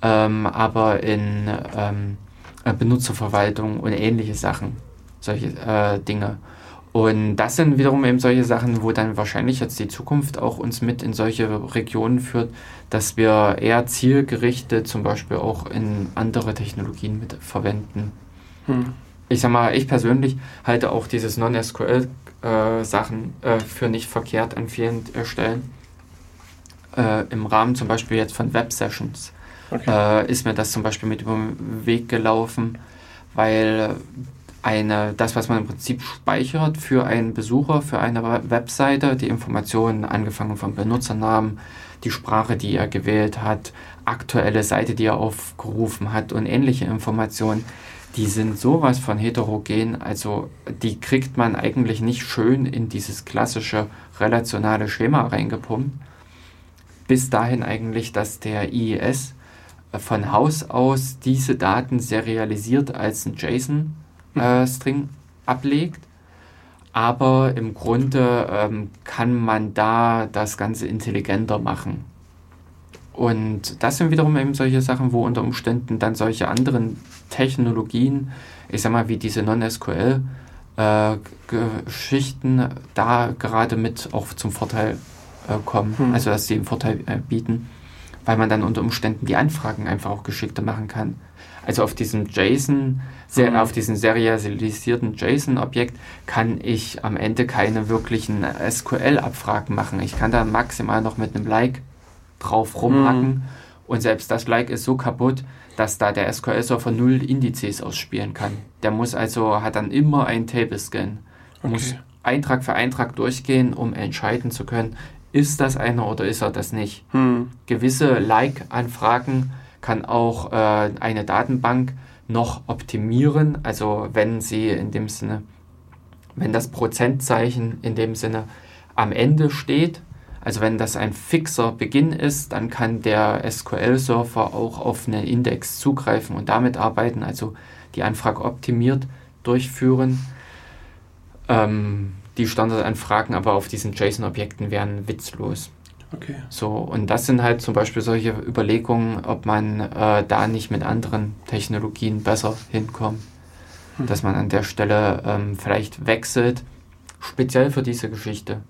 ähm, aber in ähm, äh, Benutzerverwaltung und ähnliche Sachen, solche äh, Dinge. Und das sind wiederum eben solche Sachen, wo dann wahrscheinlich jetzt die Zukunft auch uns mit in solche Regionen führt, dass wir eher zielgerichtet zum Beispiel auch in andere Technologien mit verwenden. Mhm. Ich sag mal, ich persönlich halte auch dieses Non-SQL-Sachen äh, für nicht verkehrt an vielen äh, Stellen. Äh, Im Rahmen zum Beispiel jetzt von Web-Sessions Okay. äh, ist mir das zum Beispiel mit über den Weg gelaufen, weil eine, das, was man im Prinzip speichert für einen Besucher, für eine We- Webseite, die Informationen angefangen vom Benutzernamen, die Sprache, die er gewählt hat, aktuelle Seite, die er aufgerufen hat und ähnliche Informationen, die sind sowas von heterogen, also die kriegt man eigentlich nicht schön in dieses klassische relationale Schema reingepumpt. Bis dahin eigentlich, dass der IIS von Haus aus diese Daten serialisiert als ein JSON-String ablegt. Aber im Grunde ähm, kann man da das Ganze intelligenter machen. Und das sind wiederum eben solche Sachen, wo unter Umständen dann solche anderen Technologien, ich sag mal, wie diese Non-SQL-Geschichten, da gerade mit auch zum Vorteil äh, kommen. Hm. Also, dass sie einen Vorteil äh, bieten, weil man dann unter Umständen die Anfragen einfach auch geschickter machen kann. Also auf diesem JSON, sehr, Mhm. auf diesem serialisierten JSON-Objekt kann ich am Ende keine wirklichen SQL-Abfragen machen. Ich kann da maximal noch mit einem Like drauf rumhacken Mhm. und selbst das Like ist so kaputt, dass da der SQL-Server null Indizes ausspielen kann. Der muss also, hat dann immer einen Table-Scan. Muss Okay. Eintrag für Eintrag durchgehen, um entscheiden zu können, ist das einer oder ist er das nicht. Hm. Gewisse Like-Anfragen kann auch äh, eine Datenbank noch optimieren, also wenn sie in dem Sinne, wenn das Prozentzeichen in dem Sinne am Ende steht, Also wenn das ein fixer Beginn ist, dann kann der SQL-Server auch auf einen Index zugreifen und damit arbeiten, also die Anfrage optimiert durchführen. Ähm, die Standardanfragen aber auf diesen JSON-Objekten wären witzlos. Okay. So, und das sind halt zum Beispiel solche Überlegungen, ob man äh, da nicht mit anderen Technologien besser hinkommt. Hm. Dass man an der Stelle ähm, vielleicht wechselt, speziell für diese Geschichte.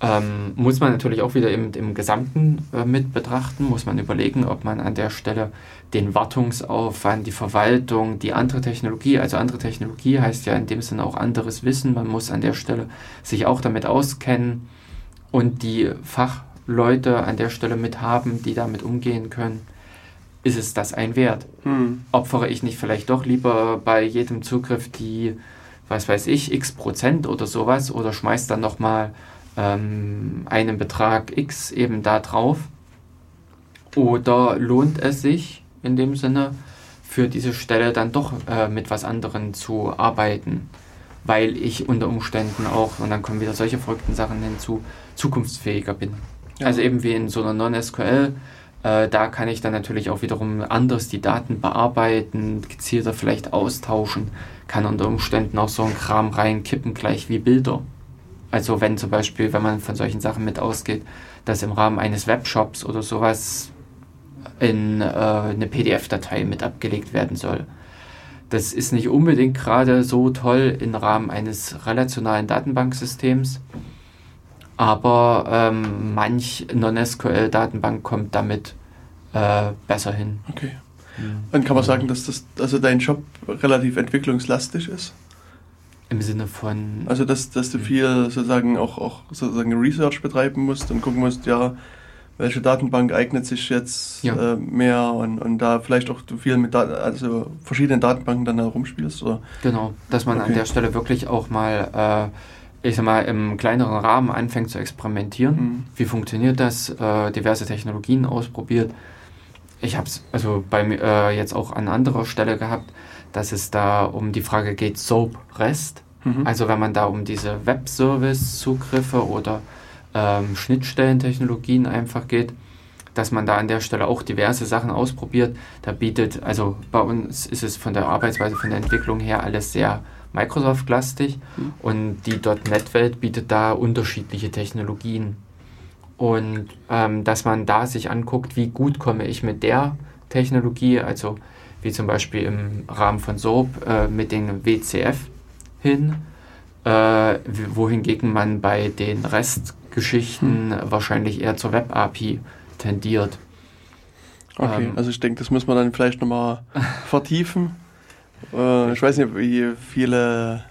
Ähm, muss man natürlich auch wieder im, im Gesamten äh, mit betrachten, muss man überlegen, ob man an der Stelle den Wartungsaufwand, die Verwaltung, die andere Technologie, also andere Technologie heißt ja in dem Sinne auch anderes Wissen, man muss an der Stelle sich auch damit auskennen und die Fachleute an der Stelle mit haben, die damit umgehen können. Ist es das ein Wert? Hm. Opfere ich nicht vielleicht doch lieber bei jedem Zugriff die, was weiß ich, x Prozent oder sowas oder schmeiß dann nochmal ähm, einen Betrag X eben da drauf? Oder lohnt es sich in dem Sinne für diese Stelle dann doch äh, mit was anderem zu arbeiten? Weil ich unter Umständen auch, und dann kommen wieder solche verrückten Sachen hinzu, zukunftsfähiger bin. Ja. Also eben wie in so einer Non-SQL, äh, da kann ich dann natürlich auch wiederum anders die Daten bearbeiten, gezielter vielleicht austauschen, kann unter Umständen auch so einen Kram reinkippen, gleich wie Bilder. Also wenn zum Beispiel, wenn man von solchen Sachen mit ausgeht, dass im Rahmen eines Webshops oder sowas in äh, eine PDF-Datei mit abgelegt werden soll. Das ist nicht unbedingt gerade so toll im Rahmen eines relationalen Datenbanksystems, aber ähm, manch Non-SQL-Datenbank kommt damit äh, besser hin. Okay. Dann kann man sagen, dass das, also dein Job relativ entwicklungslastig ist? Im Sinne von. Also, dass, dass du viel sozusagen auch, auch sozusagen Research betreiben musst und gucken musst, ja, welche Datenbank eignet sich jetzt ja. äh, mehr und, und da vielleicht auch du viel mit Dat also verschiedenen Datenbanken dann herumspielst? Oder? Genau, dass man okay. an der Stelle wirklich auch mal, äh, ich sag mal, im kleineren Rahmen anfängt zu experimentieren. Mhm. Wie funktioniert das? Äh, diverse Technologien ausprobiert. Ich habe es also bei mir äh, jetzt auch an anderer Stelle gehabt dass es da um die Frage geht, SOAP REST. Mhm. Also wenn man da um diese Web-Service-Zugriffe oder ähm, Schnittstellentechnologien einfach geht, dass man da an der Stelle auch diverse Sachen ausprobiert. Da bietet, also bei uns ist es von der Arbeitsweise, von der Entwicklung her alles sehr Microsoft-lastig mhm. und die .NET-Welt bietet da unterschiedliche Technologien. Und ähm, dass man da sich anguckt, wie gut komme ich mit der Technologie, also wie zum Beispiel im Rahmen von SOAP äh, mit den WCF hin, äh, wohingegen man bei den Restgeschichten hm. wahrscheinlich eher zur Web-API tendiert. Okay, ähm, also ich denke, das muss man dann vielleicht nochmal (laughs) vertiefen. Äh, ich weiß nicht, wie viele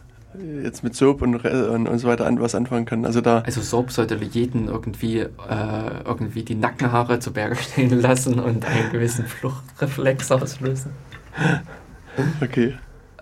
jetzt mit Soap und, und, und so weiter an, was anfangen können. Also, da also Soap sollte jeden irgendwie, äh, irgendwie die Nackenhaare zu Berge (laughs) stehen lassen und einen gewissen Fluchtreflex auslösen. (laughs) Okay.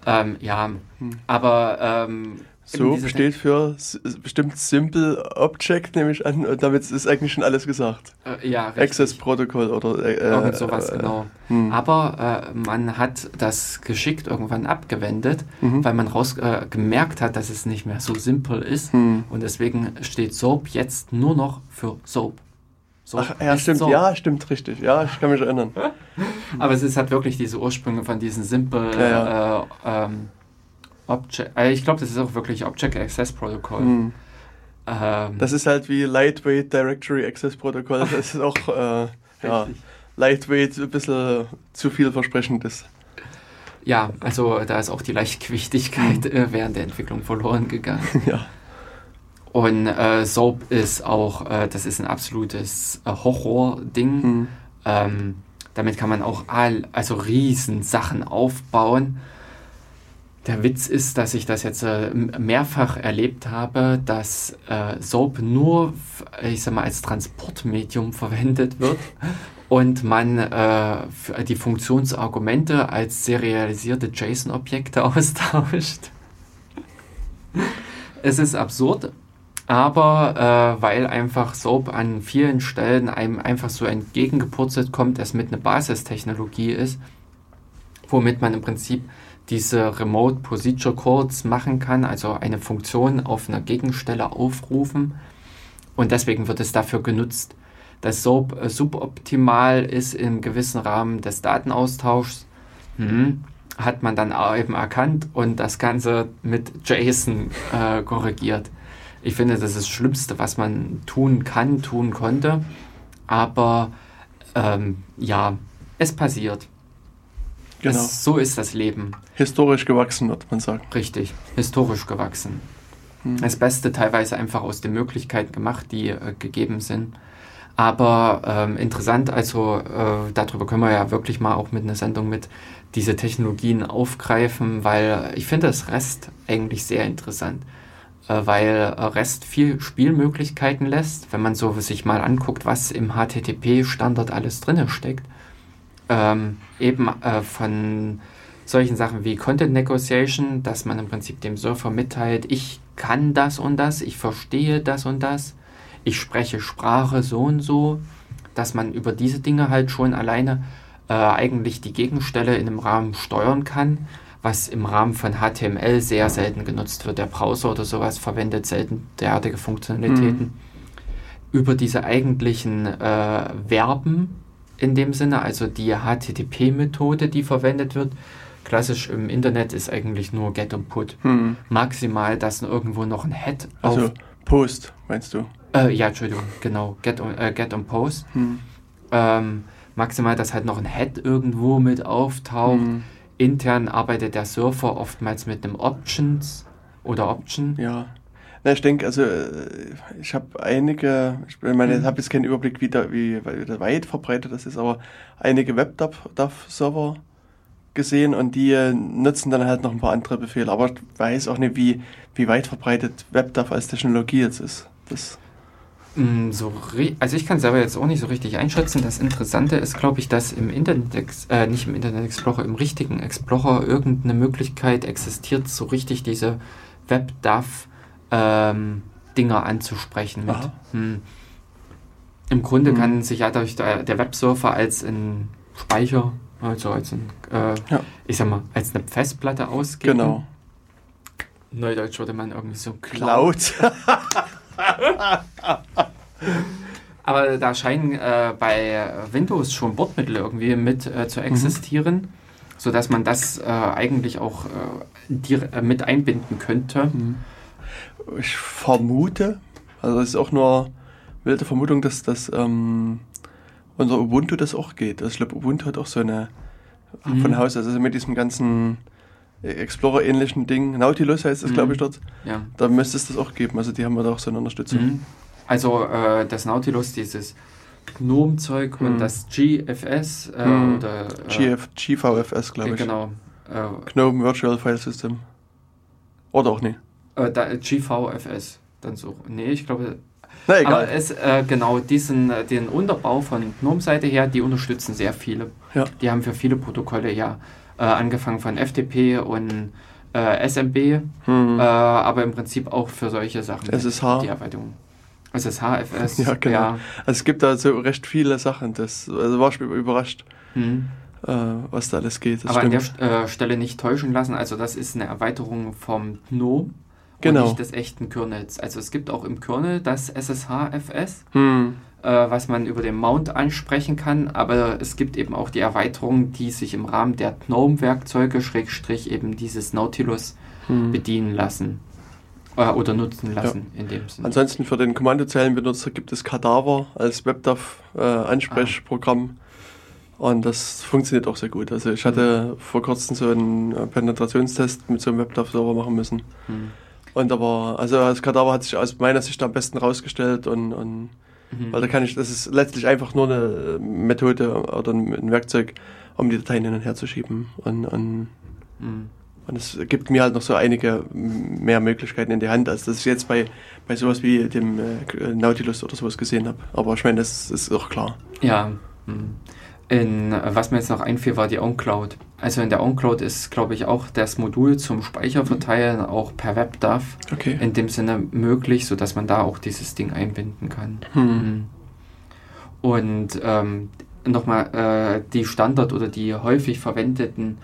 Ähm, ja, hm. aber ähm, so steht für bestimmt Simple Object, nehme ich an, und damit ist eigentlich schon alles gesagt. Äh, ja, richtig. Access Protocol oder äh, Irgend sowas, äh, genau. Hm. Aber äh, man hat das geschickt irgendwann abgewendet, mhm. weil man raus äh, gemerkt hat, dass es nicht mehr so simpel ist. Hm. Und deswegen steht Soap jetzt nur noch für Soap. Soap Ach, ja, stimmt, Soap. ja, stimmt, richtig. Ja, ich kann mich erinnern. (laughs) Aber es ist halt wirklich diese Ursprünge von diesen Simple ja, ja. Äh, ähm, Object, äh, ich glaube, das ist auch wirklich Object Access Protocol. Mhm. Ähm, das ist halt wie Lightweight Directory Access Protocol. Das ist auch äh, (laughs) ja, Lightweight ein bisschen zu viel versprechendes. Ja, also da ist auch die Leichtgewichtigkeit mhm. äh, während der Entwicklung verloren gegangen. (laughs) ja. Und äh, Soap ist auch, äh, das ist ein absolutes äh, Horror-Ding. Mhm. Ähm, damit kann man auch all, also riesen Sachen aufbauen. Der Witz ist, dass ich das jetzt äh, mehrfach erlebt habe, dass äh, Soap nur, ich sag mal, als Transportmedium (laughs) verwendet wird und man äh, die Funktionsargumente als serialisierte JSON-Objekte (laughs) austauscht. es ist absurd, aber äh, weil einfach Soap an vielen Stellen einem einfach so entgegengepurzelt kommt, es mit einer Basistechnologie ist, womit man im Prinzip diese Remote Procedure Calls machen kann, also eine Funktion auf einer Gegenstelle aufrufen Und deswegen wird es dafür genutzt. Das Soap äh, suboptimal ist im gewissen Rahmen des Datenaustauschs. Hm, hat man dann auch eben erkannt und das Ganze mit JSON äh, korrigiert. Ich finde, das ist das Schlimmste, was man tun kann, tun konnte. Aber ähm, ja, es passiert. Genau. Es, so ist das Leben. Historisch gewachsen, wird man sagen. Richtig, historisch gewachsen. Hm. Das Beste teilweise einfach aus den Möglichkeiten gemacht, die äh, gegeben sind. Aber ähm, interessant, also äh, darüber können wir ja wirklich mal auch mit einer Sendung mit diese Technologien aufgreifen, weil ich finde das REST eigentlich sehr interessant, äh, weil äh, REST viel Spielmöglichkeiten lässt, wenn man so sich mal anguckt, was im HTTP-Standard alles drin steckt. Ähm, eben äh, von solchen Sachen wie Content Negotiation, dass man im Prinzip dem Surfer mitteilt, ich kann das und das, ich verstehe das und das ich spreche Sprache so und so, dass man über diese Dinge halt schon alleine äh, eigentlich die Gegenstelle in einem Rahmen steuern kann, was im Rahmen von HTML sehr selten genutzt wird. Der Browser oder sowas verwendet selten derartige Funktionalitäten. Mhm. Über diese eigentlichen äh, Verben in dem Sinne, also die HTTP-Methode, die verwendet wird, klassisch im Internet ist eigentlich nur Get und Put. Mhm. Maximal, dass irgendwo noch ein Head also auf Post, meinst du? Äh, ja, Entschuldigung, genau. Get on, äh, get on Post. Hm. Ähm, maximal, dass halt noch ein Head irgendwo mit auftaucht. Hm. Intern arbeitet der Surfer oftmals mit einem Options oder Option. Ja. Na, ich denke, also äh, ich habe einige, ich meine, ich hm. habe jetzt keinen Überblick, wie, da, wie, wie weit verbreitet das ist, aber einige WebDAV-Server gesehen und die äh, nutzen dann halt noch ein paar andere Befehle. Aber ich weiß auch nicht, wie, wie weit verbreitet WebDAV als Technologie jetzt ist. Das Mm, so, also ich kann selber jetzt auch nicht so richtig einschätzen. Das Interessante ist, glaube ich, dass im Internet, äh, nicht im Internet Explorer, im richtigen Explorer irgendeine Möglichkeit existiert, so richtig diese WebDAV ähm, Dinger anzusprechen. Mit. Hm. Im Grunde hm. kann sich ja dadurch der, der Websurfer als ein Speicher, also als ein, äh, ja. ich sag mal, als eine Festplatte ausgeben. Genau. Neudeutsch würde man irgendwie so Cloud. (laughs) Aber da scheinen äh, bei Windows schon Bordmittel irgendwie mit äh, zu existieren, mhm. sodass man das äh, eigentlich auch äh, äh, mit einbinden könnte. Mhm. Ich vermute, also es ist auch nur wilde Vermutung, dass das ähm, unser Ubuntu das auch geht. Also ich glaube, Ubuntu hat auch so eine mhm. von Haus, also mit diesem ganzen Explorer-ähnlichen Ding, Nautilus heißt es, glaube ich, mhm. dort. Ja. Da müsste es das auch geben. Also die haben wir da auch so eine Unterstützung. Mhm. Also äh, das Nautilus, dieses GNOME-Zeug mhm. und das GFS äh, mhm. oder äh, GF, GVFS, glaube ich. Genau. Äh, GNOME Virtual File System. Oder auch nicht. Äh, da, GVFS. Dann so. Nee, ich glaube. Na, egal. Aber es, äh, genau, diesen, den Unterbau von GNOME-Seite her, die unterstützen sehr viele. Ja. Die haben für viele Protokolle ja äh, angefangen von FTP und äh, SMB, mhm. äh, aber im Prinzip auch für solche Sachen. SSH. Die Erweiterung. SSH, FS. Ja, genau. Ja. Also es gibt da so recht viele Sachen. Das also war ich überrascht. Äh, was da alles geht. Das aber stimmt. an der äh, Stelle nicht täuschen lassen. Also das ist eine Erweiterung vom GNOME genau. und nicht des echten Kernels. Also es gibt auch im Kernel das SSH-FS. Hm äh, was man über den Mount ansprechen kann, aber es gibt eben auch die Erweiterungen, die sich im Rahmen der GNOME-Werkzeuge, Schrägstrich eben dieses Nautilus, hm. bedienen lassen äh, oder nutzen lassen ja. in dem Sinne. Ansonsten für den Kommandozeilenbenutzer gibt es Cadaver als WebDAV-Ansprechprogramm. Äh, und das funktioniert auch sehr gut. Also ich hatte mhm. vor kurzem so einen äh, Penetrationstest mit so einem WebDAV-Server machen müssen. Mhm. Und aber, also das Kadaver hat sich aus meiner Sicht am besten rausgestellt und, und Mhm. Weil da kann ich, das ist letztlich einfach nur eine Methode oder ein Werkzeug, um die Dateien hin und her zu schieben. Und, und, mhm. und es gibt mir halt noch so einige mehr Möglichkeiten in die Hand, als dass ich jetzt bei, bei sowas wie dem äh, Nautilus oder sowas gesehen habe. Aber ich meine, das ist auch klar. Ja. Mhm. In, was mir jetzt noch einfiel, war die OnCloud. Also in der OnCloud ist, glaube ich, auch das Modul zum Speicherverteilen auch per WebDAV okay. in dem Sinne möglich, sodass man da auch dieses Ding einbinden kann. Hm. Mhm. Und ähm, nochmal, äh, die Standard- oder die häufig verwendeten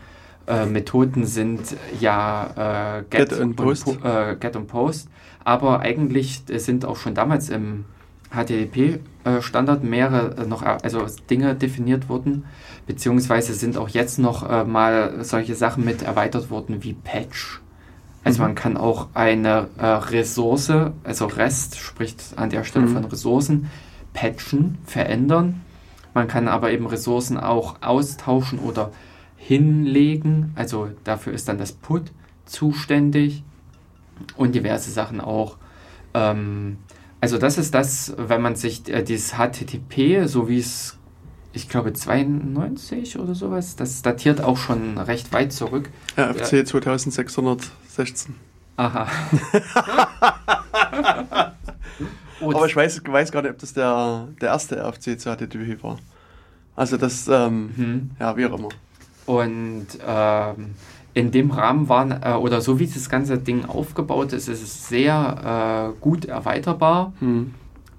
äh, Methoden sind ja äh, Get, Get, und Post. äh, Get und Post. Aber eigentlich sind auch schon damals im HTTP-Standard mehrere äh, noch äh, also Dinge definiert wurden, beziehungsweise sind auch jetzt noch äh, mal solche Sachen mit erweitert worden wie Patch. Also mhm. man kann auch eine äh, Ressource, also REST spricht an der Stelle mhm. von Ressourcen, patchen, verändern. Man kann aber eben Ressourcen auch austauschen oder hinlegen. Also dafür ist dann das Put zuständig und diverse Sachen auch. Ähm, also das ist das, wenn man sich äh, dieses HTTP, so wie es, ich glaube 92 oder sowas, das datiert auch schon recht weit zurück. Ja, FC ja. 2616. Aha. (laughs) Aber ich weiß, weiß gar nicht, ob das der, der erste RFC zu HTTP war. Also das, ähm, mhm. ja, wie auch immer. Und ähm, in dem Rahmen waren, äh, oder so wie das ganze Ding aufgebaut ist, ist es sehr äh, gut erweiterbar. Mhm.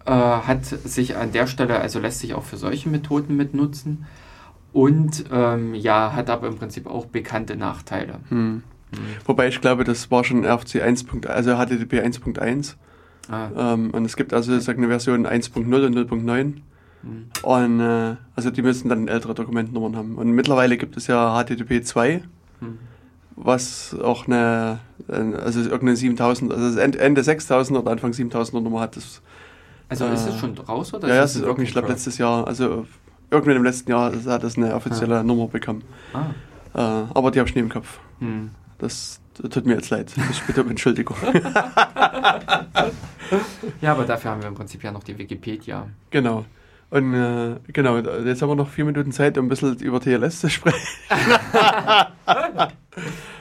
Äh, hat sich an der Stelle, also lässt sich auch für solche Methoden mitnutzen. Und ähm, ja, hat aber im Prinzip auch bekannte Nachteile. Mhm. Mhm. Wobei ich glaube, das war schon RFC 1. also HTTP 1.1. Ah. Ähm, und es gibt also sag, eine Version 1.0 und 0.9. Mhm. Und äh, also die müssen dann ältere Dokumentnummern haben. Und mittlerweile gibt es ja HTTP 2. Was auch eine, also irgendeine 7000, also Ende 6000 oder Anfang 7000er Nummer hat. Das, also äh, ist es schon raus oder? Ja, ja es ist irgendwie, ich glaube, letztes Jahr, also irgendwann im letzten Jahr hat das eine offizielle ah. Nummer bekommen. Ah. Äh, aber die habe ich nie im Kopf. Hm. Das, das, tut mir jetzt leid. Ich bitte um Entschuldigung. (laughs) ja, aber dafür haben wir im Prinzip ja noch die Wikipedia. Genau. Und äh, genau, jetzt haben wir noch vier Minuten Zeit, um ein bisschen über TLS zu sprechen. (laughs)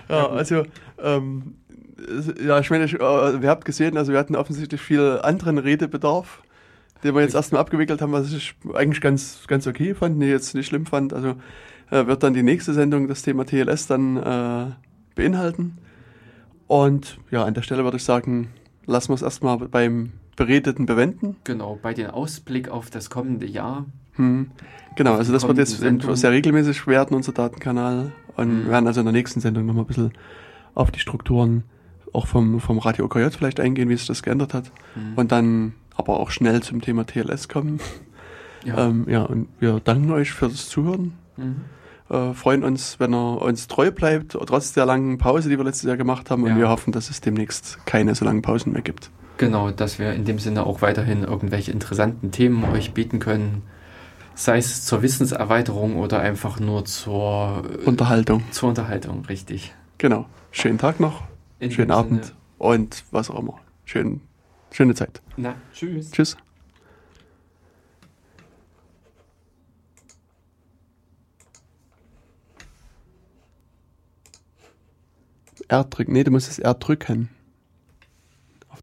ja, also, ähm, ja, ich meine, ich, äh, wir habt gesehen, also wir hatten offensichtlich viel anderen Redebedarf, den wir jetzt erstmal abgewickelt haben, was ich eigentlich ganz, ganz okay fand, nee, jetzt nicht schlimm fand. Also äh, wird dann die nächste Sendung das Thema TLS dann äh, beinhalten. Und ja, an der Stelle würde ich sagen, lassen wir es erstmal beim Beredeten bewenden. Genau, bei den Ausblick auf das kommende Jahr. Hm. Genau, also das wird jetzt Sendung. sehr regelmäßig werden, unser Datenkanal. Und hm. wir werden also in der nächsten Sendung nochmal ein bisschen auf die Strukturen auch vom, vom Radio OKJ vielleicht eingehen, wie sich das geändert hat. Hm. Und dann aber auch schnell zum Thema TLS kommen. Ja, (laughs) ähm, ja und wir danken euch für das Zuhören. Mhm. Äh, freuen uns, wenn er uns treu bleibt, trotz der langen Pause, die wir letztes Jahr gemacht haben. Ja. Und wir hoffen, dass es demnächst keine so langen Pausen mehr gibt. Genau, dass wir in dem Sinne auch weiterhin irgendwelche interessanten Themen euch bieten können. Sei es zur Wissenserweiterung oder einfach nur zur Unterhaltung. Zur Unterhaltung, richtig. Genau. Schönen Tag noch, in schönen Abend Sinne. und was auch immer. Schön, schöne Zeit. Na, tschüss. Tschüss. R drücken. Nee, du musst das R drücken.